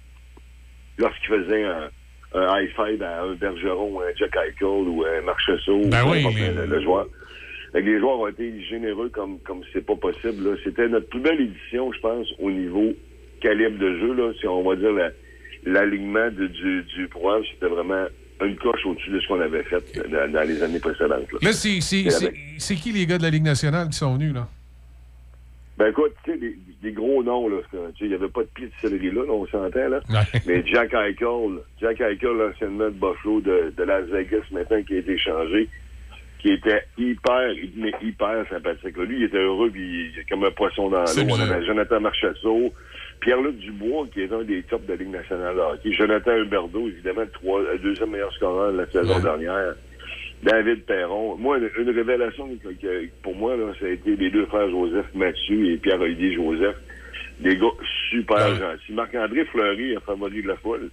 lorsqu'ils faisaient un, un high five à un Bergeron ou un Jack Eichel ou un Marchessault ou Ben oui, n'importe les- le, le joueur. Les joueurs ont été généreux comme comme c'est pas possible. C'était notre plus belle édition, je pense, au niveau calibre de jeu. Là, si on va dire la- l'alignement du, du programme, c'était vraiment une coche au-dessus de ce qu'on avait fait dans, dans les années précédentes. là. Là, c'est avec- qui les gars de la Ligue nationale qui sont venus, là? Ben écoute, tu sais, des, des gros noms, là. c'est- Tu sais, il n'y avait pas de pied de céleri là, on s'entend, là. Mais Jack Eichel, Jack Eichel, l'anciennement de Buffalo de, de Las Vegas, maintenant qui a été changé, qui était hyper, mais hyper sympathique. là. Lui, il était heureux, puis comme un poisson dans l'eau. On avait Jonathan Marchessault, Pierre-Luc Dubois, qui est un des tops de la Ligue nationale de hockey, Jonathan Huberdeau, évidemment, trois, deuxième meilleur scoreur de la saison dernière. David Perron. Moi, une, une révélation que- que- pour moi, là, ça a été les deux frères Joseph Mathieu et Pierre-Olivier Joseph. Des gars super gentils. Marc-André Fleury, a favori de la foule,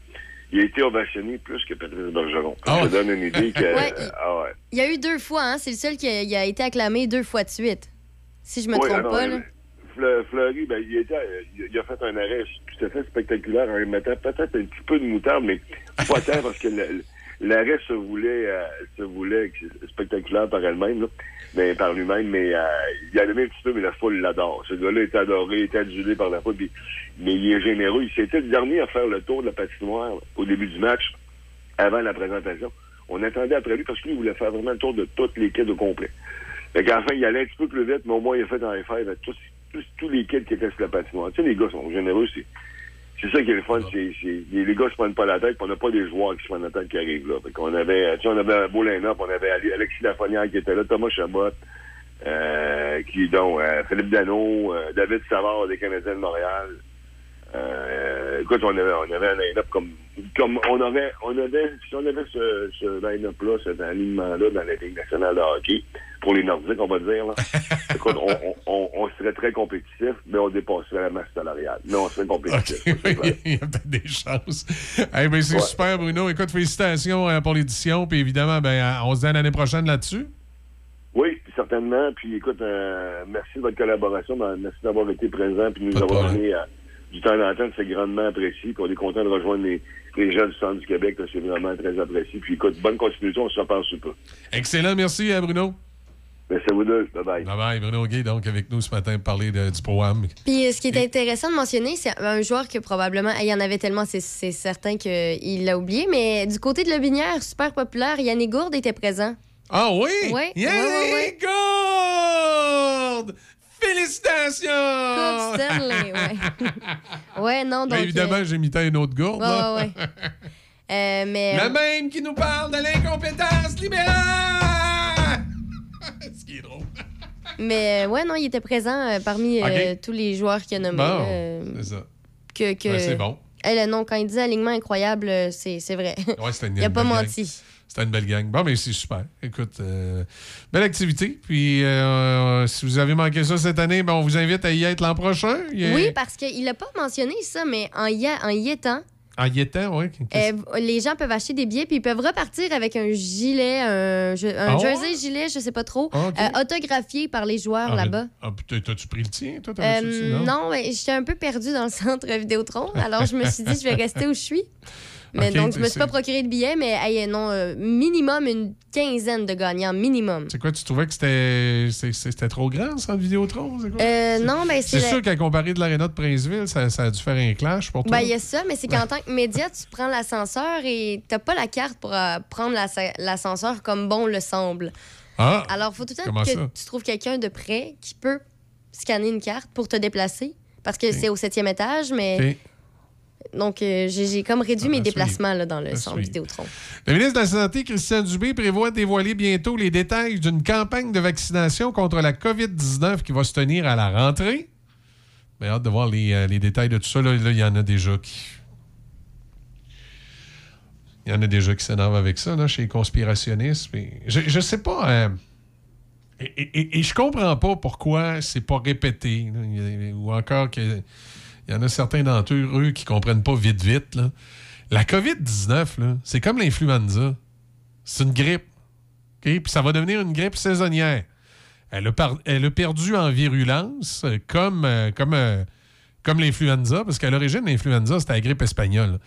il a été ovationné plus que Patrice Bergeron. Ça donne une idée que... Ouais. Ah ouais. Il y a eu deux fois, hein? C'est le seul qui a, été acclamé deux fois de suite. Si je me trompe ah non, pas, là. Fle- Fleury, ben, il, était, il, il a fait un arrêt tout à fait spectaculaire en mettant peut-être un petit peu de moutarde, mais pas tant parce que l'arrêt se voulait, euh, se voulait spectaculaire par elle-même, mais par lui-même, mais euh, il a aimé un petit peu, mais la foule l'adore. Ce gars-là est adoré, est adulé par la foule, puis- mais il est généreux. Il C'était le dernier à faire le tour de la patinoire au début du match, avant la présentation. On attendait après lui parce qu'il voulait faire vraiment le tour de toutes les quais au complet. Fait il allait un petit peu plus vite, mais au moins, il a fait un F5 à tous, tous, tous les kids qui étaient sur la patinoire. Tu sais, les gars sont généreux, c'est, c'est ça qui est le fun. C'est, les, gars se prennent pas la tête, on n'a pas des joueurs qui se prennent la tête qui arrivent là. Fait qu'on avait, tu sais, on avait line-up, on avait Alexis Lafrenière qui était là, Thomas Chabot, euh, qui, donc, euh, Philippe Dano, euh, David Savard des Canadiens de Montréal, euh, écoute, on avait, on avait un line-up comme, comme on aurait, on avait, si on avait ce, ce line-up-là, cet alignement-là dans la Ligue nationale de hockey, pour les Nordiques, on va dire, là, écoute, on, on, on, on serait très compétitif, mais on dépasserait la masse salariale. Mais on serait compétitif. Il y a peut-être des chances. Eh ben, c'est Ouais. super, Bruno. Écoute, félicitations euh, pour l'édition. Puis évidemment, ben, on se dit à l'année prochaine là-dessus. Oui, certainement. Puis écoute, euh, merci de votre collaboration. Ben, Merci d'avoir été présent puis de nous avoir donné euh, du temps d'antenne. C'est grandement apprécié. Puis on est content de rejoindre les, les gens du centre du Québec. là. C'est vraiment très apprécié. Puis écoute, bonne continuité. On se reparle sous peu. Excellent. Merci, euh, Bruno. Merci à vous deux. Bye-bye. Bye-bye. Bruno Gay, donc, avec nous ce matin pour parler de- du programme. Puis euh, ce qui est intéressant de mentionner, c'est un joueur que probablement, il y en avait tellement, c'est- c'est certain qu'il l'a oublié, mais du côté de la Binière, super populaire, Yannick Gourde était présent. Ah oui? Ouais, Yannick ouais, ouais, ouais. Gourde! Félicitations! Coupe Stanley, ouais. ouais, non, donc... Évidemment, j'ai imité une autre gourde. euh, ouais, ouais, ouais. Euh, mais... Le même qui nous parle de l'incompétence libérale! Ce qui est drôle. Mais euh, ouais, non, il était présent euh, parmi euh, tous les joueurs qu'il a nommés. Bon, euh, c'est ça. que, que... Ouais, c'est bon. Eh, nom, quand il dit alignement incroyable, euh, c'est vrai. Ouais, il a une pas menti. C'était une belle gang. Bon, mais c'est super. Écoute, euh, belle activité. Puis, euh, si vous avez manqué ça cette année, ben, on vous invite à y être l'an prochain. A- Oui, parce qu'il n'a pas mentionné ça, mais en y, en y étant, En y étant, oui. euh, les gens peuvent acheter des billets puis ils peuvent repartir avec un gilet, un, je- un ouais? jersey gilet, je sais pas trop, Ah, euh, autographié par les joueurs Ah, là-bas. Ah, t'as- T'as-tu pris le tien, toi? le Euh, tien? non, mais j'étais un peu perdue dans le centre Vidéotron, alors je me suis dit je vais rester où je suis. Mais donc je me suis pas procuré de billets, mais hey, non, euh, minimum une quinzaine de gagnants, minimum. C'est quoi, tu trouvais que c'était trop grand, ça, le Vidéotron? Quoi? Euh, non, mais c'est C'est sûr qu'à comparer de l'aréna de Princeville, ça, ça a dû faire un clash pour toi. Ben, il y a ça, mais c'est qu'en tant que média, tu prends l'ascenseur et t'as pas la carte pour euh, prendre l'as- l'ascenseur comme bon le semble. Ah! Alors, faut tout le temps que ça? tu trouves quelqu'un de près qui peut scanner une carte pour te déplacer. Parce que c'est au septième étage, mais. Donc, euh, j'ai comme réduit mes déplacements là, dans le centre. Vidéotron. Le ministre de la Santé, Christian Dubé, prévoit dévoiler bientôt les détails d'une campagne de vaccination contre la COVID-19 qui va se tenir à la rentrée. Mais hâte de voir les, euh, les détails de tout ça. Là, il y en a déjà qui. Il y en a déjà qui s'énervent avec ça, là, chez les conspirationnistes. Mais je, je sais pas. euh, et, et- et je comprends pas pourquoi c'est pas répété. là. Ou encore que. Il y en a certains d'entre eux, eux, qui comprennent pas vite, vite. La COVID-19, là, c'est comme l'influenza. C'est une grippe. OK? Puis ça va devenir une grippe saisonnière. Elle a, perdu en virulence, euh, comme, euh, comme, euh, comme l'influenza, parce qu'à l'origine, l'influenza, c'était la grippe espagnole.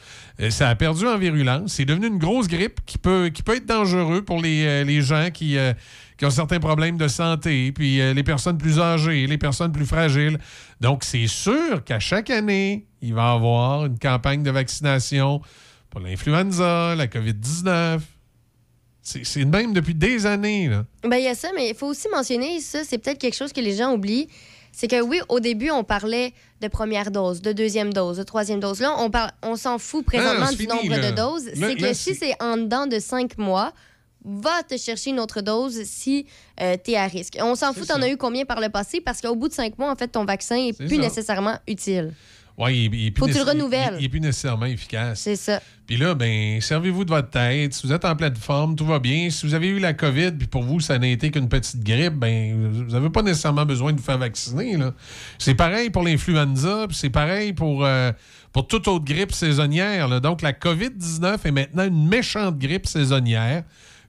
Ça a perdu en virulence. C'est devenu une grosse grippe qui peut, qui peut être dangereux pour les, les gens qui, qui ont certains problèmes de santé, puis euh, les personnes plus âgées, les personnes plus fragiles. Donc, c'est sûr qu'à chaque année, il va y avoir une campagne de vaccination pour l'influenza, la COVID-19. C'est de même depuis des années. Là. Ben, il y a ça, mais il faut aussi mentionner, ça, c'est peut-être quelque chose que les gens oublient. C'est que oui, au début, on parlait de première dose, de deuxième dose, de troisième dose. Là, on, parle, on s'en fout présentement du fini, nombre là. de doses. C'est que là, si c'est en dedans de cinq mois, va te chercher une autre dose si tu es à risque. On s'en fout, t'en as eu combien par le passé? Parce qu'au bout de cinq mois, en fait, ton vaccin est plus ça. nécessairement utile. Ouais, il, Faut que tu le renouvelles. Il, il est plus nécessairement efficace. C'est ça. Puis là, ben, servez-vous de votre tête. Si vous êtes en pleine forme, tout va bien. Si vous avez eu la COVID, puis pour vous, ça n'a été qu'une petite grippe, ben, vous n'avez pas nécessairement besoin de vous faire vacciner. C'est pareil pour l'influenza, puis c'est pareil pour, euh, pour toute autre grippe saisonnière. là. Donc, la COVID-19 est maintenant une méchante grippe saisonnière,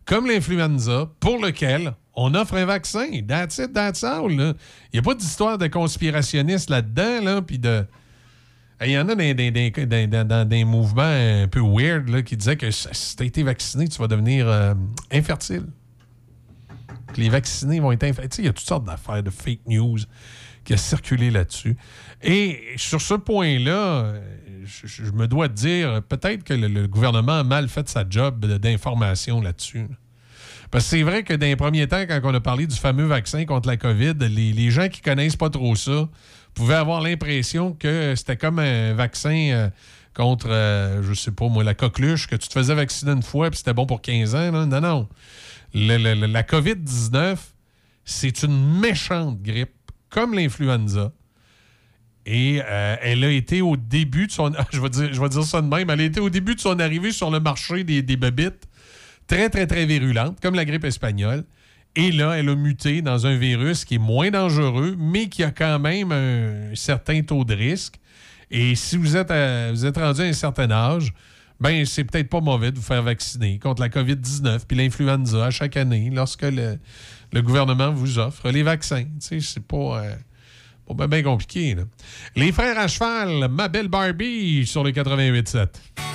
comme l'influenza, pour lequel on offre un vaccin. That's it, that's all. Il n'y a pas d'histoire de conspirationniste là-dedans, là, puis de... Il y en a dans, des mouvements un peu weird là, qui disaient que si tu as été vacciné, tu vas devenir euh, infertile. Que les vaccinés vont être infertiles. Il y a toutes sortes d'affaires de fake news qui a circulé là-dessus. Et sur ce point-là, je, me dois te dire, peut-être que le, gouvernement a mal fait sa job de- d'information là-dessus. là. Parce que c'est vrai que dans les premiers temps, quand on a parlé du fameux vaccin contre la COVID, les, gens qui connaissent pas trop ça pouvaient avoir l'impression que c'était comme un vaccin euh, contre, euh, je sais pas moi, la coqueluche, que tu te faisais vacciner une fois puis c'était bon pour 15 ans. Non, non. La COVID-19, c'est une méchante grippe, comme l'influenza. Et euh, elle a été au début de son. Je vais, dire, ça de même. Elle a été au début de son arrivée sur le marché des, babites, très, très, très virulente, comme la grippe espagnole. Et là, elle a muté dans un virus qui est moins dangereux, mais qui a quand même un certain taux de risque. Et si vous êtes, à, vous êtes rendu à un certain âge, ben c'est peut-être pas mauvais de vous faire vacciner contre la COVID-19 puis l'influenza à chaque année lorsque le, gouvernement vous offre les vaccins. C'est pas. Euh, pas bien ben compliqué. Là. Les frères à cheval, ma belle Barbie sur le 88.7.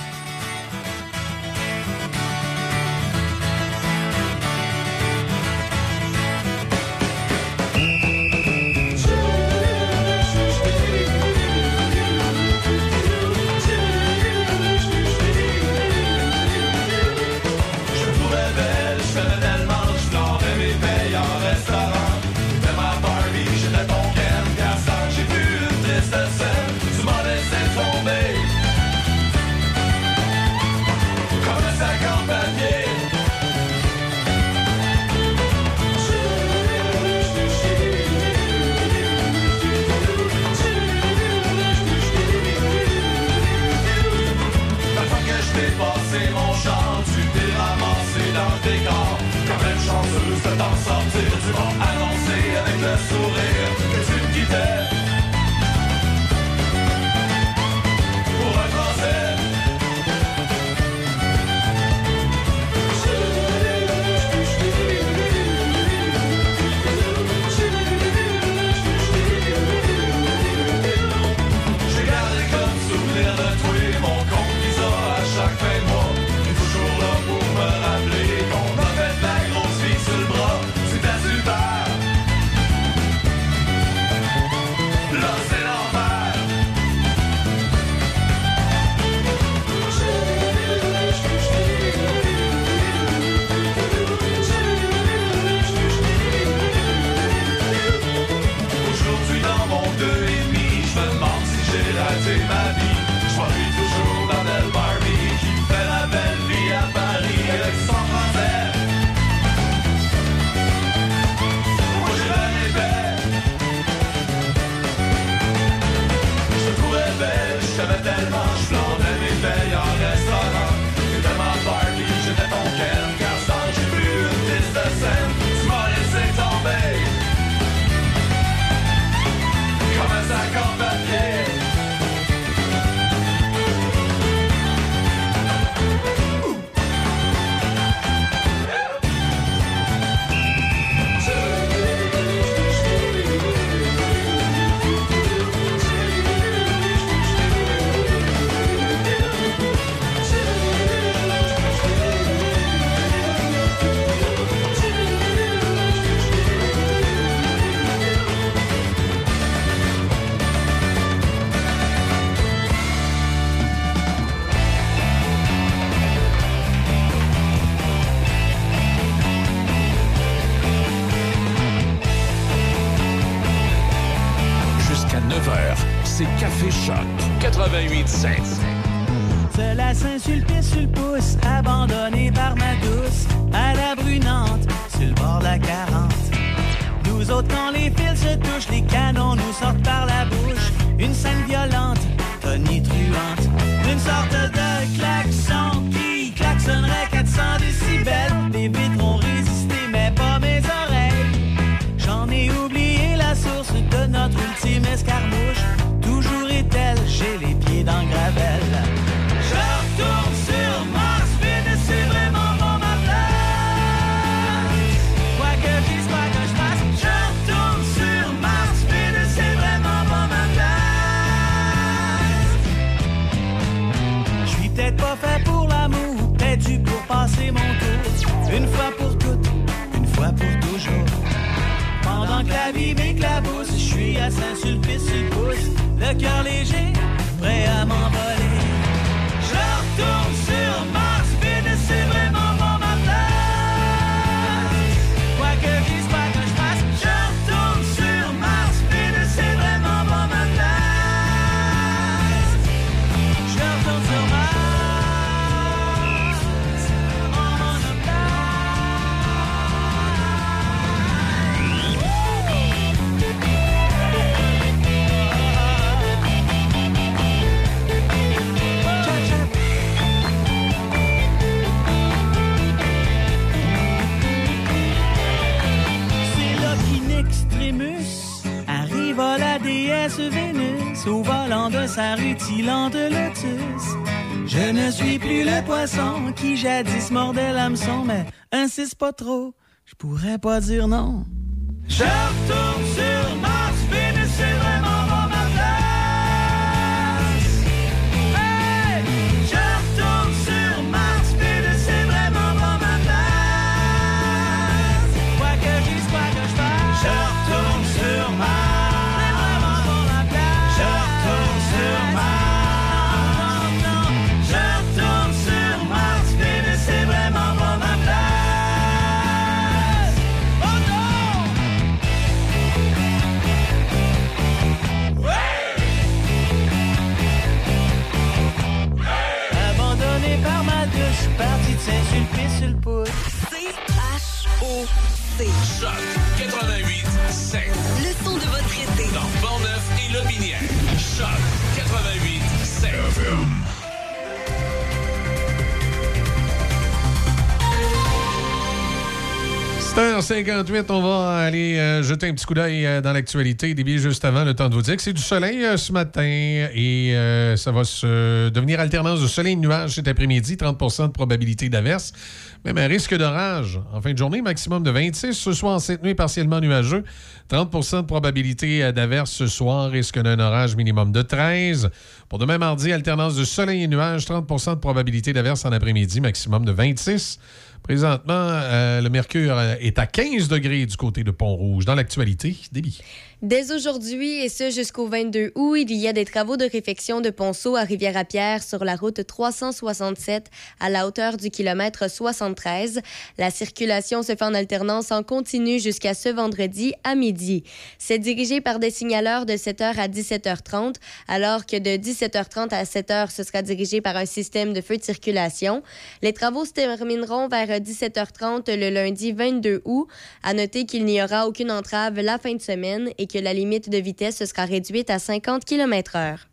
jadis mordait l'hameçon, mais insiste pas trop, je pourrais pas dire non. Je retourne sur 58. on va aller euh, jeter un petit coup d'œil euh, dans l'actualité. Des billets juste avant, le temps de vous dire que c'est du soleil euh, ce matin et ça va se devenir alternance de soleil et de nuages cet après-midi, 30% de probabilité d'averse, même un risque d'orage en fin de journée, maximum de 26. Ce soir, cette nuit, partiellement nuageux, 30% de probabilité d'averse ce soir, risque d'un orage minimum de 13. Pour demain mardi, alternance de soleil et nuages, 30% de probabilité d'averse en après-midi, maximum de 26. Présentement, euh, le mercure euh, est à 15 degrés du côté de Pont-Rouge. Dans l'actualité, débit. Dès aujourd'hui, et ce jusqu'au 22 août, il y a des travaux de réfection de Ponceau à Rivière-à-Pierre sur la route 367 à la hauteur du kilomètre 73. La circulation se fait en alternance en continu jusqu'à ce vendredi à midi. C'est dirigé par des signaleurs de 7h à 17h30, alors que de 17h30 à 7h, ce sera dirigé par un système de feu de circulation. Les travaux se termineront vers 17h30 le lundi 22 août. À noter qu'il n'y aura aucune entrave la fin de semaine et que la limite de vitesse sera réduite à 50 km/h.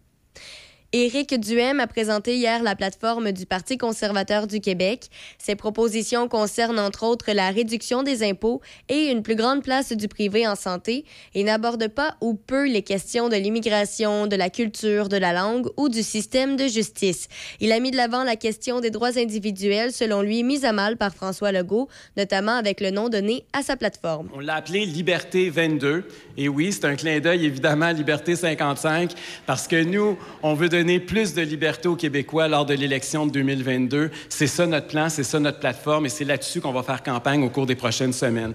Éric Duhem a présenté hier la plateforme du Parti conservateur du Québec. Ses propositions concernent entre autres la réduction des impôts et une plus grande place du privé en santé et n'aborde pas ou peu les questions de l'immigration, de la culture, de la langue ou du système de justice. Il a mis de l'avant la question des droits individuels, selon lui, mise à mal par François Legault, notamment avec le nom donné à sa plateforme. On l'a appelé Liberté 22. Et oui, c'est un clin d'œil évidemment à Liberté 55 parce que nous, on veut donner plus de liberté aux Québécois lors de l'élection de 2022. C'est ça notre plan, c'est ça notre plateforme et c'est là-dessus qu'on va faire campagne au cours des prochaines semaines.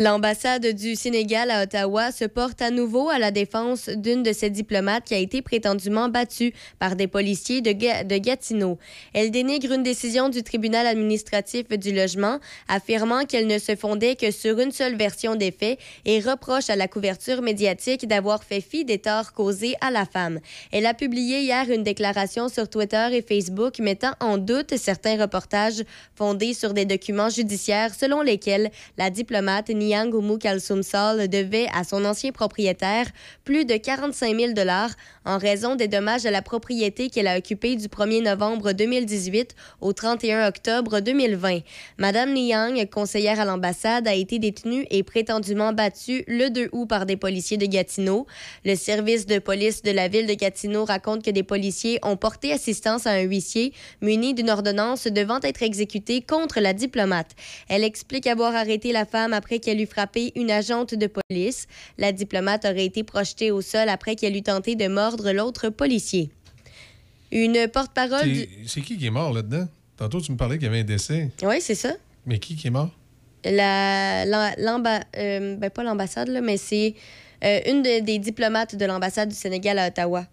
L'ambassade du Sénégal à Ottawa se porte à nouveau à la défense d'une de ses diplomates qui a été prétendument battue par des policiers de, Ga- de Gatineau. Elle dénigre une décision du tribunal administratif du logement, affirmant qu'elle ne se fondait que sur une seule version des faits et reproche à la couverture médiatique d'avoir fait fi des torts causés à la femme. Elle a publié hier une déclaration sur Twitter et Facebook mettant en doute certains reportages fondés sur des documents judiciaires selon lesquels la diplomate Niang Oumou devait à son ancien propriétaire plus de 45 000 en raison des dommages à la propriété qu'elle a occupée du 1er novembre 2018 au 31 octobre 2020. Madame Niang, conseillère à l'ambassade, a été détenue et prétendument battue le 2 août par des policiers de Gatineau. Le service de police de la ville de Gatineau raconte que des policiers ont porté assistance à un huissier muni d'une ordonnance devant être exécutée contre la diplomate. Elle explique avoir arrêté la femme après qu'elle frappé une agente de police. La diplomate aurait été projetée au sol après qu'elle eut tenté de mordre l'autre policier. Une porte-parole. C'est qui qui est mort là-dedans? Tantôt, tu me parlais qu'il y avait un décès. Oui, c'est ça. Mais qui qui est mort? La, l'am- l'amba- euh, ben, pas l'ambassade, là, mais c'est euh, une de- des diplomates de l'ambassade du Sénégal à Ottawa.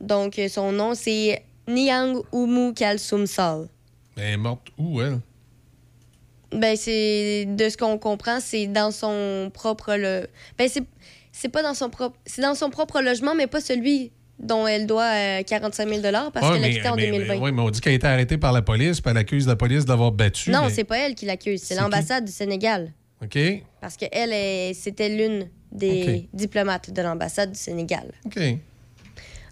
Donc, euh, son nom, c'est Niang Oumou Kalsoum Sall. Elle est morte où, elle? Ben, c'est de ce qu'on comprend, c'est dans son propre. Le... Ben, c'est, c'est pas dans son propre. C'est dans son propre logement, mais pas celui dont elle doit euh, 45 000 parce Ouais, qu'elle a quitté en mais- 2020. mais- ouais, mais on dit qu'elle a été arrêtée par la police, puis elle accuse la police d'avoir battu. non, mais- c'est pas elle qui l'accuse, c'est l'ambassade du Sénégal. OK. Parce qu'elle, c'était l'une des diplomates de l'ambassade du Sénégal. OK.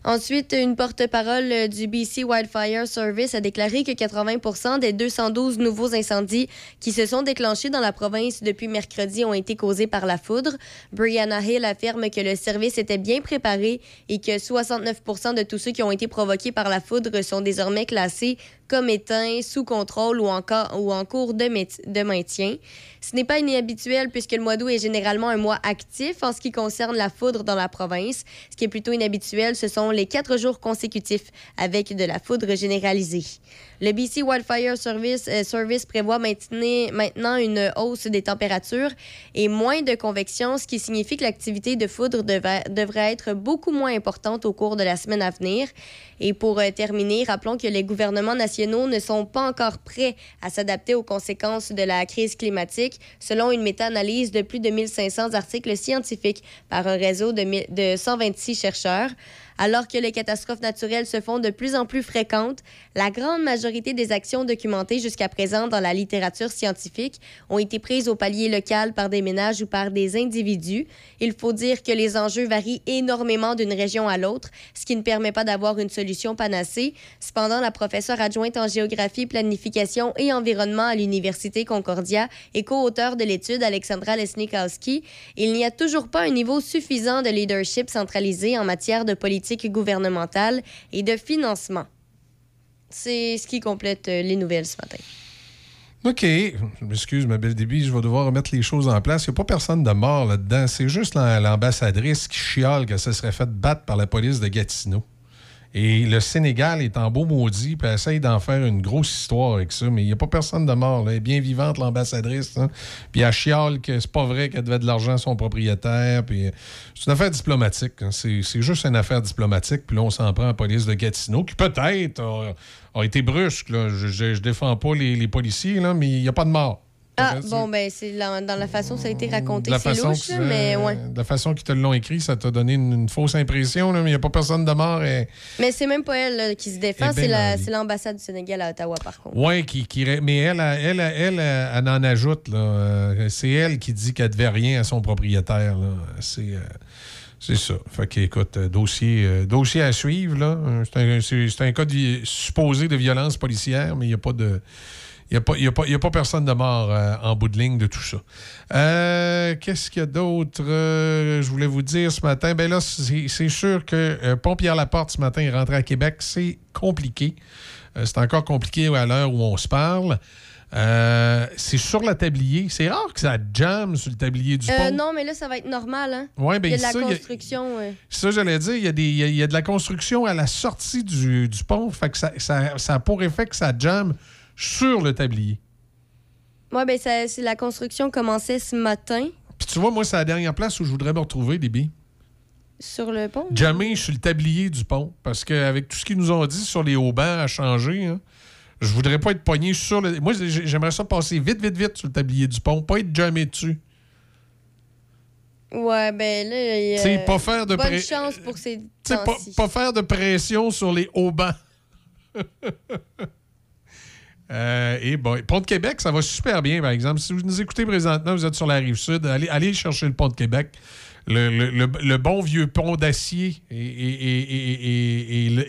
Ensuite, une porte-parole euh, du BC Wildfire Service a déclaré que 80% des 212 nouveaux incendies qui se sont déclenchés dans la province depuis mercredi ont été causés par la foudre. Brianna Hill affirme que le service était bien préparé et que 69% de tous ceux qui ont été provoqués par la foudre sont désormais classés comme éteints, sous contrôle ou, encore, ou en cours de, de maintien. Ce n'est pas inhabituel puisque le mois d'août est généralement un mois actif en ce qui concerne la foudre dans la province. Ce qui est plutôt inhabituel, ce sont les quatre jours consécutifs avec de la foudre généralisée. Le BC Wildfire Service, euh, prévoit maintenant une hausse des températures et moins de convection, ce qui signifie que l'activité de foudre devrait être beaucoup moins importante au cours de la semaine à venir. Et pour euh, terminer, rappelons que les gouvernements nationaux ne sont pas encore prêts à s'adapter aux conséquences de la crise climatique, selon une méta-analyse de plus de 1500 articles scientifiques par un réseau de, de 126 chercheurs. Alors que les catastrophes naturelles se font de plus en plus fréquentes, la grande majorité des actions documentées jusqu'à présent dans la littérature scientifique ont été prises au palier local par des ménages ou par des individus. Il faut dire que les enjeux varient énormément d'une région à l'autre, ce qui ne permet pas d'avoir une solution panacée. Cependant, la professeure adjointe en géographie, planification et environnement à l'Université Concordia et co-auteure de l'étude, Alexandra Lesnikowski, il n'y a toujours pas un niveau suffisant de leadership centralisé en matière de politique gouvernementale et de financement. C'est ce qui complète euh, les nouvelles ce matin. OK. Je m'excuse, ma belle débit, je vais devoir remettre les choses en place. Il n'y a pas personne de mort là-dedans. C'est juste l'am- l'ambassadrice qui chiale que ça serait fait battre par la police de Gatineau. Et le Sénégal est en beau maudit, puis essaye d'en faire une grosse histoire avec ça, mais il n'y a pas personne de mort. là. Elle bien vivante, l'ambassadrice. hein. Puis elle chiale que c'est pas vrai qu'elle devait de l'argent à son propriétaire. Puis euh, c'est une affaire diplomatique. hein. C'est juste une affaire diplomatique. Puis là, on s'en prend à la police de Gatineau, qui peut-être a, été brusque. Je, je défends pas les, les policiers, là, mais il n'y a pas de mort. Ah, bon, ben, c'est la- dans la façon que ça a été raconté, la c'est façon louche, que- mais ouais. de la façon qu'ils te l'ont écrit, ça t'a donné une, une fausse impression, là, mais il n'y a pas personne de mort. Et... Mais c'est même pas elle là, qui se défend, Eh ben, c'est la- Marie. c'est l'ambassade du Sénégal à Ottawa, par contre. Oui, qui, qui- mais elle, elle, elle, elle, elle en ajoute. là. Euh, C'est elle qui dit qu'elle devait rien à son propriétaire. là. C'est euh, c'est ça. Fait que, écoute, euh, dossier, euh, dossier à suivre. là. Euh, C'est un, c'est- c'est un cas de supposé de violence policière, mais il n'y a pas de. Il n'y a, pas- y a pas- il y a pas personne de mort euh, en bout de ligne de tout ça. Euh, Qu'est-ce qu'il y a d'autre? Euh, je voulais vous dire ce matin. Ben là, c'est sûr que Pont-Pierre-Laporte ce matin est rentré à Québec. C'est compliqué. C'est encore compliqué à l'heure où on se parle. Euh, c'est sur le tablier. C'est rare que ça jamme sur le tablier du Euh, pont. non, mais là, ça va être normal. Hein? Ouais, ben, il y a de la ça, a- construction. euh. Ça, j'allais dire, il y, a des- il y a- il y a de la construction à la sortie du, du pont. Fait que ça, ça- ça a pour effet que ça jamme sur le tablier. Ouais, ben, ça- c'est la construction commençait ce matin Puis tu vois, moi, c'est la dernière place où je voudrais me retrouver, Déby. sur le pont? Jamais sur le tablier du pont. Parce qu'avec tout ce qu'ils nous ont dit sur les hauts bancs à changer, hein, je voudrais pas être pogné sur le. Moi, j'ai- j'aimerais ça passer vite, vite, vite sur le tablier du pont, pas être jamais dessus. Ouais, ben là. il y a- Tu sais, pas faire de Bonne pré- chance pour ces Tu sais, pas, pas faire de pression sur les hauts bancs. Euh, et bon, Pont de Québec, ça va super bien, par exemple. Si vous nous écoutez présentement, vous êtes sur la rive sud, allez, chercher le Pont de Québec. Le, bon vieux pont d'acier est,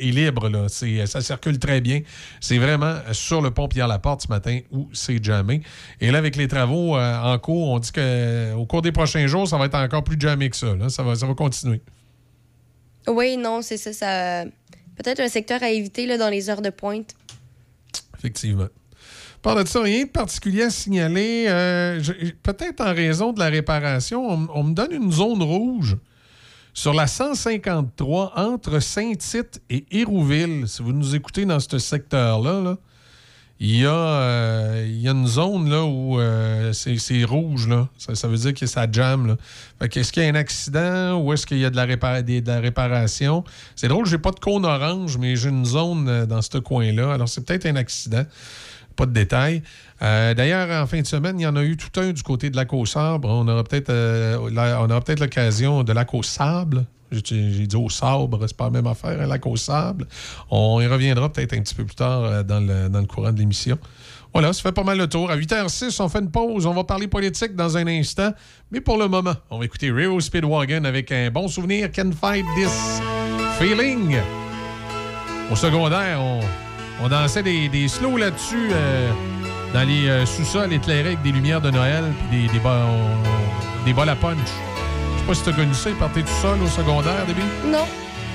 libre. Là. Ça circule très bien. C'est vraiment sur le pont Pierre-Laporte ce matin où c'est jamais. Et là, avec les travaux euh, en cours, on dit qu'au cours des prochains jours, ça va être encore plus jamais que ça. là. Ça, va, ça va continuer. Oui, non, c'est ça, ça. Peut-être un secteur à éviter là, dans les heures de pointe. Effectivement. Par de ça, rien de particulier à signaler. Euh, Peut-être en raison de la réparation, on, me donne une zone rouge sur la 153 entre Saint-Tite et Hérouville. Si vous nous écoutez dans ce secteur-là, là, il, y a, euh, il y a une zone là, où euh, c'est rouge. Là. Ça, veut dire que ça jamme. Est-ce qu'il y a un accident ou est-ce qu'il y a de la, de la réparation? C'est drôle, j'ai pas de cône orange, mais j'ai une zone euh, dans ce coin-là. Alors, c'est peut-être un accident. Pas de détails. Euh, D'ailleurs, en fin de semaine, il y en a eu tout un du côté de lac au sabre. On aura peut-être euh, peut-être l'occasion de lac au sable. J'ai dit au sabre, c'est pas la même affaire, un lac au sable. On y reviendra peut-être un petit peu plus tard euh, dans, le, dans le courant de l'émission. Voilà, ça fait pas mal le tour. À 8h06, on fait une pause. On va parler politique dans un instant. Mais pour le moment, on va écouter Rio Speedwagon avec un bon souvenir. Can Fight This Feeling. Au secondaire, on, on dansait des, des slows là-dessus euh, dans les euh, sous-sols éclairés avec des lumières de Noël puis des, des, bas- on- des bols à punch. Je sais pas si t'as connu ça, partir tout seul au secondaire, début? Non.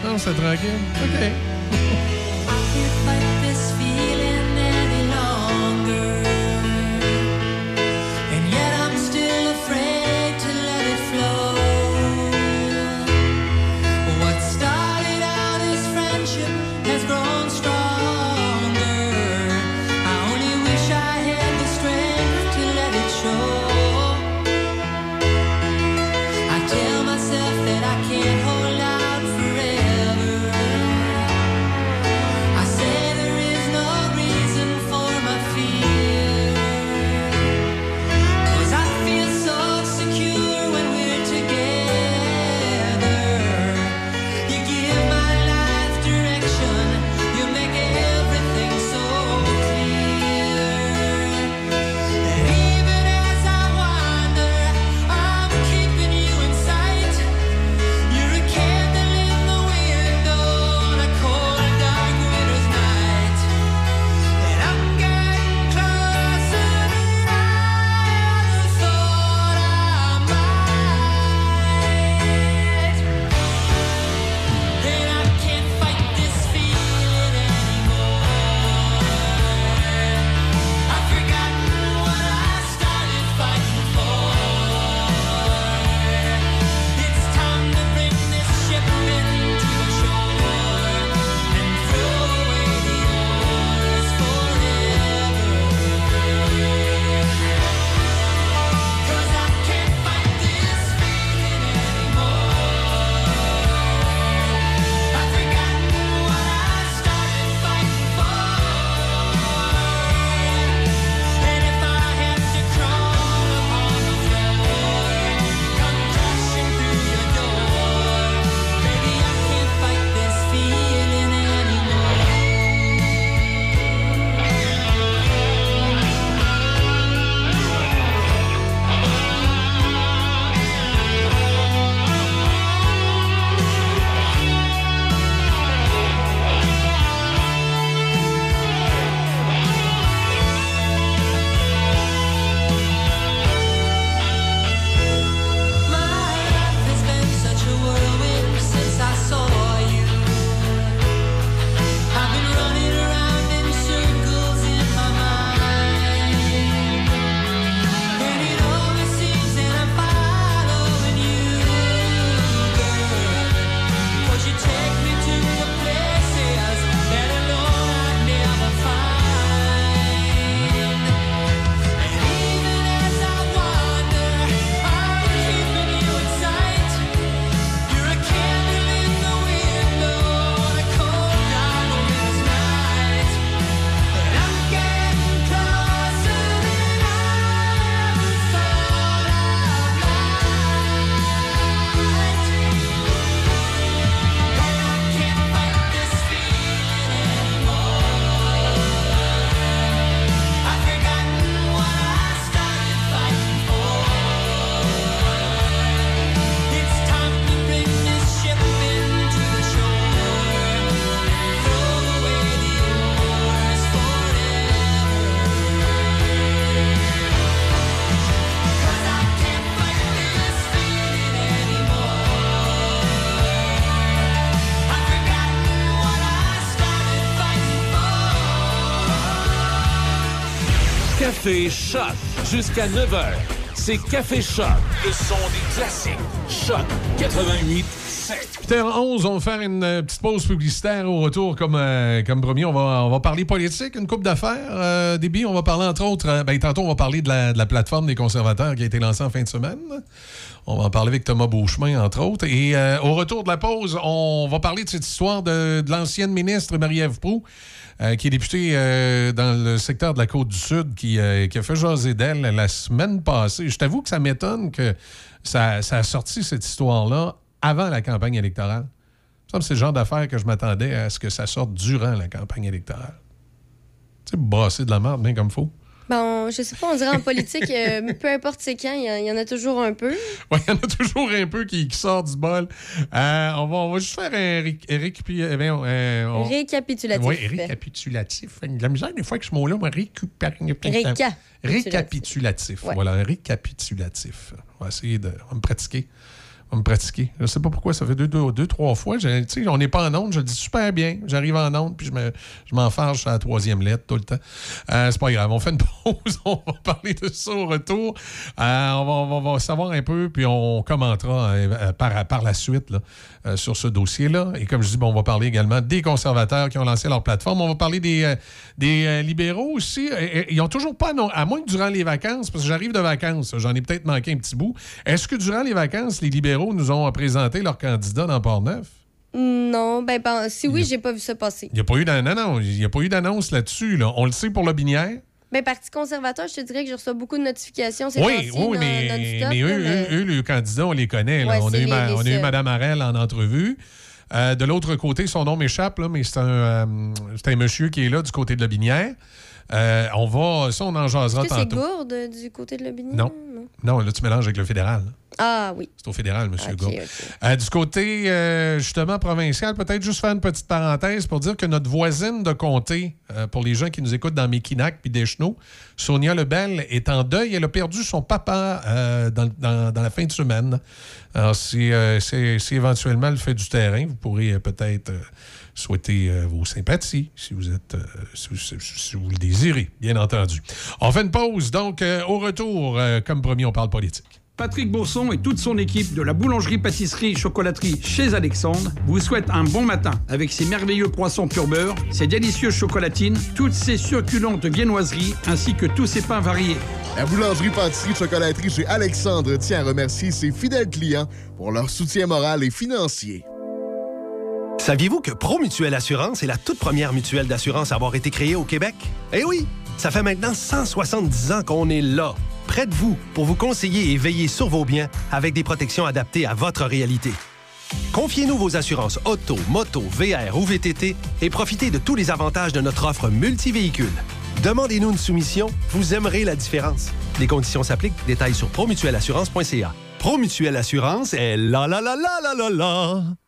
Non, c'est tranquille. OK. Café Choc jusqu'à 9h. C'est Café Choc, le son des classiques. Choc 88 8h11, on va faire une euh, petite pause publicitaire au retour, comme, euh, comme promis. On va, on va parler politique, une coupe d'affaires. Euh, Déby, on va parler entre autres. euh, ben, tantôt, on va parler de la, de la plateforme des conservateurs qui a été lancée en fin de semaine. On va en parler avec Thomas Beauchemin, entre autres. Et euh, au retour de la pause, on va parler de cette histoire de, de l'ancienne ministre Marie-Ève Proux, euh, qui est députée euh, dans le secteur de la Côte-du-Sud, euh, qui a fait jaser d'elle la semaine passée. Je t'avoue que ça m'étonne que ça, a sorti cette histoire-là avant la campagne électorale. C'est le genre d'affaire que je m'attendais à ce que ça sorte durant la campagne électorale. Tu sais, brasser de la merde, bien comme faut. Bon, je sais pas, on dirait en politique, euh, peu importe c'est quand, il y, en- il y en a toujours un peu. Ouais, il y en a toujours un peu qui, qui sort du bol. Euh, on, va, on va juste faire un ré- euh, voyons, euh, on- Récapitulatif. Oui, récapitulatif. La misère des fois avec ce mot-là, moi, Récapitulatif. Ouais. Voilà, récapitulatif. On va essayer de on va me pratiquer. Va me pratiquer. Je ne sais pas pourquoi, ça fait deux, deux, trois fois. Je- on n'est pas en onde, je le dis super bien. J'arrive en onde, puis je me- je m'enfarge à la troisième lettre tout le temps. Euh, c'est pas grave. On fait une pause, on va parler de ça au retour. Euh, on, va, on va- savoir un peu, puis on commentera euh, euh, par, par la suite là, sur ce dossier-là. Et comme je dis, bon, on va parler également des conservateurs qui ont lancé leur plateforme. On va parler des, des libéraux aussi. Ils ont toujours pas, non, à moins que durant les vacances, parce que j'arrive de vacances, j'en ai peut-être manqué un petit bout. Est-ce que durant les vacances, les libéraux nous ont présenté leur candidat dans Port-Neuf? Non, ben, ben, si oui, j'ai pas vu ça passer. Il n'y a pas eu il a pas d'annonce là-dessus. là. On le sait pour le binière. Ben, Parti conservateur, je te dirais que je reçois beaucoup de notifications. ces Oui, oui, non- mais, eux, mais- eux, eux, les candidats, on les connaît. là. Ouais, on, a eu les- ma- les on a eu seuls. Mme Arel en entrevue. Euh, de l'autre côté, son nom m'échappe, là, mais c'est un, euh, c'est un monsieur qui est là du côté de la Binière. Euh, on va, ça, on en jasera Est-ce que c'est gourde euh, du côté de l'Aubigny? Non. Non, là, tu mélanges avec le fédéral. Ah oui. C'est au fédéral, M. Ok, Gourde. Euh, du côté, justement, provincial, peut-être juste faire une petite parenthèse pour dire que notre voisine de comté, pour les gens qui nous écoutent dans Mekinac puis Deschenaux, Sonia Lebel est en deuil. Elle a perdu son papa dans, dans- dans la fin de semaine. Alors, si, éventuellement le fait du terrain, vous pourrez peut-être souhaiter euh, vos sympathies si vous êtes euh, si, vous- si- si vous le désirez, bien entendu. On fait une pause, donc euh, au retour, euh, comme promis, on parle politique. Patrick Bourson et toute son équipe de la boulangerie-pâtisserie-chocolaterie chez Alexandre vous souhaitent un bon matin avec ses merveilleux poissons pur beurre, ses délicieuses chocolatines, toutes ses succulentes viennoiseries ainsi que tous ses pains variés. La boulangerie pâtisserie chocolaterie chez Alexandre tient à remercier ses fidèles clients pour leur soutien moral et financier. Saviez-vous que Promutuelle Assurance est la toute première mutuelle d'assurance à avoir été créée au Québec? Eh oui! Ça fait maintenant 170 ans qu'on est là, près de vous, pour vous conseiller et veiller sur vos biens avec des protections adaptées à votre réalité. Confiez-nous vos assurances auto, moto, VR ou VTT et profitez de tous les avantages de notre offre multivéhicule. Demandez-nous une soumission, vous aimerez la différence. Les conditions s'appliquent, détails sur promutuelleassurance.ca. Promutuelle Assurance est la la la la la la la.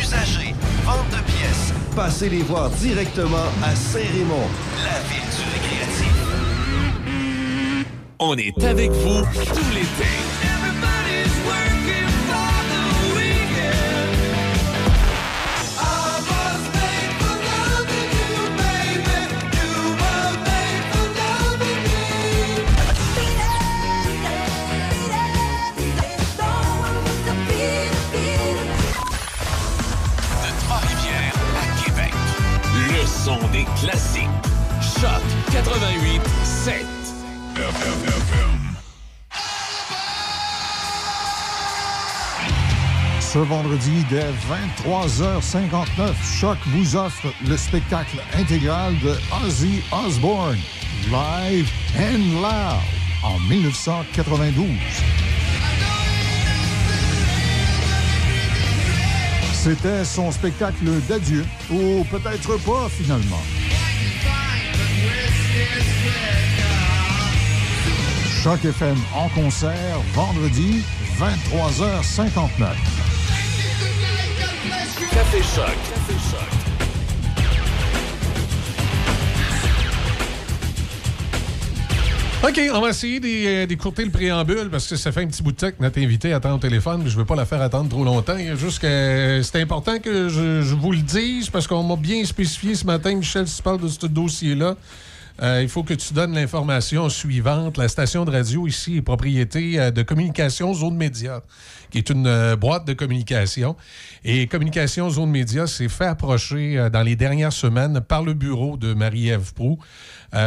usagers, vente de pièces. Passez les voir directement à Saint-Raymond, la ville du récréatif. On est avec vous tout l'été. De Le son des classiques. Choc 88 7. Ce vendredi, dès 23h59, Choc vous offre le spectacle intégral de Ozzy Osbourne, Live and Loud, en 1992. C'était son spectacle d'adieu, ou peut-être pas finalement. Choc FM en concert, vendredi, 23h59. Café Choc. Choc. OK, on va essayer euh, d'écourter le préambule parce que ça fait un petit bout de temps que notre invité attend au téléphone, mais je ne veux pas la faire attendre trop longtemps. Juste que euh, c'est important que je, je vous le dise parce qu'on m'a bien spécifié ce matin, Michel, si tu parles de ce dossier-là. Euh, il faut que tu donnes l'information suivante. La station de radio ici est propriété euh, de Communication Zone Média, qui est une euh, boîte de communication. Et Communication Zone Média s'est fait approcher dans les dernières semaines par le bureau de Marie-Ève Proux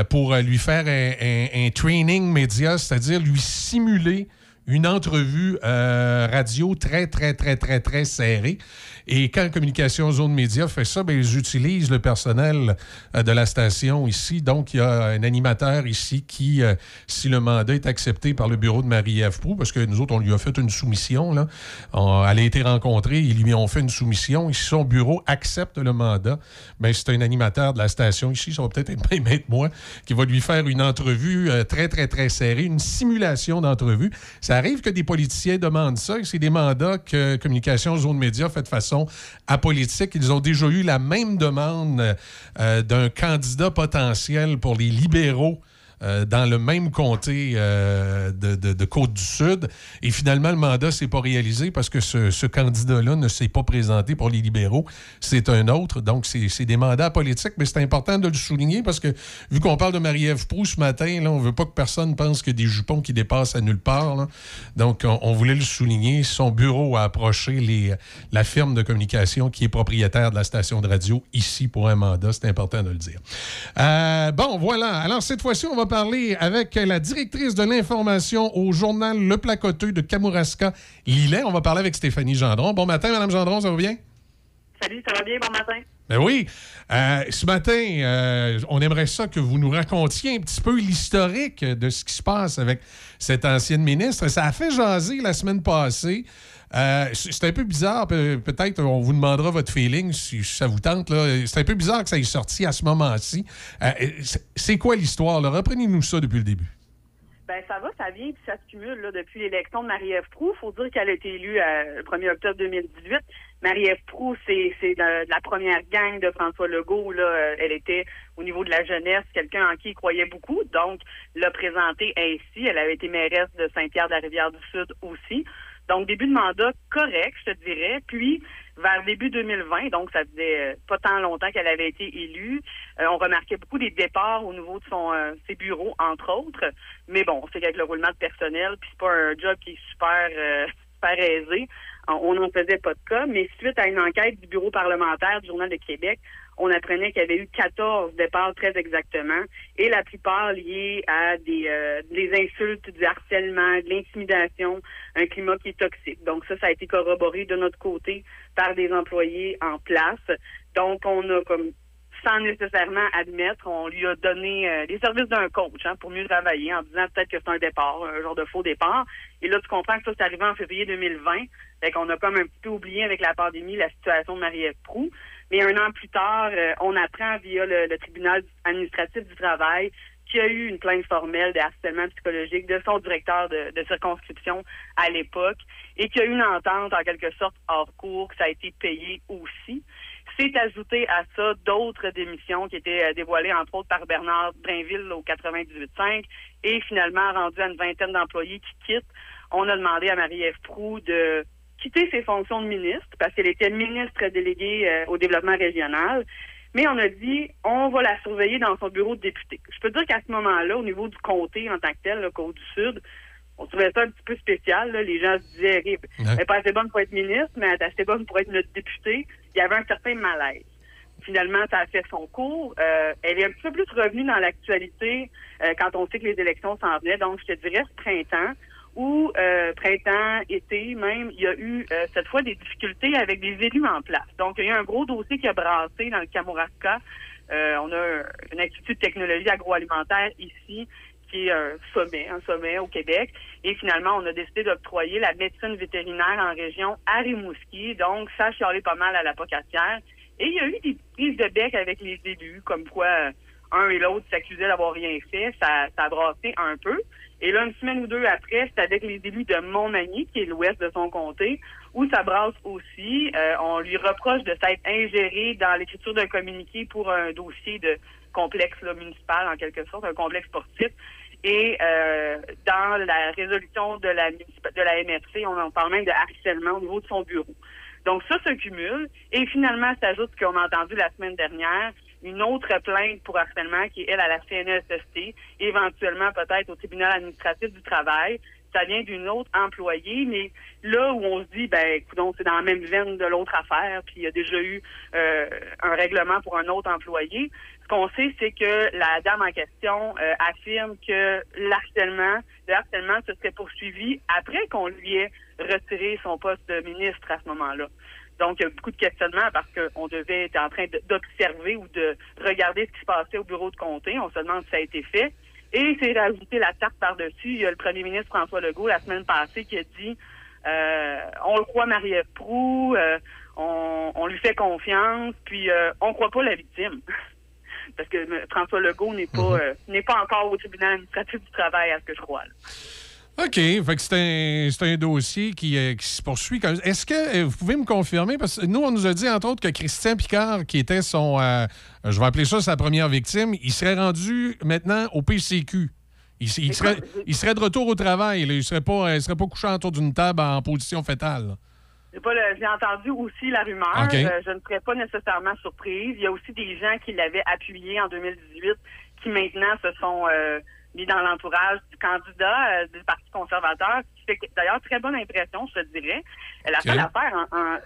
pour lui faire un, training média, c'est-à-dire lui simuler une entrevue radio très, très, très, très, très serrée. Et quand Communication Zone Média fait ça, ben, ils utilisent le personnel euh, de la station ici. Donc, il y a un animateur ici qui, euh, si le mandat est accepté par le bureau de Marie-Ève Proux, parce que nous autres, on lui a fait une soumission, là. Elle a été rencontrée, ils lui ont fait une soumission. Et si son bureau accepte le mandat, ben, c'est un animateur de la station ici, ça va peut-être être même être moi, qui va lui faire une entrevue euh, très, très, très serrée, une simulation d'entrevue. Ça arrive que des politiciens demandent ça, et c'est des mandats que Communication Zone Média fait de façon apolitique. Ils ont déjà eu la même demande euh, d'un candidat potentiel pour les libéraux. Euh, dans le même comté euh, de, de- Côte-du-Sud. Et finalement, le mandat ne s'est pas réalisé parce que ce, candidat-là ne s'est pas présenté pour les libéraux. C'est un autre. Donc, c'est des mandats politiques, mais c'est important de le souligner parce que, vu qu'on parle de Marie-Ève Proux ce matin, là, on ne veut pas que personne pense a des jupons qui dépassent à nulle part. Donc, on, on voulait le souligner. Son bureau a approché les, la firme de communication qui est propriétaire de la station de radio ici pour un mandat. C'est important de le dire. Euh, bon, voilà. Alors, cette fois-ci, on va parler avec la directrice de l'information au journal Le Placoteux de Kamouraska, Lillet. On va parler avec Stéphanie Gendron. Bon matin, Madame Gendron, ça va bien? Salut, ça va bien, bon matin? Ben oui. Euh, ce matin, euh, on aimerait ça que vous nous racontiez un petit peu l'historique de ce qui se passe avec cette ancienne ministre. Ça a fait jaser la semaine passée. Euh, c'est un peu bizarre. Pe- Peut-être on vous demandera votre feeling si ça vous tente. C'est un peu bizarre que ça ait sorti à ce moment-ci. C'est- quoi l'histoire? Reprenez-nous ça depuis le début. Ben ça va, ça vient, puis ça se cumule là, depuis l'élection de Marie-Ève Proux. faut dire qu'elle a été élue le 1er octobre 2018. Marie-Ève Proux, c'est de la première gang de François Legault. Là. Euh, Elle était, au niveau de la jeunesse, quelqu'un en qui il croyait beaucoup. Donc, l'a présentée ainsi. Elle avait été mairesse de Saint-Pierre-de-la-Rivière-du-Sud aussi. Donc, début de mandat correct, je te dirais. Puis, vers début 2020, donc ça faisait euh, pas tant longtemps qu'elle avait été élue, euh, on remarquait beaucoup des départs au niveau de son ses bureaux, entre autres. Mais bon, c'est qu'avec le roulement de personnel, puis c'est pas un job qui est super euh, super aisé. On n'en faisait pas de cas, mais suite à une enquête du bureau parlementaire du Journal de Québec, on apprenait qu'il y avait eu 14 départs très exactement, et la plupart liés à des, euh, des insultes, du harcèlement, de l'intimidation, un climat qui est toxique. Donc ça, ça a été corroboré de notre côté par des employés en place. Donc on a comme sans nécessairement admettre, on lui a donné euh, les services d'un coach hein, pour mieux travailler en disant peut-être que c'est un départ, un genre de faux départ. Et là, tu comprends que ça, c'est arrivé en février 2020. Fait qu'on a comme un petit peu oublié avec la pandémie la situation de Marie-Ève Proux. Mais un an plus tard, euh, on apprend via le, tribunal administratif du travail qu'il y a eu une plainte formelle de harcèlement psychologique de son directeur de circonscription à l'époque et qu'il y a eu une entente en quelque sorte hors cours, que ça a été payé aussi. C'est ajouté à ça d'autres démissions qui étaient euh, dévoilées entre autres par Bernard Drainville au 98.5 et finalement rendu à une vingtaine d'employés qui quittent. On a demandé à Marie-Ève Proux de quitter ses fonctions de ministre parce qu'elle était ministre déléguée euh, au développement régional. Mais on a dit, on va la surveiller dans son bureau de député. Je peux dire qu'à ce moment-là, au niveau du comté en tant que tel, le Côte-du-Sud, on trouvait ça un petit peu spécial. là. Les gens se disaient, elle n'est pas assez bonne pour être ministre, mais elle est assez bonne pour être notre député. Il y avait un certain malaise. Finalement, ça a fait son cours. Euh, elle est un petit peu plus revenue dans l'actualité euh, quand on sait que les élections s'en venaient. Donc, je te dirais ce printemps ou euh, printemps, été même, il y a eu euh, cette fois des difficultés avec des élus en place. Donc, il y a eu un gros dossier qui a brassé dans le Kamouraska. Euh, on a un institut de technologie agroalimentaire ici qui est un sommet, un sommet au Québec. Et finalement, on a décidé d'octroyer la médecine vétérinaire en région à Rimouski. Donc, ça a chialé pas mal à la pocatière. Et il y a eu des prises de bec avec les élus, comme quoi euh, un et l'autre s'accusaient d'avoir rien fait. Ça, ça a brassé un peu. Et là, une semaine ou deux après, c'est avec les élus de Montmagny, qui est l'ouest de son comté, où ça brasse aussi. Euh, on lui reproche de s'être ingéré dans l'écriture d'un communiqué pour un dossier de complexe municipal, en quelque sorte, un complexe sportif. Et euh, dans la résolution de la, de la MRC, on en parle même de harcèlement au niveau de son bureau. Donc ça se cumule. Et finalement, s'ajoute ce qu'on a entendu la semaine dernière, une autre plainte pour harcèlement qui est, elle, à la CNESST, éventuellement peut-être au tribunal administratif du travail, ça vient d'une autre employée, mais là où on se dit, ben, écoute, c'est dans la même veine de l'autre affaire, puis il y a déjà eu euh, un règlement pour un autre employé. Ce qu'on sait, c'est que la dame en question euh, affirme que l'harcèlement, le harcèlement se serait poursuivi après qu'on lui ait retiré son poste de ministre à ce moment-là. Donc, il y a beaucoup de questionnements parce qu'on devait être en train d'observer ou de regarder ce qui se passait au bureau de comté. On se demande si ça a été fait. Et c'est rajouter la tarte par-dessus. Il y a le premier ministre François Legault la semaine passée qui a dit euh, on le croit Marie-Ève euh, on, on lui fait confiance, puis euh, on croit pas la victime. Parce que euh, François Legault n'est pas euh, n'est pas encore au tribunal administratif du travail, à ce que je crois. là. OK. Fait que c'est un, c'est un dossier qui, euh, qui se poursuit. Est-ce que euh, vous pouvez me confirmer? Parce que nous, on nous a dit, entre autres, que Christian Picard, qui était son. euh, je vais appeler ça sa première victime, il serait rendu maintenant au PCQ. Il, serait, il serait de retour au travail. là. Il ne serait, pas, il serait pas couché autour d'une table en position fétale. là. J'ai entendu aussi la rumeur. Euh, je ne serais pas nécessairement surprise. Il y a aussi des gens qui l'avaient appuyé en 2018 qui maintenant se sont euh, mis dans l'entourage du candidat euh, du Parti conservateur, ce qui fait d'ailleurs très bonne impression, je te dirais. Euh, La OK. seule affaire en- en-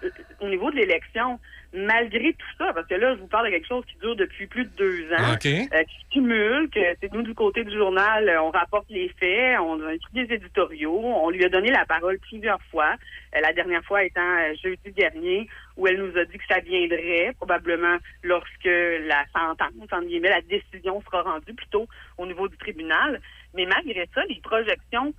au niveau de l'élection, malgré tout ça, parce que là, je vous parle de quelque chose qui dure depuis plus de deux ans, OK. euh, qui se cumule, que c'est nous du côté du journal, euh, on rapporte les faits, on a écrit des éditoriaux, on lui a donné la parole plusieurs fois, euh, la dernière fois étant euh, jeudi dernier, où elle nous a dit que ça viendrait probablement lorsque la sentence, entre guillemets, la décision sera rendue plutôt au niveau du tribunal. Mais malgré ça, les projections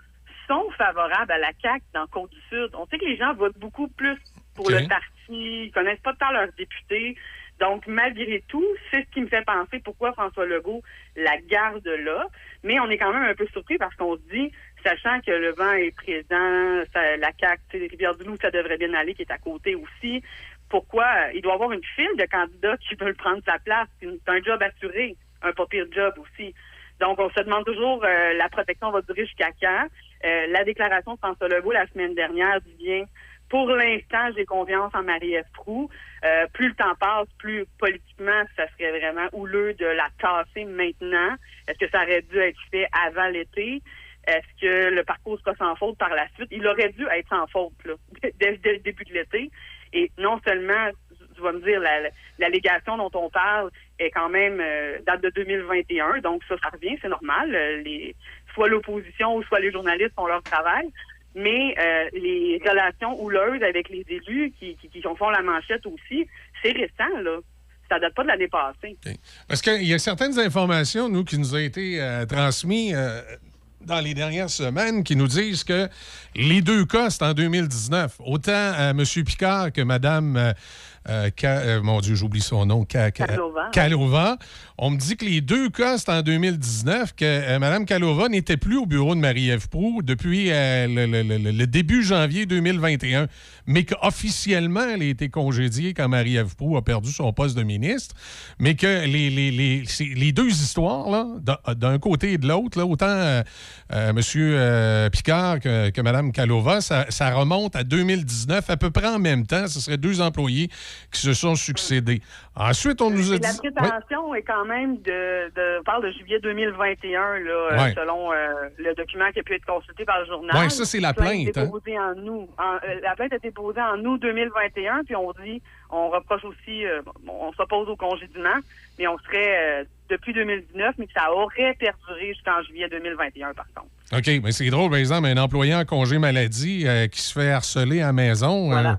sont favorables à la CAQ dans Côte-du-Sud. On sait que les gens votent beaucoup plus pour le parti, ils connaissent pas tant leurs députés. Donc, malgré tout, c'est ce qui me fait penser pourquoi François Legault la garde là. Mais on est quand même un peu surpris parce qu'on se dit, sachant que le vent est présent, la CAQ, tu sais, Rivière-du-Loup, ça devrait bien aller, qui est à côté aussi. Pourquoi euh, il doit y avoir une file de candidats qui veulent prendre sa place? C'est un job assuré, un pas pire job aussi. Donc, on se demande toujours, euh, la protection va durer jusqu'à quand? Euh, la déclaration de François Legault la semaine dernière dit bien, pour l'instant, j'ai confiance en Marie-Ève Proux. Euh, plus le temps passe, plus politiquement, ça serait vraiment houleux de la tasser maintenant. Est-ce que ça aurait dû être fait avant l'été? Est-ce que le parcours sera sans faute par la suite? Il aurait dû être sans faute là, dès, le début de l'été. Et non seulement, tu vas me dire, la- la- l'allégation dont on parle est quand même euh, date de 2021, donc ça, ça revient, c'est normal. Euh, Les, soit l'opposition ou soit les journalistes font leur travail. Mais euh, les relations houleuses avec les élus qui, qui, qui font la manchette aussi, c'est récent, là. Ça date pas de l'année passée. Parce qu'il y a certaines informations, nous, qui nous ont été euh, transmises euh, dans les dernières semaines, qui nous disent que les deux cas, c'est en 2019. Autant M. Picard que Mme. Euh, euh, mon Dieu, j'oublie son nom. Calova. Calova. On me dit que les deux cas, c'est en 2019, que euh, Mme Calova n'était plus au bureau de Marie-Ève Proux depuis le, le- le- le début janvier 2021, mais qu'officiellement, elle a été congédiée quand Marie-Ève Proux a perdu son poste de ministre, mais que les, les, les, c'est- les deux histoires, d'un- côté et de l'autre, autant M. Picard que, que Mme Calova, ça, ça remonte à 2019, à peu près en même temps. Ce seraient deux employés qui se sont succédés. Ensuite, on nous a la dit... Ouais. prétention est quand même de, de on parle de juillet 2021 là, euh, Ouais. selon euh, le document qui a pu être consulté par le journal. Ouais, ça, c'est la plainte, hein. déposée en août. En- euh, la plainte a été déposée en août 2021, puis on dit, on reproche aussi, euh, on s'oppose au congédiement, mais on serait euh, depuis 2019, mais que ça aurait perduré jusqu'en juillet 2021 par contre. OK, mais c'est drôle, par exemple, un employé en congé maladie euh, qui se fait harceler à la maison. euh,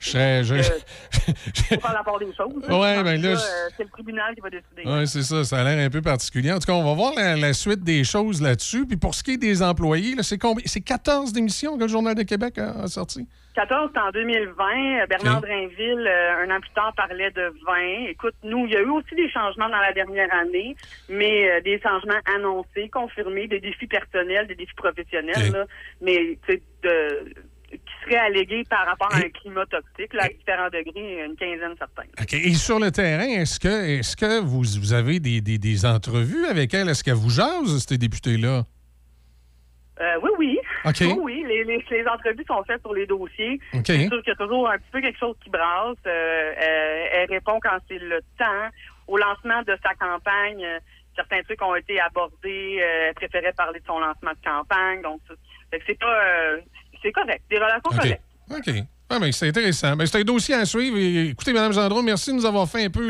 je serais. je- Faut faire la part des choses. Ouais, ben là, euh, c'est le tribunal qui va décider. Oui, c'est ça. Ça a l'air un peu particulier. En tout cas, on va voir la, la suite des choses là-dessus. Puis pour ce qui est des employés, c'est combien? C'est 14 démissions que le Journal de Québec a, a sorti. 14, c'est en 2020. Euh, Bernard Ok. Drainville, euh, un an plus tard, parlait de 20. Écoute, nous, il y a eu aussi des changements dans la dernière année, mais euh, des changements annoncés, confirmés, des défis personnels, des défis professionnels, là, mais tu sais, de- qui seraient allégués par rapport à un climat toxique, là, à différents degrés, une quinzaine certains. OK. Et sur le terrain, est-ce que, est que vous, vous avez des, des- des entrevues avec elle? Est-ce qu'elle vous jase, ces députés-là? Euh, oui, oui. OK. Oui, oui. Les, les, les entrevues sont faites sur les dossiers. OK. C'est sûr qu'il y a toujours un petit peu quelque chose qui brasse. Euh, elle répond quand c'est le temps. Au lancement de sa campagne, euh, certains trucs ont été abordés. Euh, elle préférait parler de son lancement de campagne. Donc, c'est pas... c'est correct. Des relations correctes. OK. Ah, ben, c'est intéressant. Ben, c'est un dossier à suivre. Et, écoutez, Mme Gendron, merci de nous avoir fait un peu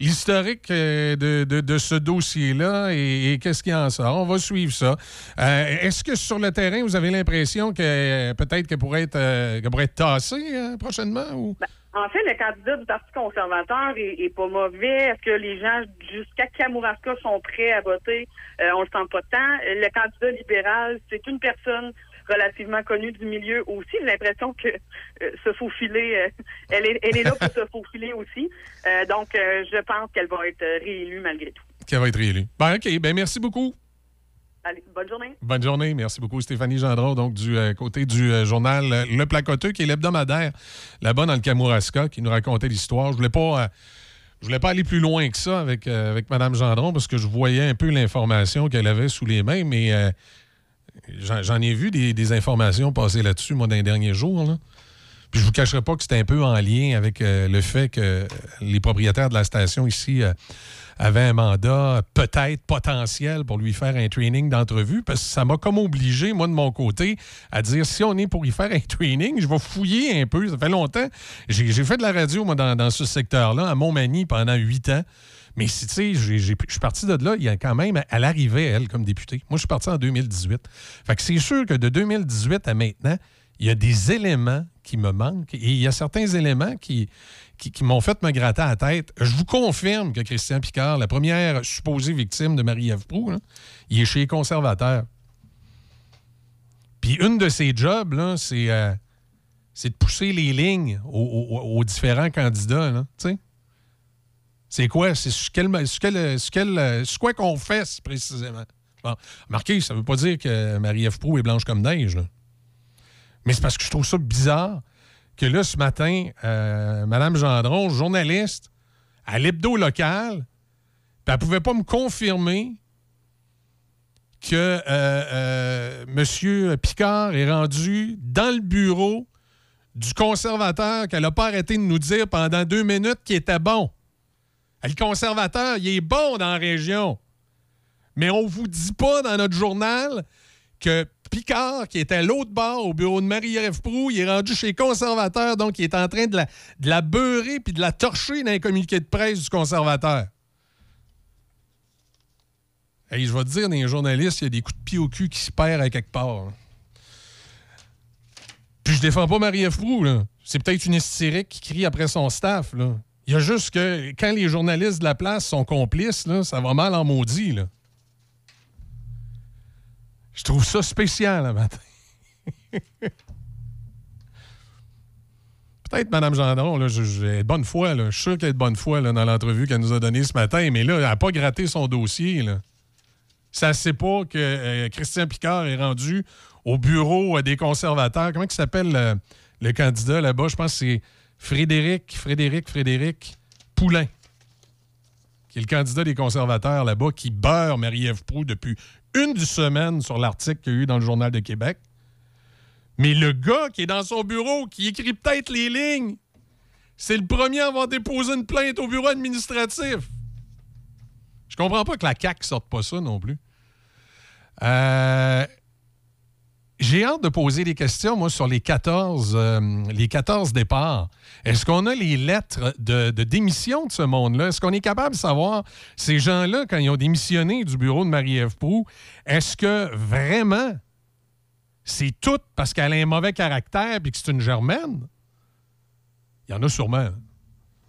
l'historique euh, de, de- de ce dossier-là et, et qu'est-ce qu'il y en sort. On va suivre ça. Euh, Est-ce que sur le terrain, vous avez l'impression que euh, peut-être qu'elle pourrait être, euh, pourrait être tassée euh, prochainement? Ou... En fait, le candidat du Parti conservateur est, est pas mauvais. Est-ce que les gens jusqu'à Kamouraska sont prêts à voter? On le sent pas tant. Le candidat libéral, c'est une personne relativement connue du milieu aussi. J'ai l'impression que euh, se faufiler, euh, elle, est, elle est là pour se faufiler aussi. Euh, donc, euh, je pense qu'elle va être réélue malgré tout. Qu'elle va être réélue. Ben, OK. Ben, merci beaucoup. Allez, bonne journée. Bonne journée. Merci beaucoup, Stéphanie Gendron, donc du euh, côté du euh, journal Le Placoteux, qui est l'hebdomadaire là-bas dans le Kamouraska, qui nous racontait l'histoire. Je voulais pas. euh, je voulais pas aller plus loin que ça avec, avec Mme Gendron parce que je voyais un peu l'information qu'elle avait sous les mains, mais j'en ai vu des, informations passer là-dessus, moi, dans les derniers jours. là. Puis je vous cacherai pas que c'était un peu en lien avec euh, le fait que les propriétaires de la station ici euh, avaient un mandat peut-être potentiel pour lui faire un training d'entrevue, parce que ça m'a comme obligé, moi, de mon côté, à dire si on est pour y faire un training, je vais fouiller un peu. Ça fait longtemps. J'ai j'ai fait de la radio, moi, dans, dans ce secteur-là, à Montmagny, pendant huit ans. Mais si, tu sais, je suis parti de là, il y a quand même, elle arrivait, elle, comme députée. Moi, je suis parti en 2018. Fait que c'est sûr que de 2018 à maintenant, il y a des éléments qui me manquent et il y a certains éléments qui, qui, qui m'ont fait me gratter la tête. Je vous confirme que Christian Picard, la première supposée victime de Marie-Ève Proux, il est chez les conservateurs. Puis une de ses jobs, c'est euh, c'est de pousser les lignes aux, aux- aux différents candidats. là. C'est quoi? C'est sur quoi qu'on fait précisément? Bon, remarquez, ça veut pas dire que Marie-Ève est blanche comme neige. Mais c'est parce que je trouve ça bizarre que là, ce matin, euh, Mme Gendron, journaliste à l'hebdo local, elle pouvait pas me confirmer que euh, euh, M. Picard est rendu dans le bureau du conservateur qu'elle n'a pas arrêté de nous dire pendant deux minutes qu'il était bon. Le conservateur, il est bon dans la région. Mais on vous dit pas dans notre journal que Picard, qui était à l'autre bord au bureau de Marie-Ève Proux, il est rendu chez les conservateurs, donc il est en train de la, beurrer puis de la torcher dans un communiqué de presse du conservateur. Hey, je vais te dire, dans les journalistes, il y a des coups de pied au cul qui se perdent à quelque part. hein. Puis je défends pas Marie-Ève Proux. C'est peut-être une hystérique qui crie après son staff, là. Il y a juste que quand les journalistes de la place sont complices, ça va mal en maudit. Je trouve ça spécial, le matin. Peut-être Mme Gendron, je, elle est de bonne foi. Je suis sûr qu'elle est de bonne foi dans l'entrevue qu'elle nous a donnée ce matin, mais là, elle n'a pas gratté son dossier. Ça ne sait pas que euh, Christian Picard est rendu au bureau des conservateurs. Comment il s'appelle le candidat là-bas? Je pense que c'est Frédéric, Frédéric, Frédéric Poulain, qui est le candidat des conservateurs là-bas, qui beurre Marie-Ève Proux depuis une semaine sur l'article qu'il y a eu dans le Journal de Québec. Mais le gars qui est dans son bureau, qui écrit peut-être les lignes, c'est le premier à avoir déposé une plainte au bureau administratif. Je comprends pas que la CAQ sorte pas ça non plus. Euh, J'ai hâte de poser des questions, moi, sur les 14, euh, les 14 départs. Est-ce qu'on a les lettres de, de démission de ce monde-là? Est-ce qu'on est capable de savoir, ces gens-là, quand ils ont démissionné du bureau de Marie-Ève Proux, est-ce que vraiment c'est tout parce qu'elle a un mauvais caractère et que c'est une germaine? Il y en a sûrement.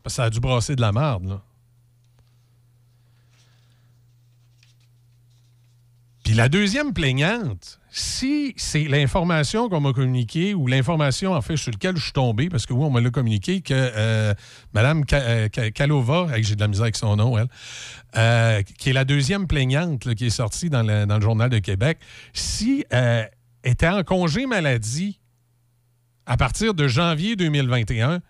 Parce que ça a dû brasser de la merde, là. Puis la deuxième plaignante, si c'est l'information qu'on m'a communiquée ou l'information en fait sur laquelle je suis tombé, parce que oui, on me l'a communiqué que euh, Mme euh, Ka- Kalova, j'ai de la misère avec son nom, elle, euh, qui est la deuxième plaignante qui est sortie dans le, dans le Journal de Québec, si euh, était en congé maladie à partir de janvier 2021,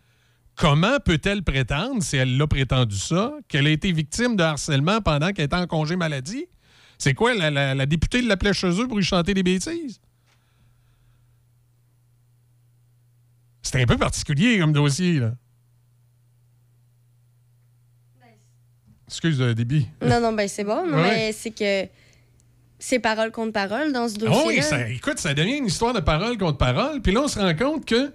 comment peut-elle prétendre, si elle l'a prétendu ça, qu'elle a été victime de harcèlement pendant qu'elle était en congé maladie? C'est quoi, la, la- la députée l'appelait chez eux pour lui chanter des bêtises? C'était un peu particulier comme dossier, là. Excuse, euh, débit. Non, non, ben c'est bon, Ouais. mais c'est que. C'est parole contre parole dans ce Ah dossier-là. oui, ça- écoute, ça devient une histoire de parole contre parole. Puis là, on se rend compte que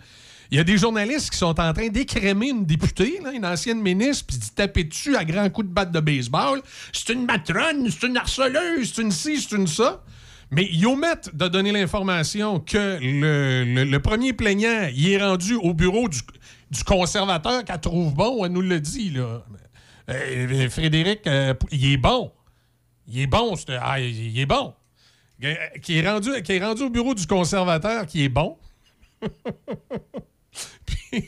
il y a des journalistes qui sont en train d'écrémer une députée, une ancienne ministre, puis d'y taper dessus à grands coups de batte de baseball. C'est une matrone, c'est une harceleuse, c'est une ci, c'est une ça. Mais ils omettent de donner l'information que le, premier plaignant, il est rendu au bureau du, conservateur qu'elle trouve bon, elle nous le dit, là. Euh, Frédéric, euh, il est bon. Il est bon, c'est- ah, il est bon. Euh, Qui est, rendu, qui est rendu au bureau du conservateur, qui est bon. puis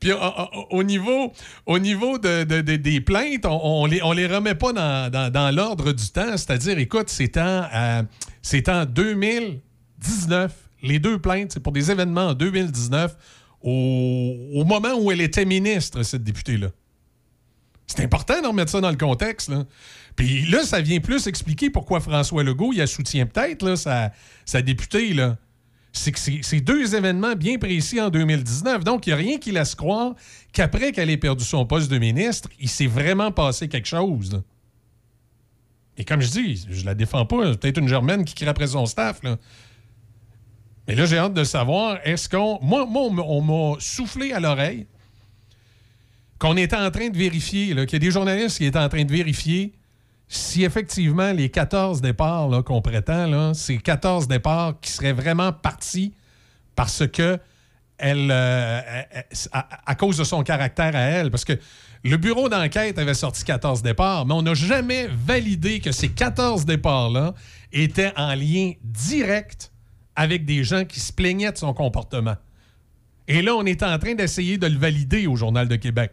puis, au, au- au niveau, au niveau de- de- de- des plaintes, on, on les, remet pas dans, l'ordre du temps. C'est-à-dire, écoute, c'est en, euh, c'est en 2019. Les deux plaintes, c'est pour des événements en 2019, au, moment où elle était ministre, cette députée-là. C'est important de remettre ça dans le contexte. Là. Puis là, ça vient plus expliquer pourquoi François Legault, il a soutient peut-être sa, sa députée. Là. C'est que c'est deux événements bien précis en 2019. Donc, il n'y a rien qui laisse croire qu'après qu'elle ait perdu son poste de ministre, il s'est vraiment passé quelque chose. Et comme je dis, je la défends pas. C'est peut-être une Germaine qui crie après son staff. Mais là, j'ai hâte de savoir, est-ce qu'on... Moi, on m'a- soufflé à l'oreille qu'on était en train de vérifier, qu'il y a des journalistes qui étaient en train de vérifier si effectivement les 14 départs qu'on prétend, là, c'est 14 départs qui seraient vraiment partis parce que elle, euh, elle- à, à cause de son caractère à elle. Parce que le bureau d'enquête avait sorti 14 départs, mais on n'a jamais validé que ces 14 départs-là étaient en lien direct avec des gens qui se plaignaient de son comportement. Et là, on est en train d'essayer de le valider au Journal de Québec.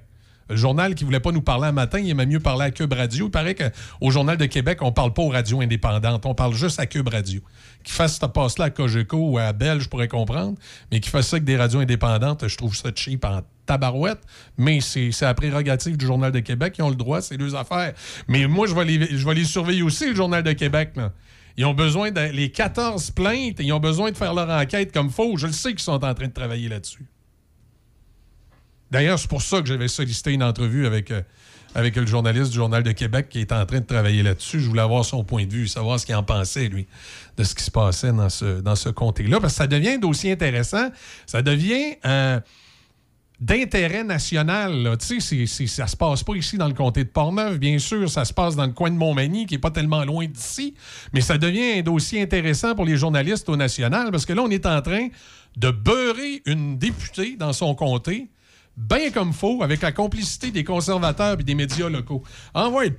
Le journal qui voulait pas nous parler un matin, il aimait mieux parler à Cube Radio. Il paraît qu'au Journal de Québec, on parle pas aux radios indépendantes, on parle juste à Cube Radio. Qui fasse cette passe-là à Cogeco ou à Bell, je pourrais comprendre, mais qui fasse ça avec des radios indépendantes, je trouve ça cheap en tabarouette, mais c'est la prérogative du Journal de Québec, ils ont le droit, c'est leurs affaires. Mais moi, je vais les, je vais les surveiller aussi, le Journal de Québec. là. Ils ont besoin de les 14 plaintes, ils ont besoin de faire leur enquête comme faut. Je le sais qu'ils sont en train de travailler là-dessus. D'ailleurs, c'est pour ça que j'avais sollicité une entrevue avec, euh, avec le journaliste du Journal de Québec qui est en train de travailler là-dessus. Je voulais avoir son point de vue, savoir ce qu'il en pensait, lui, de ce qui se passait dans ce, dans ce comté-là. Parce que ça devient un dossier intéressant. Ça devient euh, d'intérêt national. Tu sais, ça se passe pas ici dans le comté de Portneuf, bien sûr. Ça se passe dans le coin de Montmagny, qui est pas tellement loin d'ici. Mais ça devient un dossier intéressant pour les journalistes au national, parce que là, on est en train de beurrer une députée dans son comté, bien comme faut, avec la complicité des conservateurs et des médias locaux. Ah ouais!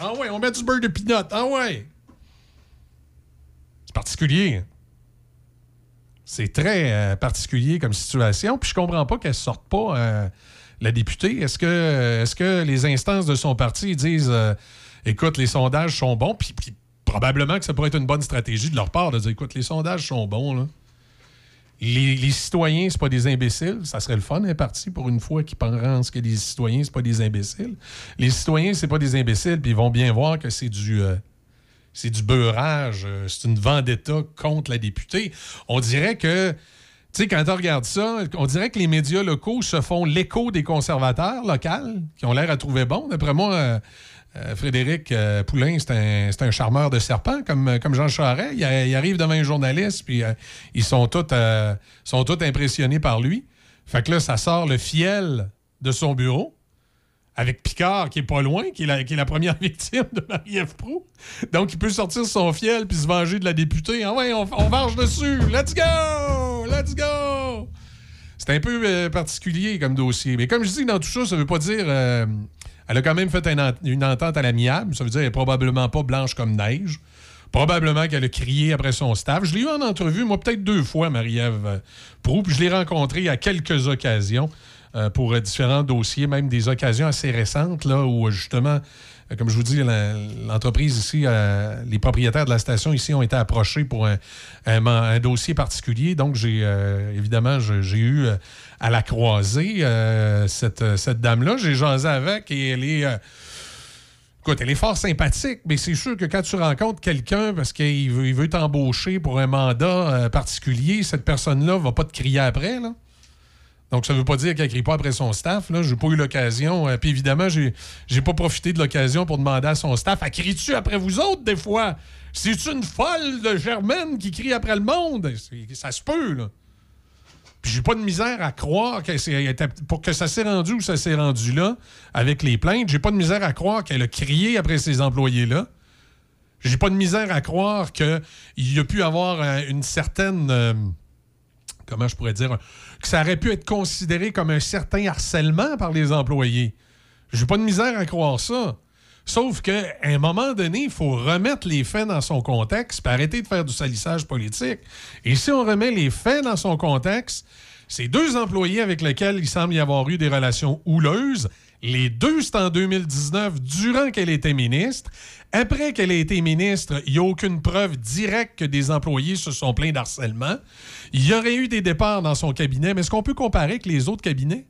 Ah ouais, on met du beurre de pinot. Ah ouais! C'est particulier. hein. C'est très euh, particulier comme situation. Puis je comprends pas qu'elle sorte pas, euh, la députée. Est-ce que, les instances de son parti disent euh, écoute, les sondages sont bons, puis probablement que ça pourrait être une bonne stratégie de leur part de dire écoute, les sondages sont bons, là. Les, citoyens, c'est pas des imbéciles. Ça serait le fun, un parti, pour une fois, qui pense que les citoyens, c'est pas des imbéciles. Les citoyens, c'est pas des imbéciles, puis ils vont bien voir que c'est du. euh, c'est du beurrage, euh, c'est une vendetta contre la députée. On dirait que, tu sais, quand on regarde ça, on dirait que les médias locaux se font l'écho des conservateurs locaux, qui ont l'air à trouver bon. D'après moi, euh, euh, Frédéric euh, Poulain, c'est un, charmeur de serpent, comme, Jean Charest. Il, arrive devant un journaliste, puis euh, ils sont tous, impressionnés par lui. Fait que là, ça sort le fiel de son bureau avec Picard qui est pas loin, qui est la, première victime de Marie-Ève Proulx. Donc, il peut sortir son fiel puis se venger de la députée. Ah ouais, on, on varge dessus. Let's go! Let's go! C'est un peu particulier comme dossier. Mais comme je dis, dans tout ça, ça veut pas dire... elle a quand même fait une entente à l'amiable. Ça veut dire qu'elle est probablement pas blanche comme neige. Probablement qu'elle a crié après son staff. Je l'ai eu en entrevue, moi, peut-être deux fois, Marie-Ève euh, Proulx. Puis je l'ai rencontrée à quelques occasions euh, pour euh, différents dossiers, même des occasions assez récentes, là, où justement, comme je vous dis, l'entreprise ici, les propriétaires de la station ici ont été approchés pour un, dossier particulier. Donc, j'ai évidemment, j'ai eu à la croisée euh, cette, euh, cette dame-là. J'ai jasé avec et elle est. euh, Écoute, elle est fort sympathique, mais c'est sûr que quand tu rencontres quelqu'un parce qu'il veut, il t'embaucher pour un mandat particulier, cette personne-là va pas te crier après, là. Donc, ça ne veut pas dire qu'elle crie pas après son staff. Je n'ai pas eu l'occasion. Puis évidemment, j'ai n'ai pas profité de l'occasion pour demander à son staff, elle crie-tu après vous autres des fois? C'est une folle de Germaine qui crie après le monde? Ça se peut, là. Puis j'ai pas de misère à croire que pour que ça s'est rendu où ça s'est rendu là avec les plaintes. J'ai pas de misère à croire qu'elle a crié après ces employés-là. J'ai pas de misère à croire qu'il y a pu avoir euh, une certaine. euh, comment je pourrais dire? Que ça aurait pu être considéré comme un certain harcèlement par les employés. J'ai pas de misère à croire ça. Sauf qu'à un moment donné, il faut remettre les faits dans son contexte puis arrêter de faire du salissage politique. Et si on remet les faits dans son contexte, ces deux employés avec lesquels il semble y avoir eu des relations houleuses, les deux, c'est en 2019, durant qu'elle était ministre. Après qu'elle ait été ministre, il n'y a aucune preuve directe que des employés se sont plaints d'harcèlement. Il y aurait eu des départs dans son cabinet, mais est-ce qu'on peut comparer avec les autres cabinets?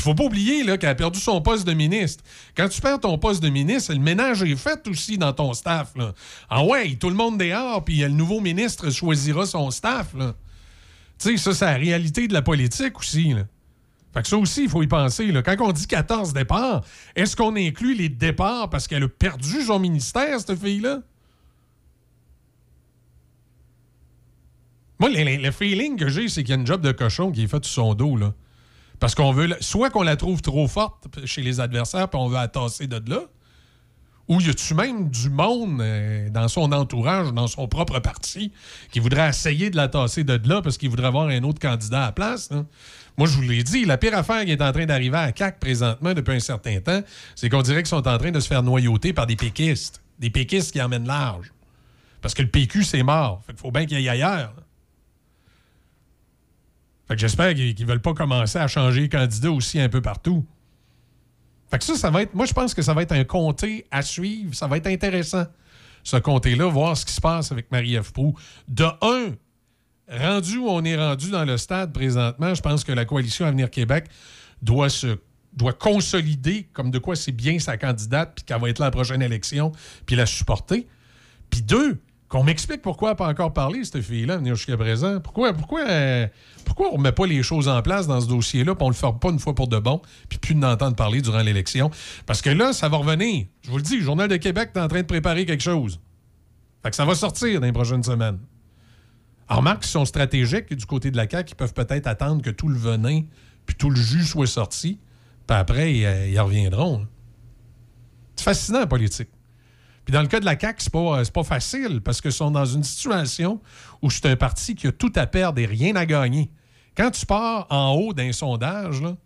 Il faut pas oublier qu'elle a perdu son poste de ministre. Quand tu perds ton poste de ministre, le ménage est fait aussi dans ton staff. Là. Ah ouais, tout le monde dehors, puis le nouveau ministre choisira son staff. Tu sais, ça, c'est la réalité de la politique aussi. Là. Fait que ça aussi, il faut y penser. Quand on dit 14 départs, est-ce qu'on inclut les départs parce qu'elle a perdu son ministère, cette fille-là? Moi, le, le- le feeling que j'ai, c'est qu'il y a une job de cochon qui est faite sur son dos. Là. Parce qu'on veut. Soit qu'on la trouve trop forte chez les adversaires, puis on veut la tasser de là. Ou y a-tu même du monde euh, dans son entourage, dans son propre parti, qui voudrait essayer de la tasser de là parce qu'il voudrait avoir un autre candidat à la place? hein? Moi, je vous l'ai dit, la pire affaire qui est en train d'arriver à CAC présentement depuis un certain temps, c'est qu'on dirait qu'ils sont en train de se faire noyauter par des péquistes. Des péquistes qui emmènent large. Parce que le PQ, c'est mort. Qu'il faut bien qu'il y aille ailleurs. J'espère qu'ils ne veulent pas commencer à changer les candidats aussi un peu partout. Fait que ça, ça va être. Moi, je pense que ça va être un comté à suivre. Ça va être intéressant, ce comté-là, voir ce qui se passe avec Marie-Ève Proux. De un, rendu où on est rendu dans le stade présentement, je pense que la coalition Avenir Québec doit se doit consolider comme de quoi c'est bien sa candidate, puis qu'elle va être là à la prochaine élection, puis la supporter. Puis deux, qu'on m'explique pourquoi elle n'a pas encore parlé, cette fille-là, venir jusqu'à présent. Pourquoi, pourquoi, euh, pourquoi on ne remet pas les choses en place dans ce dossier-là, puis on ne le fait pas une fois pour de bon, puis plus d'entendre parler durant l'élection? Parce que là, ça va revenir. Je vous le dis, le Journal de Québec est en train de préparer quelque chose. Fait que ça va sortir dans les prochaines semaines. En remarque, ils sont stratégiques du côté de la CAQ, ils peuvent peut-être attendre que tout le venin puis tout le jus soit sorti, puis après, ils, euh, ils reviendront. C'est fascinant, la politique. Dans le cas de la CAQ, c'est pas, euh, pas facile parce qu'ils sont dans une situation où c'est un parti qui a tout à perdre et rien à gagner. Quand tu pars en haut d'un sondage, là,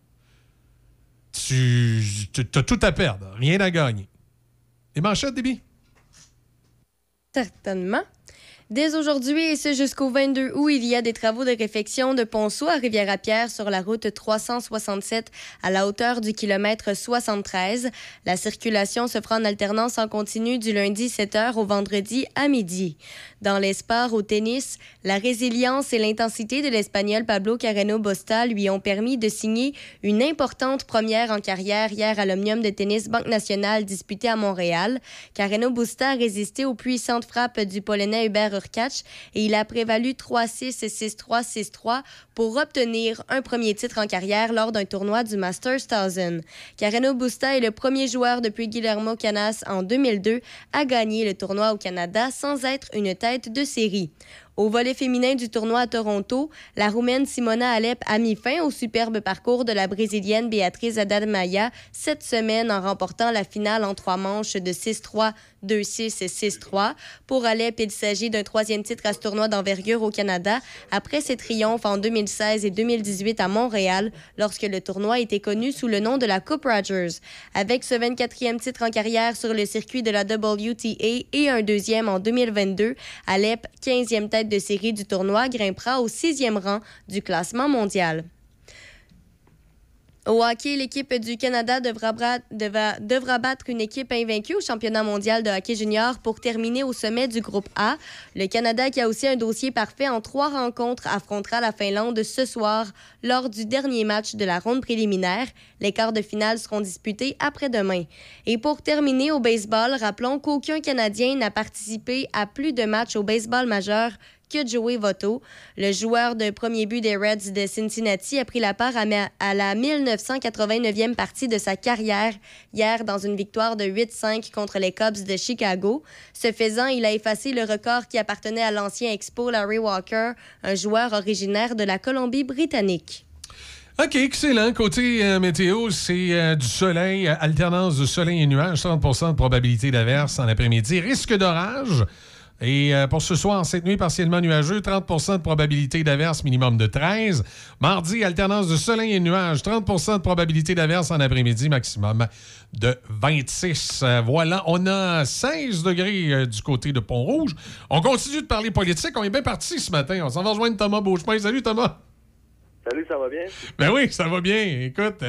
tu as tout à perdre, rien à gagner. Les manchettes, Déby? Certainement. Dès aujourd'hui et ce jusqu'au 22 août, il y a des travaux de réfection de Ponceau à Rivière-à-Pierre sur la route 367 à la hauteur du kilomètre 73. La circulation se fera en alternance en continu du lundi 7h au vendredi à midi. Dans les sports au tennis, la résilience et l'intensité de l'Espagnol Pablo Carreno Busta lui ont permis de signer une importante première en carrière hier à l'Omnium de tennis Banque Nationale disputé à Montréal. Carreno Busta a résisté aux puissantes frappes du Polonais Hubert Urkacz et il a prévalu 3-6 et 6-3, 6-3 pour obtenir un premier titre en carrière lors d'un tournoi du Masters 1000. Carreno Busta est le premier joueur depuis Guillermo Canas en 2002 à gagner le tournoi au Canada sans être une tête de série. Au volet féminin du tournoi à Toronto, la Roumaine Simona Alep a mis fin au superbe parcours de la Brésilienne Beatriz Haddad Maia cette semaine en remportant la finale en trois manches de 6-3, 2-6 et 6-3. Pour Alep, il s'agit d'un troisième titre à ce tournoi d'envergure au Canada après ses triomphes en 2016 et 2018 à Montréal lorsque le tournoi était connu sous le nom de la Coupe Rogers. Avec ce 24e titre en carrière sur le circuit de la WTA et un deuxième en 2022, Alep, 15e tête de série du tournoi, grimpera au sixième rang du classement mondial. Au hockey, l'équipe du Canada devra, battre une équipe invaincue au championnat mondial de hockey junior pour terminer au sommet du groupe A. Le Canada, qui a aussi un dossier parfait en trois rencontres, affrontera la Finlande ce soir lors du dernier match de la ronde préliminaire. Les quarts de finale seront disputés après-demain. Et pour terminer au baseball, rappelons qu'aucun Canadien n'a participé à plus de matchs au baseball majeur que Joey Votto. Le joueur de premier but des Reds de Cincinnati a pris la part à, à la 1989e partie de sa carrière hier dans une victoire de 8-5 contre les Cubs de Chicago. Ce faisant, il a effacé le record qui appartenait à l'ancien Expo Larry Walker, un joueur originaire de la Colombie-Britannique. OK, excellent. Côté euh, météo, c'est euh, du soleil, euh, alternance de soleil et nuages, 30 de probabilité d'averse en après-midi, risque d'orage. Et euh, pour ce soir, cette nuit, partiellement nuageux, 30% de probabilité d'averse, minimum de 13. Mardi, alternance de soleil et nuages, 30% de probabilité d'averse en après-midi, maximum de 26. Euh, voilà, on a 16 degrés euh, du côté de Pont-Rouge. On continue de parler politique. On est bien parti ce matin. On s'en va rejoindre Thomas Beauchemin. Salut, Thomas. Salut, ça va bien? Ben oui, ça va bien. Écoute,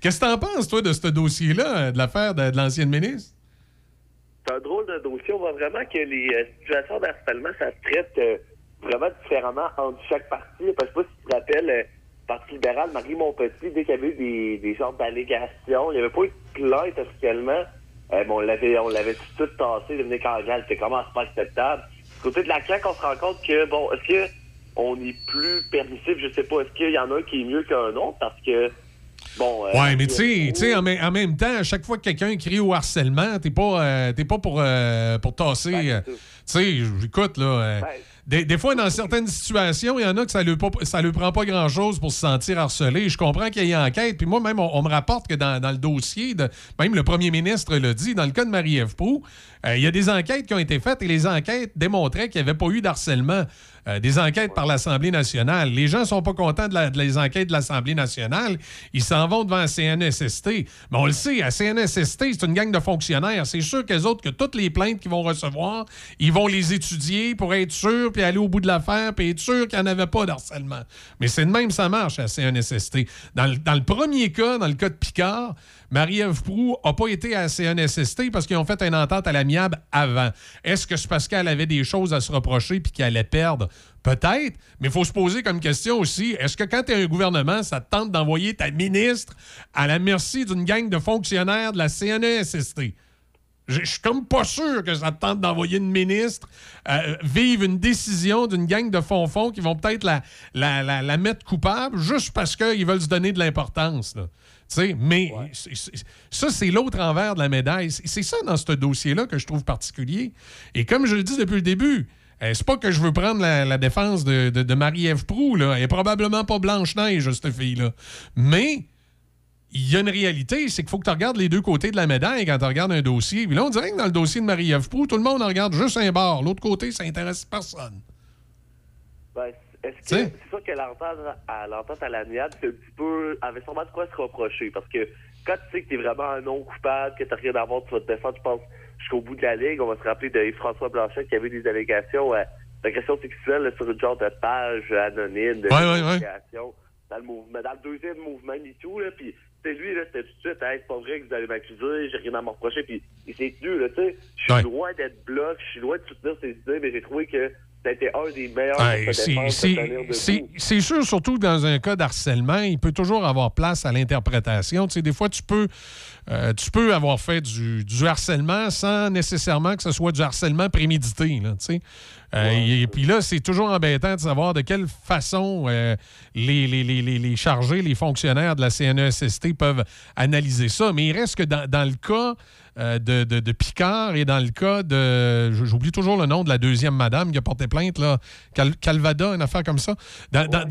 qu'est-ce que t'en penses, toi, de ce dossier-là, de l'affaire de, de l'ancienne ministre? C'est un drôle de dossier. On voit vraiment que les euh, situations d'harcèlement, ça se traite euh, vraiment différemment entre chaque parti. Je sais pas si tu te rappelles, euh, Parti libéral, Marie Montpetit, dès qu'il y avait eu des, des genres d'allégations, il n'y avait pas eu de plainte officiellement, euh, mais on l'avait on l'avait tout tassé, Dominique Anglade, c'était comment c'est pas acceptable. Du côté de la CAQ, on se rend compte que, bon, est-ce que on est plus permissif, je sais pas, est-ce qu'il y en a un qui est mieux qu'un autre, parce que, bon... euh, Ouais, mais tu sais- en, même- en même temps, à chaque fois que quelqu'un crie au harcèlement, t'es pas, euh, pas pour, euh, pour tasser. euh, tu sais, écoute, là. des, des fois, dans certaines situations, il y en a que ça ne ça lui prend pas grand-chose pour se sentir harcelé. Je comprends qu'il y ait enquête. Puis moi, même, on, on me rapporte que dans, dans le dossier, de, même le premier ministre l'a dit, dans le cas de Marie-Ève Proux, il y a des enquêtes qui ont été faites et les enquêtes démontraient qu'il n'y avait pas eu d'harcèlement. Euh, des enquêtes par l'Assemblée nationale. Les gens sont pas contents de, la- enquêtes de l'Assemblée nationale. Ils s'en vont devant la CNSST. Mais on le sait, à CNSST, c'est une gang de fonctionnaires. C'est sûr qu'eux autres, que toutes les plaintes qu'ils vont recevoir, ils vont les étudier pour être sûrs, puis aller au bout de l'affaire, puis être sûr qu'il n'y en avait pas d'harcèlement. Mais c'est de même, ça marche à CNSST. Dans dans le premier cas, dans le cas de Picard, Marie-Ève Proux n'a pas été à la CNSST parce qu'ils ont fait une entente à l'amiable avant. Est-ce que c'est parce qu'elle avait des choses à se reprocher puis qu'elle allait perdre? Peut-être, mais il faut se poser comme question aussi, est-ce que quand tu es un gouvernement, ça te tente d'envoyer ta ministre à la merci d'une gang de fonctionnaires de la CNSST? Je suis comme pas sûr que ça te tente d'envoyer une ministre euh, vivre une décision d'une gang de fonds-fonds qui vont peut-être la- la mettre coupable juste parce qu'ils veulent se donner de l'importance. Sais, mais ça, c'est l'autre envers de la médaille. C'est ça dans ce dossier-là que je trouve particulier. Et comme je le dis depuis le début, euh, c'est pas que je veux prendre la, la défense de, de- de Marie-Ève Proux. Là. Elle est probablement pas Blanche-Neige, cette fille-là. Mais il y a une réalité, c'est qu'il faut que tu regardes les deux côtés de la médaille quand tu regardes un dossier. Puis là, on dirait que dans le dossier de Marie-Ève Proux, tout le monde en regarde juste un bord. L'autre côté, ça intéresse personne. Ben, est-ce que c'est sûr que l'entente à l'entente à l'amiable, c'est un petit peu avait sûrement de quoi se reprocher parce que quand tu sais que t'es vraiment un non coupable, que t'as rien à voir, tu vas te défendre, je pense, jusqu'au bout de la ligue. On va se rappeler de François Blanchet qui avait des allégations euh, d'agression sexuelle sur une genre de page anonyme de Ouais, ouais, ouais. dénonciation dans le mouvement, dans le deuxième mouvement MeToo, là, puis lui, là, c'était tout de suite, Hey, c'est pas vrai que vous allez m'accuser, j'ai rien à me reprocher, puis il s'est tenu, là, tu sais. Je suis loin d'être bloc, je suis loin de soutenir ses idées, mais j'ai trouvé que été un des meilleurs Ouais, c'est- sûr, surtout que dans un cas d'harcèlement, il peut toujours avoir place à l'interprétation. Tu sais, des fois, tu peux, euh, tu peux avoir fait du, du harcèlement sans nécessairement que ce soit du harcèlement prémédité. Là, tu sais. Euh, et, et puis là, c'est toujours embêtant de savoir de quelle façon euh, les, les, les, les- les chargés, les fonctionnaires de la CNESST peuvent analyser ça. Mais il reste que dans, dans le cas euh, de, Picard et dans le cas de. J'oublie toujours le nom de la deuxième madame qui a porté plainte, là, Cal- Calvada, une affaire comme ça. Dans, dans-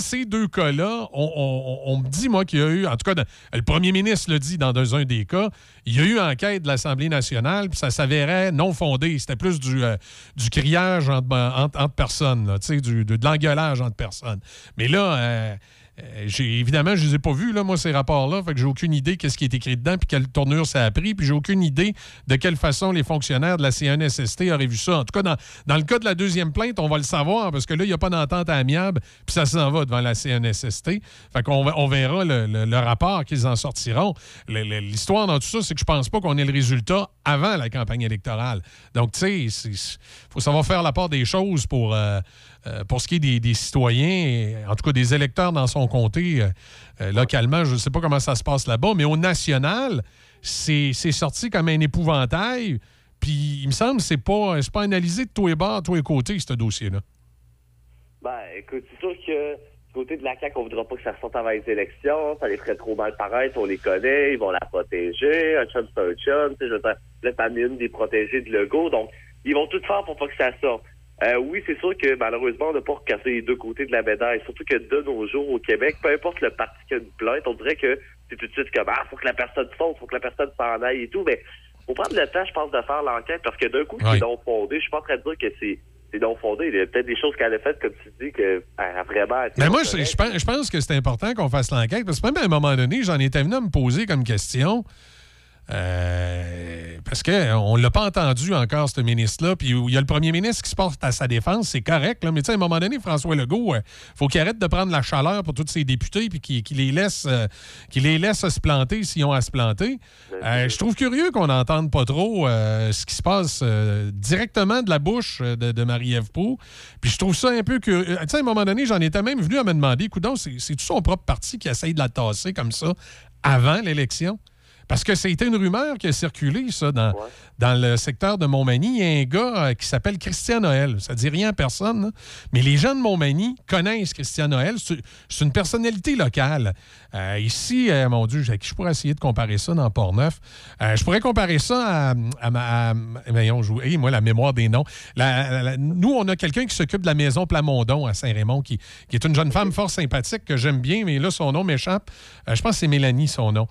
ces deux cas-là, on, me dit, moi, qu'il y a eu, en tout cas, le premier ministre le dit dans un des cas, il y a eu enquête de l'Assemblée nationale, puis ça s'avérait non fondé. C'était plus du, euh, du criage entre, entre- entre personnes, du- de, l'engueulage entre personnes. Mais là, euh, évidemment, je les ai pas vus, là, moi, ces rapports-là. Fait que j'ai aucune idée qu'est-ce qui est écrit dedans, puis quelle tournure ça a pris, puis j'ai aucune idée de quelle façon les fonctionnaires de la CNSST auraient vu ça. En tout cas, dans, dans le cas de la deuxième plainte, on va le savoir, parce que là, il n'y a pas d'entente amiable, puis ça s'en va devant la CNSST. Fait qu'on on verra le, le- rapport qu'ils en sortiront. L'histoire dans tout ça, c'est que je pense pas qu'on ait le résultat avant la campagne électorale. Donc, tu sais, il faut savoir faire la part des choses pour, euh, euh, pour ce qui est des, citoyens, en tout cas des électeurs dans son comté euh, euh, localement. Je ne sais pas comment ça se passe là-bas, mais au national, c'est sorti comme un épouvantail. Puis il me semble que c'est pas, c'est pas analysé de tous les bords, de tous les côtés, ce dossier-là. Ben, écoute, c'est sûr que du côté de la CAQ, on voudra pas que ça sorte avant les élections. Ça les ferait trop mal paraître. On les connaît. Ils vont la protéger. Un chum, c'est un chum. Tu sais, je veux dire, des protégées de Legault. Donc, ils vont tout faire pour pas que ça sorte. Euh, oui, c'est sûr que malheureusement, on n'a pas recassé les deux côtés de la médaille. Surtout que de nos jours au Québec, peu importe le parti qui a une plainte, on dirait que c'est tout de suite comme ah, faut que la personne saute, faut que la personne s'en aille et tout. Mais faut prendre le temps, je pense, de faire l'enquête parce que d'un coup, c'est non fondé. Je suis pas en train de dire que c'est c'est non fondé. Il y a peut-être des choses qu'elle a faites, comme tu dis, que elle a vraiment. Mais moi, je pense, je pense que c'est important qu'on fasse l'enquête parce que même à un moment donné, j'en étais venu à me poser comme question. Euh, parce qu'on ne l'a pas entendu encore, ce ministre-là. Puis il y a le premier ministre qui se porte à sa défense, c'est correct. Là, mais à un moment donné, François Legault, il faut qu'il arrête de prendre la chaleur pour tous ses députés puis qu'il les, laisse, euh, les laisse se planter s'ils ont à se planter. Euh, je trouve curieux qu'on n'entende pas trop euh, ce qui se passe euh, directement de la bouche euh, de, de Marie-Ève Proulx. Puis je trouve ça un peu curieux. À un moment donné, j'en étais même venu à me demander, coudonc, c'est- c'est-tu son propre parti qui essaye de la tasser comme ça avant l'élection? Parce que c'était une rumeur qui a circulé, ça, dans, dans le secteur de Montmagny. Il y a un gars euh, qui s'appelle Christian Noël. Ça ne dit rien à personne, là. mais les gens de Montmagny connaissent Christian Noël. C'est une personnalité locale. Euh, ici, euh, mon Dieu, je pourrais essayer de comparer ça dans Port-Neuf? Euh, je pourrais comparer ça à, à ma... à- voyons, je vous- hey, moi, la mémoire des noms. La- la- la- nous, on a quelqu'un qui s'occupe de la maison Plamondon à Saint-Raymond, qui, qui est une jeune femme fort sympathique que j'aime bien, mais là, son nom m'échappe. Je pense que c'est Mélanie, son nom.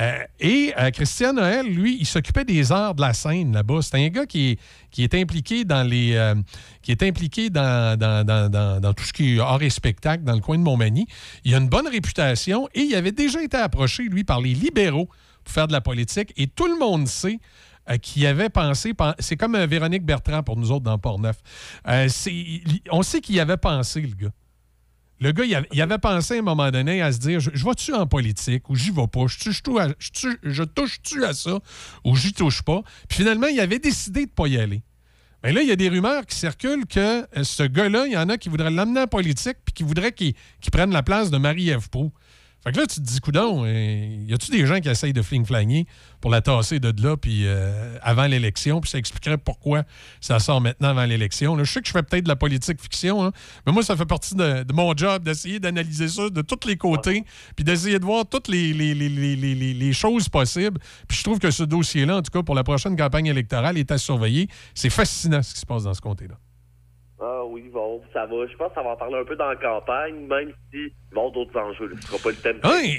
Euh, et euh, Christian Noël, lui, il s'occupait des arts de la scène là-bas. C'est un gars qui est, impliqué dans tout ce qui est art et spectacle dans le coin de Montmagny. Il a une bonne réputation et il avait déjà été approché, lui, par les libéraux pour faire de la politique. Et tout le monde sait euh, qu'il avait pensé, pen- c'est comme Véronique Bertrand pour nous autres dans Port-Neuf. On sait qu'il avait pensé, le gars. Le gars, il avait, pensé à un moment donné à se dire je, je vais-tu en politique ou j'y vais pas? Je je je touche-tu à ça ou j'y touche pas? Puis finalement, il avait décidé de pas y aller. Mais là, il y a des rumeurs qui circulent que euh, ce gars-là, il y en a qui voudraient l'amener en politique puis qui voudraient qu'il prenne la place de Marie-Ève Proulx. Fait que là, tu te dis, coudon, euh, y a-tu des gens qui essayent de fling-flagner pour la tasser de là puis euh, avant l'élection, puis ça expliquerait pourquoi ça sort maintenant avant l'élection? Je sais que je fais peut-être de la politique fiction, hein, mais moi, ça fait partie de, mon job d'essayer d'analyser ça de tous les côtés, puis d'essayer de voir toutes les- les choses possibles. Puis je trouve que ce dossier-là, en tout cas pour la prochaine campagne électorale, est à surveiller. C'est fascinant ce qui se passe dans ce comté-là. Ah oui, bon, ça va. Je pense que ça va en parler un peu dans la campagne, même si avoir d'autres enjeux. Ce sera pas le thème Oui,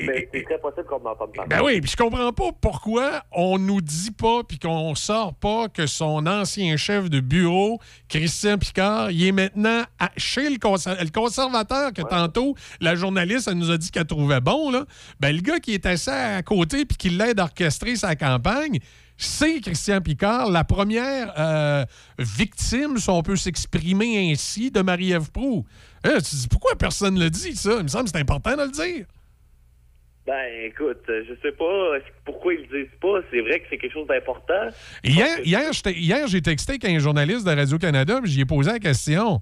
mais c'est très possible qu'on en entende parler. Ben oui, puis je comprends pas pourquoi on nous dit pas puis qu'on sort pas que son ancien chef de bureau, Christian Picard, il est maintenant à- chez le, conser- le conservateur que tantôt la journaliste elle nous a dit qu'elle trouvait bon là. Ben le gars qui est assis à côté puis qui l'aide à orchestrer sa campagne, c'est Christian Picard, la première euh, victime, si on peut s'exprimer ainsi, de Marie-Ève Proulx. Hein, tu te dis pourquoi personne ne le dit ça? Il me semble que c'est important de le dire. Ben écoute, euh, je sais pas pourquoi ils le disent pas? C'est vrai que c'est quelque chose d'important. Hier, hier, j'étais- hier, j'ai texté avec un journaliste de Radio-Canada, puis j'y ai posé la question.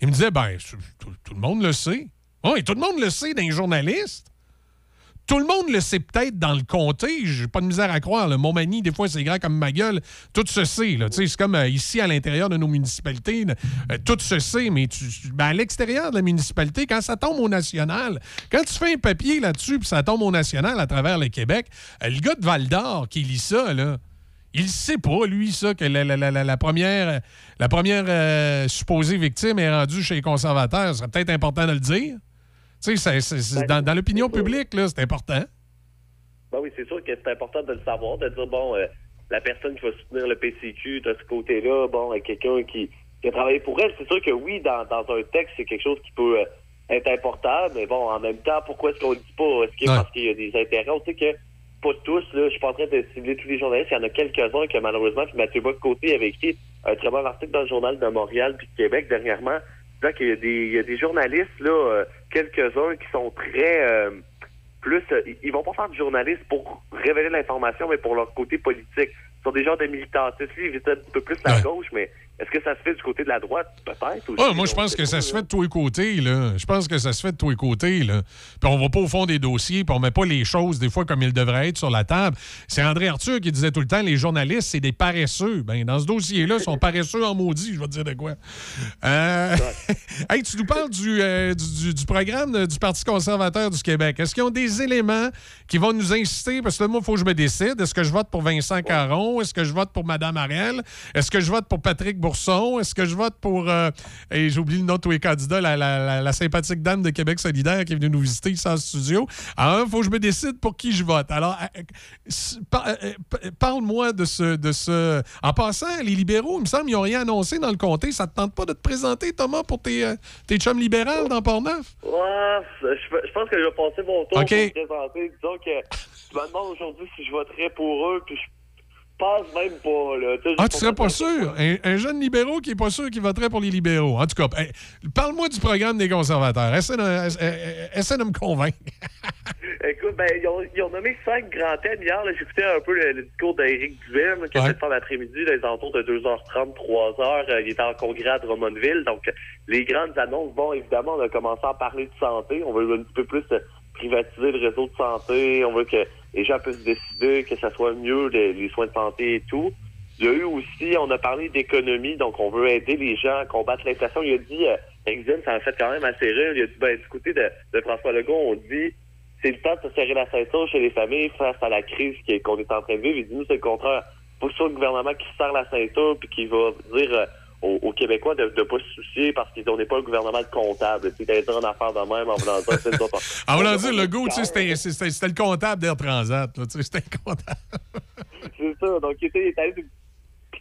Il me disait, ben, tout, tout le monde le sait. Oui, tout le monde le sait d'un journaliste. Tout le monde le sait peut-être dans le comté. J'ai pas de misère à croire. Le Montmagny, des fois, c'est grand comme ma gueule. Tout se sait. C'est comme euh, ici, à l'intérieur de nos municipalités. euh, tout se sait, mais ben, à l'extérieur de la municipalité, quand ça tombe au national, quand tu fais un papier là-dessus, puis ça tombe au national à travers le Québec, euh, le gars de Val-d'Or qui lit ça, là, il sait pas, lui, ça, que la, première, la première supposée victime est rendue chez les conservateurs. Ce serait peut-être important de le dire. Tu sais, c'est- dans, dans l'opinion publique, là, c'est important. Ben oui, c'est sûr que c'est important de le savoir, de dire, bon, euh, la personne qui va soutenir le PCQ de ce côté-là, bon, est quelqu'un qui, qui a travaillé pour elle. C'est sûr que oui, dans, dans un texte, c'est quelque chose qui peut euh, être important, mais bon, en même temps, pourquoi est-ce qu'on le dit pas? Est-ce que parce qu'il y a des intérêts? On sait que pas tous, là, je suis pas en train de cibler tous les journalistes, il y en a quelques-uns que malheureusement, puis Mathieu Bock-Côté avait écrit un très bon article dans le journal de Montréal puis de Québec dernièrement, là qu'il y a des, il y a des journalistes, là, euh, quelques-uns qui sont très... euh, plus, euh, ils- vont pas faire du journalisme pour révéler l'information, mais pour leur côté politique. Ils sont des gens de militantistes. Ils étaient un peu plus à gauche, mais Est-ce que ça se fait du côté de la droite, peut-être? Ah, moi, je pense que ça se fait de tous les côtés, là. Je pense que ça se fait de tous les côtés, là. Puis on va pas au fond des dossiers, puis on met pas les choses, des fois, comme ils devraient être sur la table. C'est André Arthur qui disait tout le temps, les journalistes, c'est des paresseux. Ben, dans ce dossier-là, ils sont paresseux en maudit, je vais te dire de quoi. Euh... hey, tu nous parles du, euh, du, programme de- du Parti conservateur du Québec. Est-ce qu'ils ont des éléments qui vont nous inciter? Parce que là, moi, il faut que je me décide. Est-ce que je vote pour Vincent Caron? Est-ce que je vote pour Mme Ariel? Est-ce que je vote pour Patrick Bourson? Est-ce que je vote pour... euh, et j'oublie le nom de tous les candidats, la, la- la- la sympathique dame de Québec solidaire qui est venue nous visiter ici en studio. Alors, il faut que je me décide pour qui je vote. Alors, euh, euh, par- parle-moi de ce, de ce... En passant, les libéraux, il me semble, ils n'ont rien annoncé dans le comté. Ça te tente pas de te présenter, Thomas, pour tes, tes chums libérales dans Port-Neuf? Ouais, je, je pense que je vais passer mon tour OK. pour me présenter. Disons que je me demande aujourd'hui si je voterais pour eux, puis je pense même pas. Là. Ah, tu serais pas sûr? Un, un jeune libéraux qui est pas sûr qu'il voterait pour les libéraux. En tout cas, hey, parle-moi du programme des conservateurs. Essaie de, essaie- essaie de me convaincre. Écoute, ben, ils ont, ils ont nommé cinq grands thèmes hier. J'écoutais un peu le, le discours d'Éric Duhem, qui a fait faire l'après-midi, dans les alentours de 2h30, 3h. Euh, il était en congrès à Drummondville. Donc, euh, les grandes annonces, bon, évidemment, on a commencé à parler de santé. On veut un petit peu plus euh, privatiser le réseau de santé. On veut que les gens puissent décider que ça soit mieux, les, soins de santé et tout. Il y a eu aussi, on a parlé d'économie, donc on veut aider les gens à combattre l'inflation. Il a dit, euh, ça m'a fait quand même assez rire. Il a dit, ben, du de, de François Legault, on dit, c'est le temps de se serrer la ceinture chez les familles face à la crise qu'on est en train de vivre. Il dit, nous, c'est le contraire. Ce soit le gouvernement qui se serre la ceinture puis qui va dire euh, aux, aux Québécois de ne pas se soucier parce qu'on n'est pas le gouvernement de comptable. Tu sais, d'aller dire une affaire de même en voulant dire, c'est. En voulant dire, le go, tu sais, c'était- le comptable d'Air Transat. C'était le comptable. C'est ça. Donc, il était, allé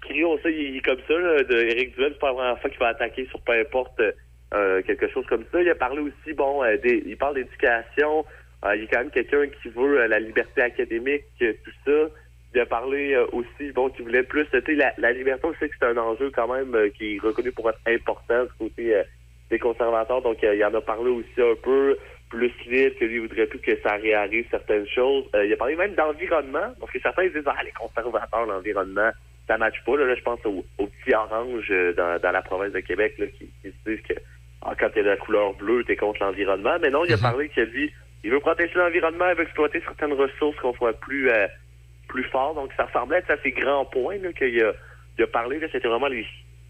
crier, on sait, il est comme ça, là, de Éric Duhem, c'est pas la première fois qu'il va attaquer sur peu importe euh, quelque chose comme ça. Il a parlé aussi, bon, euh, des- il parle d'éducation. Euh, il est quand même quelqu'un qui veut la liberté académique, tout ça. Il a parlé euh, aussi, bon, qu'il voulait plus, tu sais, la, la liberté, je sais que c'est un enjeu quand même euh, qui est reconnu pour être important du côté euh, des conservateurs. Donc, il en a parlé aussi un peu plus libre, que lui, voudrait plus que ça réarrive certaines choses. Euh, il a parlé même d'environnement, parce que certains disent, ah, les conservateurs, l'environnement, ça matche pas. Là, Là, je pense au, au petit orange euh, dans, dans la province de Québec, là, qui, qui se disent que ah, quand t'es de la couleur bleue, t'es contre l'environnement. Mais non, il a parlé qu'il a dit, il veut protéger l'environnement, il veut exploiter certaines ressources qu'on soit plus euh, fort. Donc, ça ressemblait à ses grands points qu'il a, a parlé. C'était vraiment les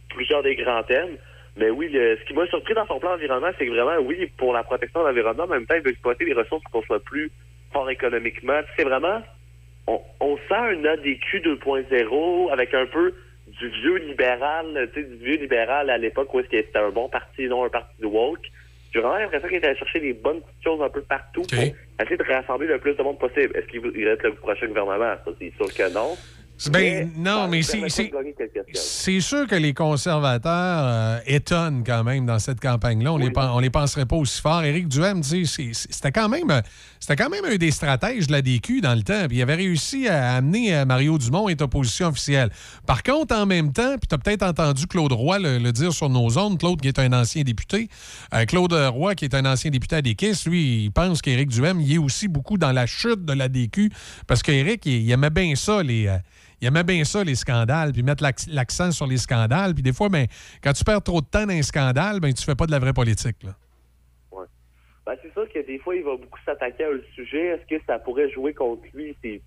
plusieurs des grands thèmes. Mais oui, ce qui m'a surpris dans son plan environnement, c'est que vraiment, oui, pour la protection de l'environnement, en même temps, il veut exploiter les ressources pour qu'on soit plus fort économiquement. C'est vraiment, on, on sent un ADQ 2.0 avec un peu du vieux libéral, tu sais, du vieux libéral à l'époque où est-ce que c'était un bon parti, non un parti de woke. Vraiment l'impression qu'il était allé chercher des bonnes petites choses un peu partout pour essayer de rassembler le plus de monde possible. Est-ce qu'il va- être le prochain gouvernement? Ça, c'est sûr que non. Ben, non, mais c'est- sûr que les conservateurs euh, étonnent quand même dans cette campagne-là. On, les pen- on les penserait pas aussi fort. Éric Duhem, c'est- c'était quand même euh, c'était quand même un des stratèges de la DQ dans le temps. Puis il avait réussi à amener euh, Mario Dumont être opposition officielle. Par contre, en même temps, puis tu as peut-être entendu Claude Roy le, dire sur nos ondes, Claude qui est un ancien député, euh, Claude Roy qui est un ancien député à DKIS, lui, il pense qu'Éric Duhem, il est aussi beaucoup dans la chute de la DQ parce qu'Éric, il, aimait bien ça, les... euh, il aimait bien ça, les scandales, puis mettre l'ac- l'accent sur les scandales. Puis des fois, ben, quand tu perds trop de temps dans un scandale, ben, tu fais pas de la vraie politique. Ben, c'est sûr que des fois, il va beaucoup s'attaquer à un sujet. Est-ce que ça pourrait jouer contre lui? C'est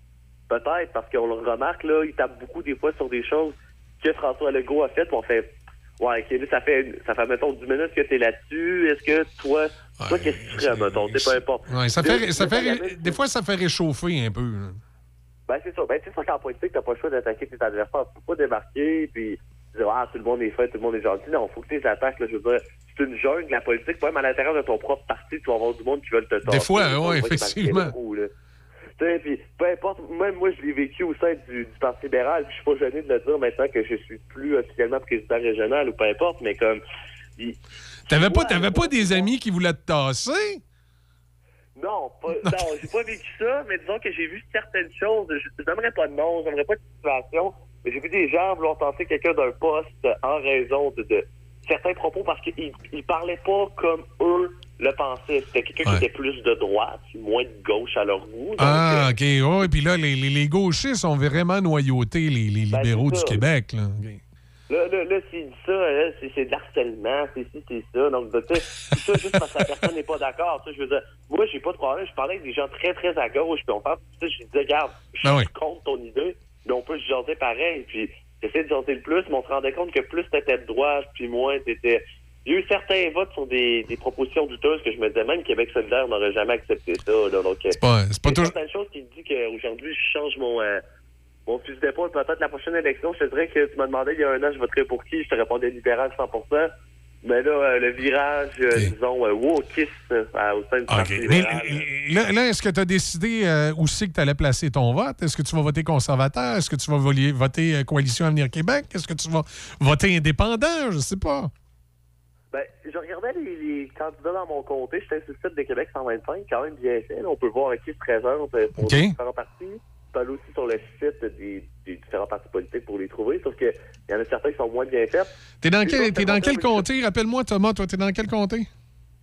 peut-être parce qu'on le remarque, là, il tape beaucoup des fois sur des choses que François Legault a faites. On fait, ouais, ok, là, ça fait, ça fait, mettons, 10 minutes que tu es là-dessus. Est-ce que toi, toi, qu'est-ce que tu ferais, mettons? C'est peu importe. Ouais, ça ça fait, des fois, ça fait réchauffer un peu. là. Ben, c'est ça. Ben, c'est ça qu'en politique, t'as pas le choix d'attaquer tes adversaires. Tu peux pas débarquer, puis dire, ah, tout le monde est fait, tout le monde est gentil. Non, faut que tu les attaques, là. Je veux dire, c'est une jungle, la politique. Même à l'intérieur de ton propre parti, tu vas avoir du monde qui veulent te fois, ouais, voir qu'ils marquent effectivement. puis peu importe, même moi, je l'ai vécu au sein du, du Parti libéral, puis je suis pas gêné de le dire maintenant que je suis plus officiellement président régional ou peu importe, mais comme, T'avais pas, t'avais pas des amis qui voulaient te tasser? Non, pas, non, j'ai pas vécu ça, mais disons que j'ai vu certaines choses. Je je n'aimerais pas de nom, j'aimerais pas de situation, mais j'ai vu des gens vouloir tasser quelqu'un d'un poste en raison de, de certains propos parce qu'ils ils parlaient pas comme eux le pensaient. C'était quelqu'un qui était plus de droite, moins de gauche à leur goût. Ah, OK. Ouais, puis là, les, les, les gauchistes ont vraiment noyauté les, les Ben, libéraux du. Québec. Là. OK. Là, là, là s'il dit ça, là, c'est, de l'harcèlement, c'est ci, c'est ça. Donc, tu sais, tout ça juste parce que la personne n'est pas d'accord. Je veux dire, moi, j'ai pas de problème. Je parlais avec des gens très, très à gauche, puis on parle, je disais, regarde, je Ben oui. suis contre ton idée, mais on peut se jaser pareil. Puis, j'essaie de jaser le plus, mais on se rendait compte que plus t'étais de droite, puis moins t'étais... Il y a eu certains votes sur des, des propositions douteuses que je me disais, même Québec solidaire n'aurait jamais accepté ça. Là, donc, c'est pas, c'est pas toujours- certaines choses qui me disent qu'aujourd'hui, je change mon, euh, mon fusil d'épaule. Peut-être la prochaine élection, je te dirais que tu m'as demandé il y a un an, je voterais pour qui? Je te répondais libéral 100 Mais là, euh, le virage, euh, disons, euh, wokiste euh, au sein du Mais libéral. là, là, est-ce que tu as décidé euh, où c'est que tu allais placer ton vote? Est-ce que tu vas voter conservateur? Est-ce que tu vas voter euh, Coalition Avenir Québec? Est-ce que tu vas voter indépendant? Je sais pas. Ben, je regardais les, les candidats dans mon comté. J'étais sur le site de Québec 125, quand même bien fait. là. On peut voir qui se présente euh, pour OK. les différents partis. Aller aussi sur le site des, des différents partis politiques pour les trouver, sauf qu'il y en a certains qui sont moins bien faits. T'es dans quel, t'es dans quel comté? Rappelle-moi, Thomas, toi, t'es dans quel comté?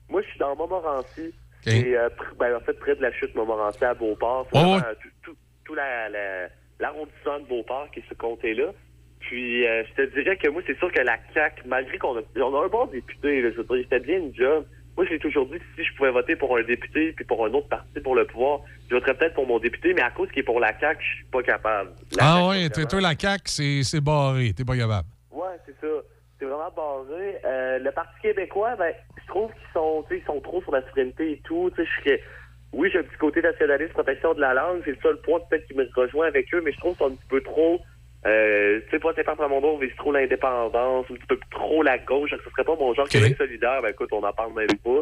Moi, je suis dans Montmorency. OK. Et, euh, ben, en fait, près de la chute Montmorency à Beauport. C'est ouais. euh, tout, tout, tout la- la- l'arrondissement de Beauport qui est ce comté-là. Puis, euh, je te dirais que moi, c'est sûr que la CAQ, malgré qu'on a, on a un bon député, là, je veux dire, il fait bien une job. Moi, j'ai toujours dit que si je pouvais voter pour un député puis pour un autre parti pour le pouvoir, je voterais peut-être pour mon député, mais à cause qu'il est pour la CAQ, je suis pas capable. La ah ouais, toi, toi, la CAQ, c'est barré. T'es pas capable. Ouais, c'est ça. C'est vraiment basé. Euh, le Parti québécois, ben, je trouve qu'ils sont, tu sais, ils sont trop sur la souveraineté et tout. Tu sais, je oui, j'ai un petit côté nationaliste, protection de la langue. C'est le seul point peut-être qui me rejoint avec eux, mais je trouve qu'ils sont un petit peu trop. Euh, tu sais, pas Stéphane Plamondon vise trop l'indépendance, un petit peu trop la gauche. Donc, ce serait pas mon genre Québec solidaire. Ben, écoute, on en parle même pas.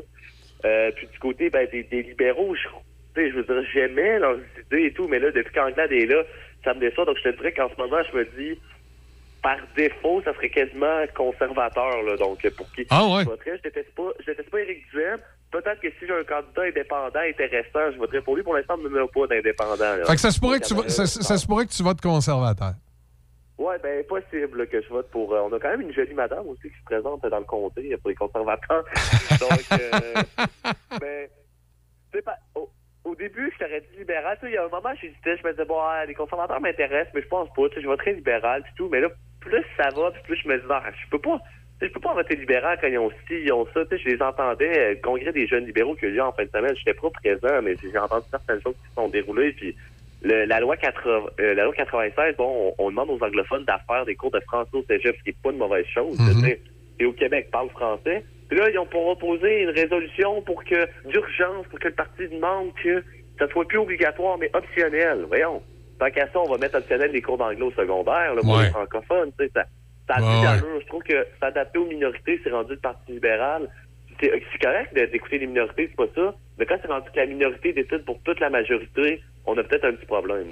Euh, puis du côté ben, des, des libéraux, je, je veux dire, j'aimais leurs idées et tout, mais là, depuis qu'Anglade est là, ça me déçoit. Donc, je te dirais qu'en ce moment, je me dis, par défaut, ça serait quasiment conservateur, là. Donc, pour qui? Ah ouais. je voterais, je déteste pas, je déteste pas Éric Duhem. Peut-être que si j'ai un candidat indépendant intéressant, je voterais pour lui. Pour l'instant, je ne me mets pas d'indépendant. là. Fait que ça se pourrait que tu, ça se pourrait que tu votes conservateur. Ouais, ben possible que je vote pour. euh, on a quand même une jolie madame aussi qui se présente dans le comté euh, pour les conservateurs. Donc, euh, ben, tu sais pas. Au, au début, je t'aurais dit libéral. Tu sais, il y a un moment, j'hésitais, je me disais bon, ah, les conservateurs m'intéressent, mais je pense pas. Tu sais, je voterais libéral puis tout. Mais là, plus ça va, puis plus je me dis non, je peux pas. Je peux pas voter libéral quand ils ont ci, ils ont ça. Tu sais, je les entendais, euh, le congrès des jeunes libéraux eu lieu en fin de semaine. J'étais pas présent, mais j'ai entendu certaines choses qui se sont déroulées. Puis le- la, loi 80, euh, la loi 96, bon, on, on demande aux anglophones d'affaire des cours de français au cégep, ce qui n'est pas une mauvaise chose. Sais. Et au Québec, parle français. Puis là, ils ont proposé une résolution pour que, d'urgence, pour que le parti demande que ça soit plus obligatoire, mais optionnel. Voyons. Tant qu'à ça, on va mettre optionnel les cours d'anglais au secondaire, là, pour Ouais. les francophones. Tu sais, ça, a Ouais. Je trouve que s'adapter aux minorités, c'est rendu le Parti libéral. C'est c'est correct d'écouter les minorités, c'est pas ça. Mais quand c'est rendu que la minorité décide pour toute la majorité, on a peut-être un petit problème.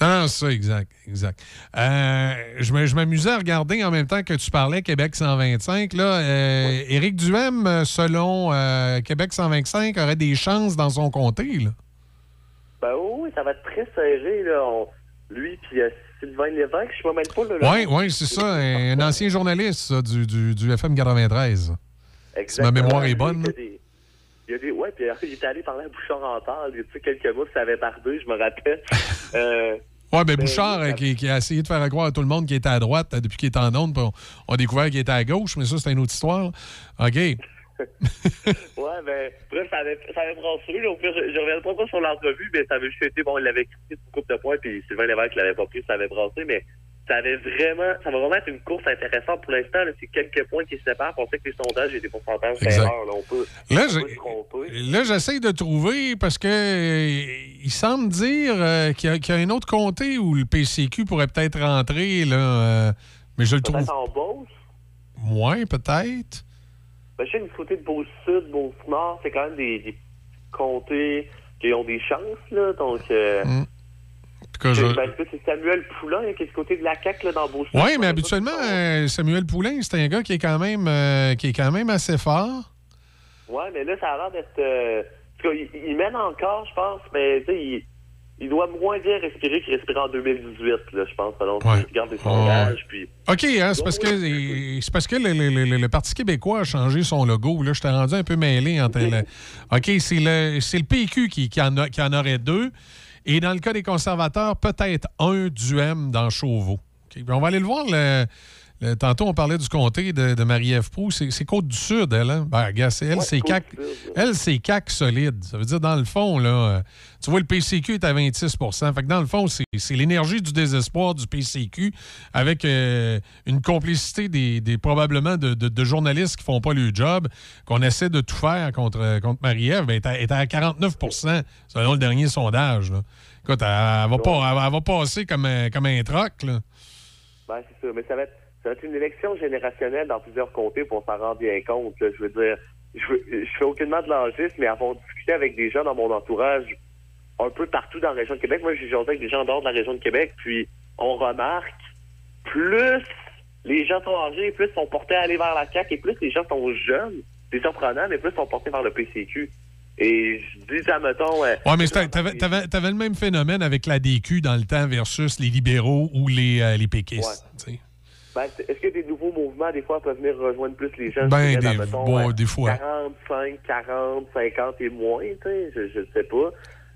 Non, c'est ça, exact, exact. Euh, je me- m'amusais à regarder en même temps que tu parlais Québec 125. Là, euh, Éric Duhem, euh, selon euh, Québec 125, aurait des chances dans son comté. Là? Ben oui, ça va être très serré, là. On- lui puis Sylvain Lévesque, je sais pas même pas, là. Oui, oui, c'est ça. Un, ancien journaliste ça, du, du, du FM 93. Si ma Exactement. mémoire est bonne. Des, il a des ouais, puis euh, il était allé parler à Bouchard en parle, tu sais, quelques mois, puis ça avait bardé, je me rappelle. euh, Oui, ben Bouchard, euh, qui, qui a essayé de faire croire à tout le monde qu'il était à droite euh, depuis qu'il est en onde, puis on, on a découvert qu'il était à gauche, mais ça, c'est une autre histoire. OK. ouais, ben, bref, ça avait, ça avait brassé, là. Au pire, je, je reviendrai pas sur l'entrevue, mais ça avait juste été, bon, il l'avait critiqué une coupe de points, puis Sylvain Lévesque l'avait pas pris, ça avait brassé, mais ça avait vraiment, ça va vraiment être une course intéressante pour l'instant. C'est quelques points qui se séparent. On sait que les sondages et des pourcentages d'erreur, là. On peut, Là, j'essaye de trouver parce que euh, il semble dire euh, qu'il y, a- qu'il y a un autre comté où le PCQ pourrait peut-être rentrer, là, euh, mais je le trouve Peut-être en Beauce? moins, peut-être. Ben, je sais que du côté de Beauce-Sud, Beauce-Nord, c'est quand même des, des comtés qui ont des chances, là. Donc, En tout cas, je- c'est ben, c'est Samuel Poulain qui est du côté de la CAQ, là, dans Beauce-Sud. Oui, mais habituellement, euh, Samuel Poulain, c'est un gars qui est quand même, euh, qui est quand même assez fort. Ouais, mais là, ça a l'air d'être. euh, en tout cas, il, il mène encore, je pense, mais tu sais, il, il doit moins bien respirer qu'il respirait en 2018, là, je pense, selon je regarde les sondages. Puis, OK, hein, c'est parce que, c'est parce que le, le- le- le Parti québécois a changé son logo. Là, je t'ai rendu un peu mêlé entre le- OK, c'est le, c'est le PQ qui, qui en a- qui en aurait deux. Et dans le cas des conservateurs, peut-être un duem dans Chauveau. On va aller le voir, le- tantôt, on parlait du comté de, de Marie-Ève Proux. C'est Côte-du-Sud, elle. Hein? Ben, elle, Ouais, c'est CAC. Elle, c'est CAC solide. Ça veut dire, dans le fond, là, euh, tu vois, le PCQ est à 26 Fait que dans le fond, c'est l'énergie du désespoir du PCQ avec euh, une complicité des, des- probablement de, de- de journalistes qui font pas le job, qu'on essaie de tout faire contre, contre Marie-Ève. Ben, elle est à- elle est à 49 selon le dernier sondage. là. Écoute, elle, elle va, pas, elle, elle va passer comme un, comme un troc. Là. Ben, c'est ça. Mais ça va, être, être une élection générationnelle dans plusieurs comtés pour s'en rendre bien compte. là. Je veux dire, je, je fais aucunement de l'angisme, mais avoir discuté avec des gens dans mon entourage un peu partout dans la région de Québec, moi, j'ai jasé avec des gens en dehors de la région de Québec, puis on remarque plus les gens sont âgés, plus sont portés à aller vers la CAQ, et plus les gens sont jeunes. C'est surprenant, mais plus sont portés vers le PCQ. Et je dis, admettons... euh, Ouais, mais t'avais, t'avais- t'avais le même phénomène avec la DQ dans le temps versus les libéraux ou les, euh, les péquistes. Ben, Est-ce que des nouveaux mouvements, des fois, peuvent venir rejoindre plus les gens? Ben, dirais, des- mettons, bon, euh, des fois. 45, 40, 50 et moins, tu sais, je, je sais pas.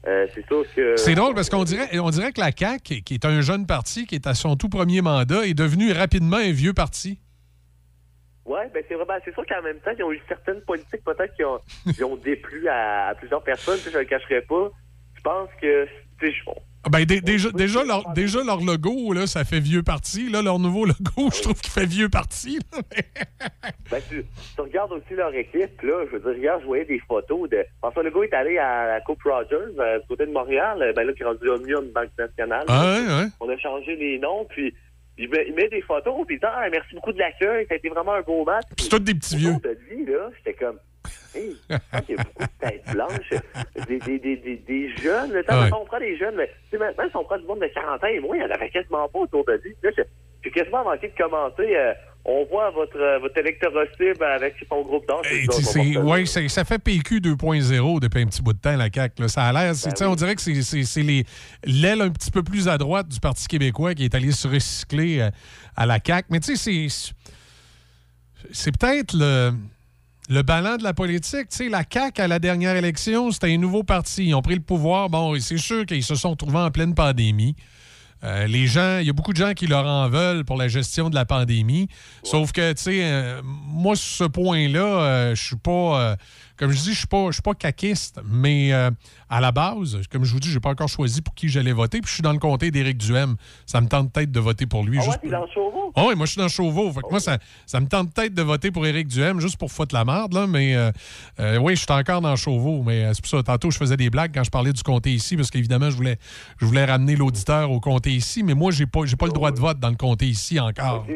Euh, c'est sûr que... C'est drôle parce qu'on dirait, on dirait que la CAQ, qui est un jeune parti, qui est à son tout premier mandat, est devenu rapidement un vieux parti. Ouais, ben c'est vrai. C'est sûr qu'en même temps, ils ont eu certaines politiques peut-être qui ont, qui ont déplu à, à plusieurs personnes. Je le cacherai pas. Je pense que, Ah Ben, dé- déjà, déjà, leur, déjà, leur logo, là, ça fait vieux parti. Là, leur nouveau logo, je trouve qu'il fait vieux parti. ben, tu, tu regardes aussi leur équipe, là. Je veux dire, regarde, je voyais des photos de. François Legault est allé à la Coupe Rogers, euh, du côté de Montréal, euh, ben là, qui est rendu Omnium Banque Nationale. Ah ouais, ouais. On a changé les noms, puis il met, il met des photos, puis il dit, ah, merci beaucoup de l'accueil, ça a été vraiment un beau match. C'est tous des petits vieux. Là, j'étais comme, hey, il y a beaucoup de têtes blanches, des, des, des, des, des jeunes, le temps Ouais. on prend des jeunes, mais tu sais, maintenant, si on prend du monde de 40 ans et moins, il n'y en avait quasiment pas autour de lui. Là, j'ai- quasiment manqué de commenter, euh, on voit votre, euh, votre électorat cible avec son groupe d'âge. C'est- ça fait PQ 2.0 depuis un petit bout de temps, la CAQ. là. Ça a l'air, sais, on dirait que c'est- c'est c'est les- l'aile un petit peu plus à droite du Parti québécois qui est allé se recycler euh, à la CAQ. Mais tu sais, c'est- c'est peut-être le, le ballon de la politique. Tu sais, la CAQ, à la dernière élection, c'était un nouveau parti. Ils ont pris le pouvoir. Bon, c'est sûr qu'ils se sont trouvés en pleine pandémie. Euh, les gens, il y a beaucoup de gens qui leur en veulent pour la gestion de la pandémie. Sauf que, tu sais, euh, moi, sur ce point-là, euh, je suis pas, comme je dis, je suis pas, je suis pas caquiste, mais euh, à la base, comme je vous dis, j'ai pas encore choisi pour qui j'allais voter. Puis je suis dans le comté d'Éric Duhem. Ça me tente peut-être de voter pour lui. Ah ouais, juste t'es dans le Chauveau? ah oui, moi, je suis dans Chauveau. Fait que moi, ça, ça me tente peut-être de voter pour Éric Duhem juste pour foutre la merde, là. Mais euh, euh, oui, je suis encore dans Chauveau. Mais c'est pour ça, tantôt, je faisais des blagues quand je parlais du comté ici, parce qu'évidemment, je voulais, je voulais ramener l'auditeur au comté ici. Mais moi, j'ai pas, j'ai pas le droit de vote dans le comté ici encore.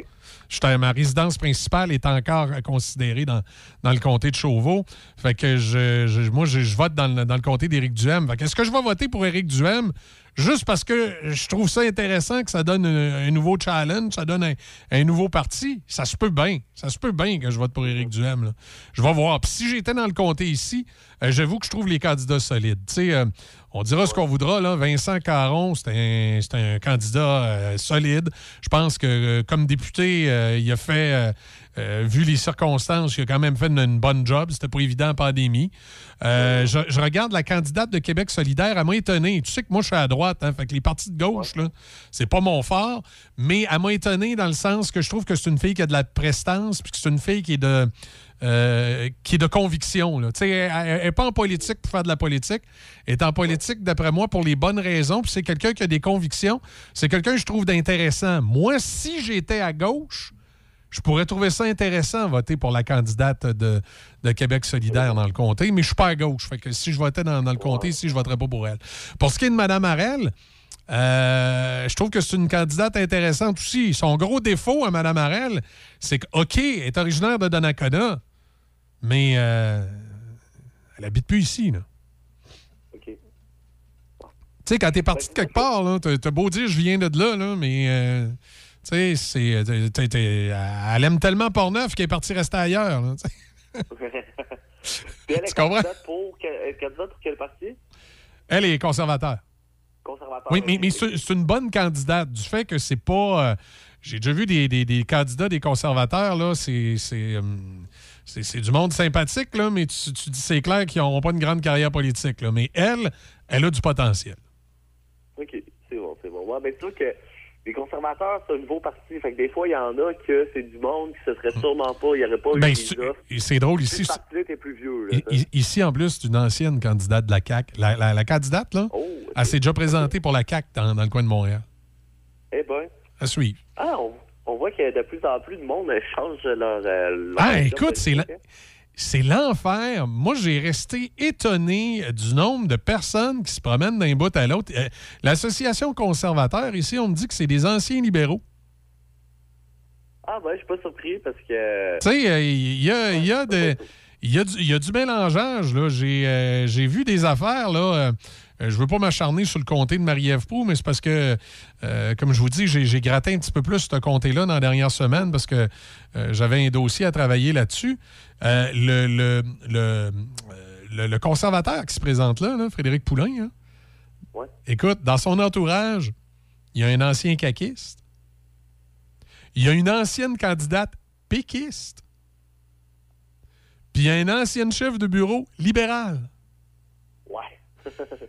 Ma résidence principale est encore considérée dans, dans le comté de Chauveau. Fait que je, je- moi, je, vote dans le, dans le comté d'Éric Duhem. Est-ce que je vais voter pour Éric Duhem? Juste parce que je trouve ça intéressant que ça donne un, nouveau challenge, ça donne un, nouveau parti? Ça se peut bien. Ça se peut bien que je vote pour Éric Duhem. Je vais voir. Puis si j'étais dans le comté ici, euh, j'avoue que je trouve les candidats solides. Euh, on dira ce qu'on voudra, là. Vincent Caron, c'est un, un candidat euh, solide. Je pense que euh, comme député, il a fait, vu les circonstances, il a quand même fait une, bonne job. C'était pas évident en pandémie. Je, je regarde la candidate de Québec solidaire, elle m'a étonné. Tu sais que moi, je suis à droite, hein, fait que les partis de gauche, là, c'est pas mon fort, mais elle m'a étonné dans le sens que je trouve que c'est une fille qui a de la prestance, puis que c'est une fille qui est de... euh, qui est de conviction. Là. Tu sais, Elle n'est pas en politique pour faire de la politique. Elle est en politique, d'après moi, pour les bonnes raisons. Puis c'est quelqu'un qui a des convictions. C'est quelqu'un que je trouve d'intéressant. Moi, si j'étais à gauche, je pourrais trouver ça intéressant voter pour la candidate de, de Québec solidaire dans le comté, mais je suis pas à gauche. Fait que si je votais dans, dans le comté, si je voterais pas pour elle. Pour ce qui est de Mme Harel, euh, je trouve que c'est une candidate intéressante aussi. Son gros défaut à Mme Harel, c'est que, OK, elle est originaire de Donnacona, mais euh, elle habite plus ici. Là. Tu sais, quand t'es parti de quelque part, là, t'as t'as beau dire je viens de là, là mais euh, tu sais, t'es- Elle aime tellement Portneuf qu'elle est partie rester ailleurs. là, tu. Puis elle est Tu comprends? pour, candidate pour quel parti? Elle est conservateur. Conservateur. Oui, mais, mais c'est une bonne candidate du fait que c'est pas. euh, J'ai déjà vu des, des- des candidats, des conservateurs, là, c'est. c'est, c'est- du monde sympathique, là, mais tu, tu dis c'est clair qu'ils n'auront pas une grande carrière politique. Là. Mais elle, elle a du potentiel. OK, c'est bon, c'est bon. Ouais, mais sûr que les conservateurs, c'est un nouveau parti. Fait que des fois, il y en a que c'est du monde qui se serait sûrement pas, il n'y aurait pas Ben, eu c'est- drôle, ici, plus vieux, là. I- i- Ici, en plus, c'est une ancienne candidate de la CAQ. La, la- la candidate, là, Oh, elle s'est déjà présentée pour la CAQ dans, dans le coin de Montréal. Eh ben. À suivre. Ah, on, on voit que de plus en plus de monde change leur. euh, leur Ah, écoute, c'est la- c'est l'enfer. Moi, j'ai resté étonné du nombre de personnes qui se promènent d'un bout à l'autre. Euh, L'association conservateur, ici, on me dit que c'est des anciens libéraux. Ah, ben, je suis pas surpris parce que. Tu sais, euh, il y a, il y a de- il y a du- il y a du mélangeage. là. J'ai euh, j'ai vu des affaires. là. euh, euh, je veux pas m'acharner sur le comté de Marie-Ève Proux, mais c'est parce que, euh, comme je vous dis, j'ai gratté un petit peu plus ce comté-là dans la dernière semaine parce que euh, j'avais un dossier à travailler là-dessus. Euh, le, le, le, le- le conservateur qui se présente là, là, Frédéric Poulain, hein, Ouais. écoute, dans son entourage, il y a un ancien caquiste. Il y a une ancienne candidate péquiste. Puis il y a une ancienne chef de bureau libérale.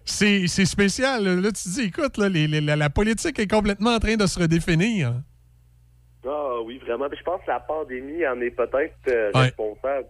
C'est spécial. Là, tu te dis, écoute, là, les- les- la, la politique est complètement en train de se redéfinir. Ah oui, vraiment. Puis je pense que la pandémie en est peut-être euh, Ouais. responsable.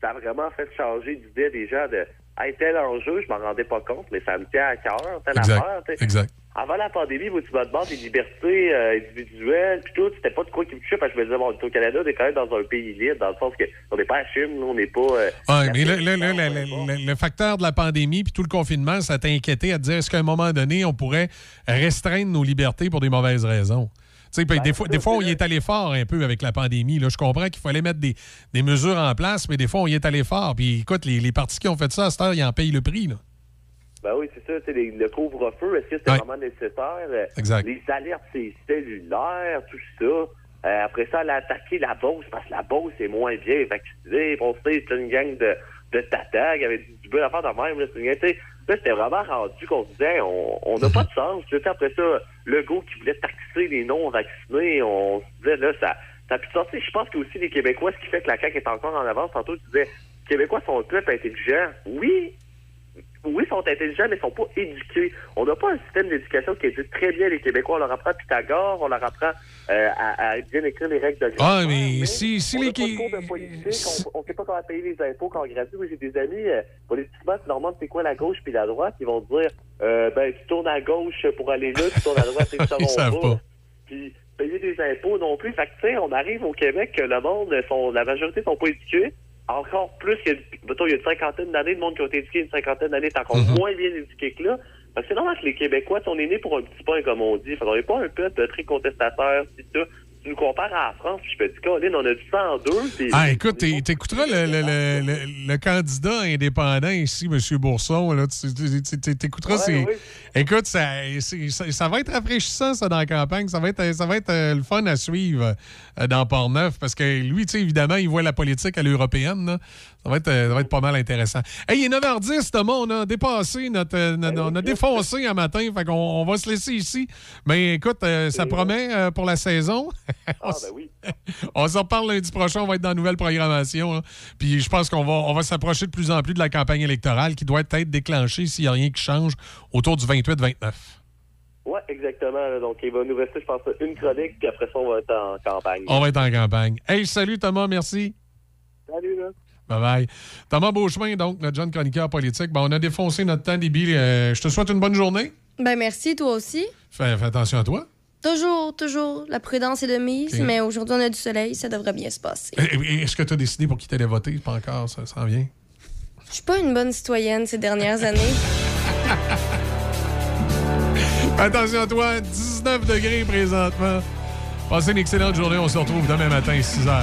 Ça a vraiment fait changer d'idée des gens de hey, tel enjeu, je m'en rendais pas compte, mais ça me tient à cœur, telle Exact. affaire. Exact. Avant la pandémie, vous tu vas battre des libertés euh, individuelles, puis tout, c'était pas de quoi qui me touchait, parce que je me disais, bon, au Canada, on est quand même dans un pays libre, dans le sens que on n'est pas à Chine, on n'est pas... euh, Ouais, mais là, le, le facteur de la pandémie puis tout le confinement, ça t'a inquiété à te dire est-ce qu'à un moment donné, on pourrait restreindre nos libertés pour des mauvaises raisons? Tu sais, puis des, fois, des fois, on y est allé fort un peu avec la pandémie. Là. Je comprends qu'il fallait mettre des, des mesures en place, mais des fois, on y est allé fort. Puis écoute, les, les partis qui ont fait ça à cette heure, ils en payent le prix. Là. Ben oui, c'est ça, les- le couvre-feu, est-ce que c'était Ouais. vraiment nécessaire? Euh, Exact. Les alertes c'est cellulaires, tout ça. Euh, après ça, elle a attaqué la Beauce, parce que la Beauce est moins bien vaccinée. On sait, c'est une gang de, de tatas qui avait du, bon affaire de même. Là, c'est une gang, tu sais, là, c'était vraiment rendu qu'on se disait, on on n'a pas de sens. Tu sais, après ça, le gars qui voulait taxer les non-vaccinés, on se disait, là, ça ça a pu sortir. Je pense que aussi les Québécois, ce qui fait que la CAQ est encore en avance, tantôt, tu disais, les Québécois sont un peuple intelligent. Oui, oui, ils sont intelligents, mais ils sont pas éduqués. On n'a pas un système d'éducation qui éduque très bien les Québécois. On leur apprend Pythagore, on leur apprend euh, à, à bien écrire les règles de Ah, mais si, si on les. politique, on ne sait pas comment payer les impôts quand on gratuit. Oui, j'ai des amis, euh, politiquement, tu leur demandes c'est quoi la gauche puis la droite, ils vont te dire euh, ben tu tournes à gauche pour aller là, tu tournes à droite et ça Ils savent pas. Puis payer des impôts non plus. Fait que tu sais, on arrive au Québec le monde, sont, la majorité sont pas éduqués. Encore plus qu'il y a, mettons, il y a une cinquantaine d'années de monde qui ont été éduqués, une cinquantaine d'années, t'es encore moins bien éduqué que là. Fait que c'est normal que les Québécois, on est nés pour un petit pain, comme on dit. Fait qu'on n'est pas un peuple très contestataire, c'est ça. Tu nous compares à la France, puis je te dire, Colin, on a du 102. puis- Ah, écoute, t'é- t'écouteras le, le, le, le- le candidat indépendant ici, M. Bourson. Là, tu- t'écouteras Ouais, oui. Écoute, ça, ça va être rafraîchissant, ça, dans la campagne. Ça va être, ça va être euh, le fun à suivre euh, dans Port-Neuf parce que lui, tu sais, évidemment, il voit la politique à l'européenne. Là. Ça va, être, euh, ça va être pas mal intéressant. Hey, il est 9h10, Thomas. On a dépassé notre. euh, notre- on a défoncé un matin. Fait qu'on on va se laisser ici. Mais écoute, euh, ça promet euh, pour la saison. Ah, ben oui. On s'en reparle lundi prochain. On va être dans la nouvelle programmation. là. Puis je pense qu'on va, on va s'approcher de plus en plus de la campagne électorale qui doit être déclenchée s'il n'y a rien qui change autour du 28-29. Ouais, exactement. là. Donc, il va nous rester, je pense, une chronique, puis après ça, on va être en campagne. On va être en campagne. Hey, salut Thomas, merci. Salut, là. Bye bye. Thomas Beauchemin, donc, notre jeune chroniqueur politique. Bon, on a défoncé notre temps, Déby. Euh, je te souhaite une bonne journée. Ben merci, toi aussi. Fais, fais attention à toi. Toujours, toujours, la prudence est de mise, mais aujourd'hui, on a du soleil, ça devrait bien se passer. Est-ce que tu as décidé pour qui t'allais voter? Pas encore, ça s'en vient. Je suis pas une bonne citoyenne ces dernières années. Attention à toi, 19 degrés présentement. Passez une excellente journée. On se retrouve demain matin, 6 h.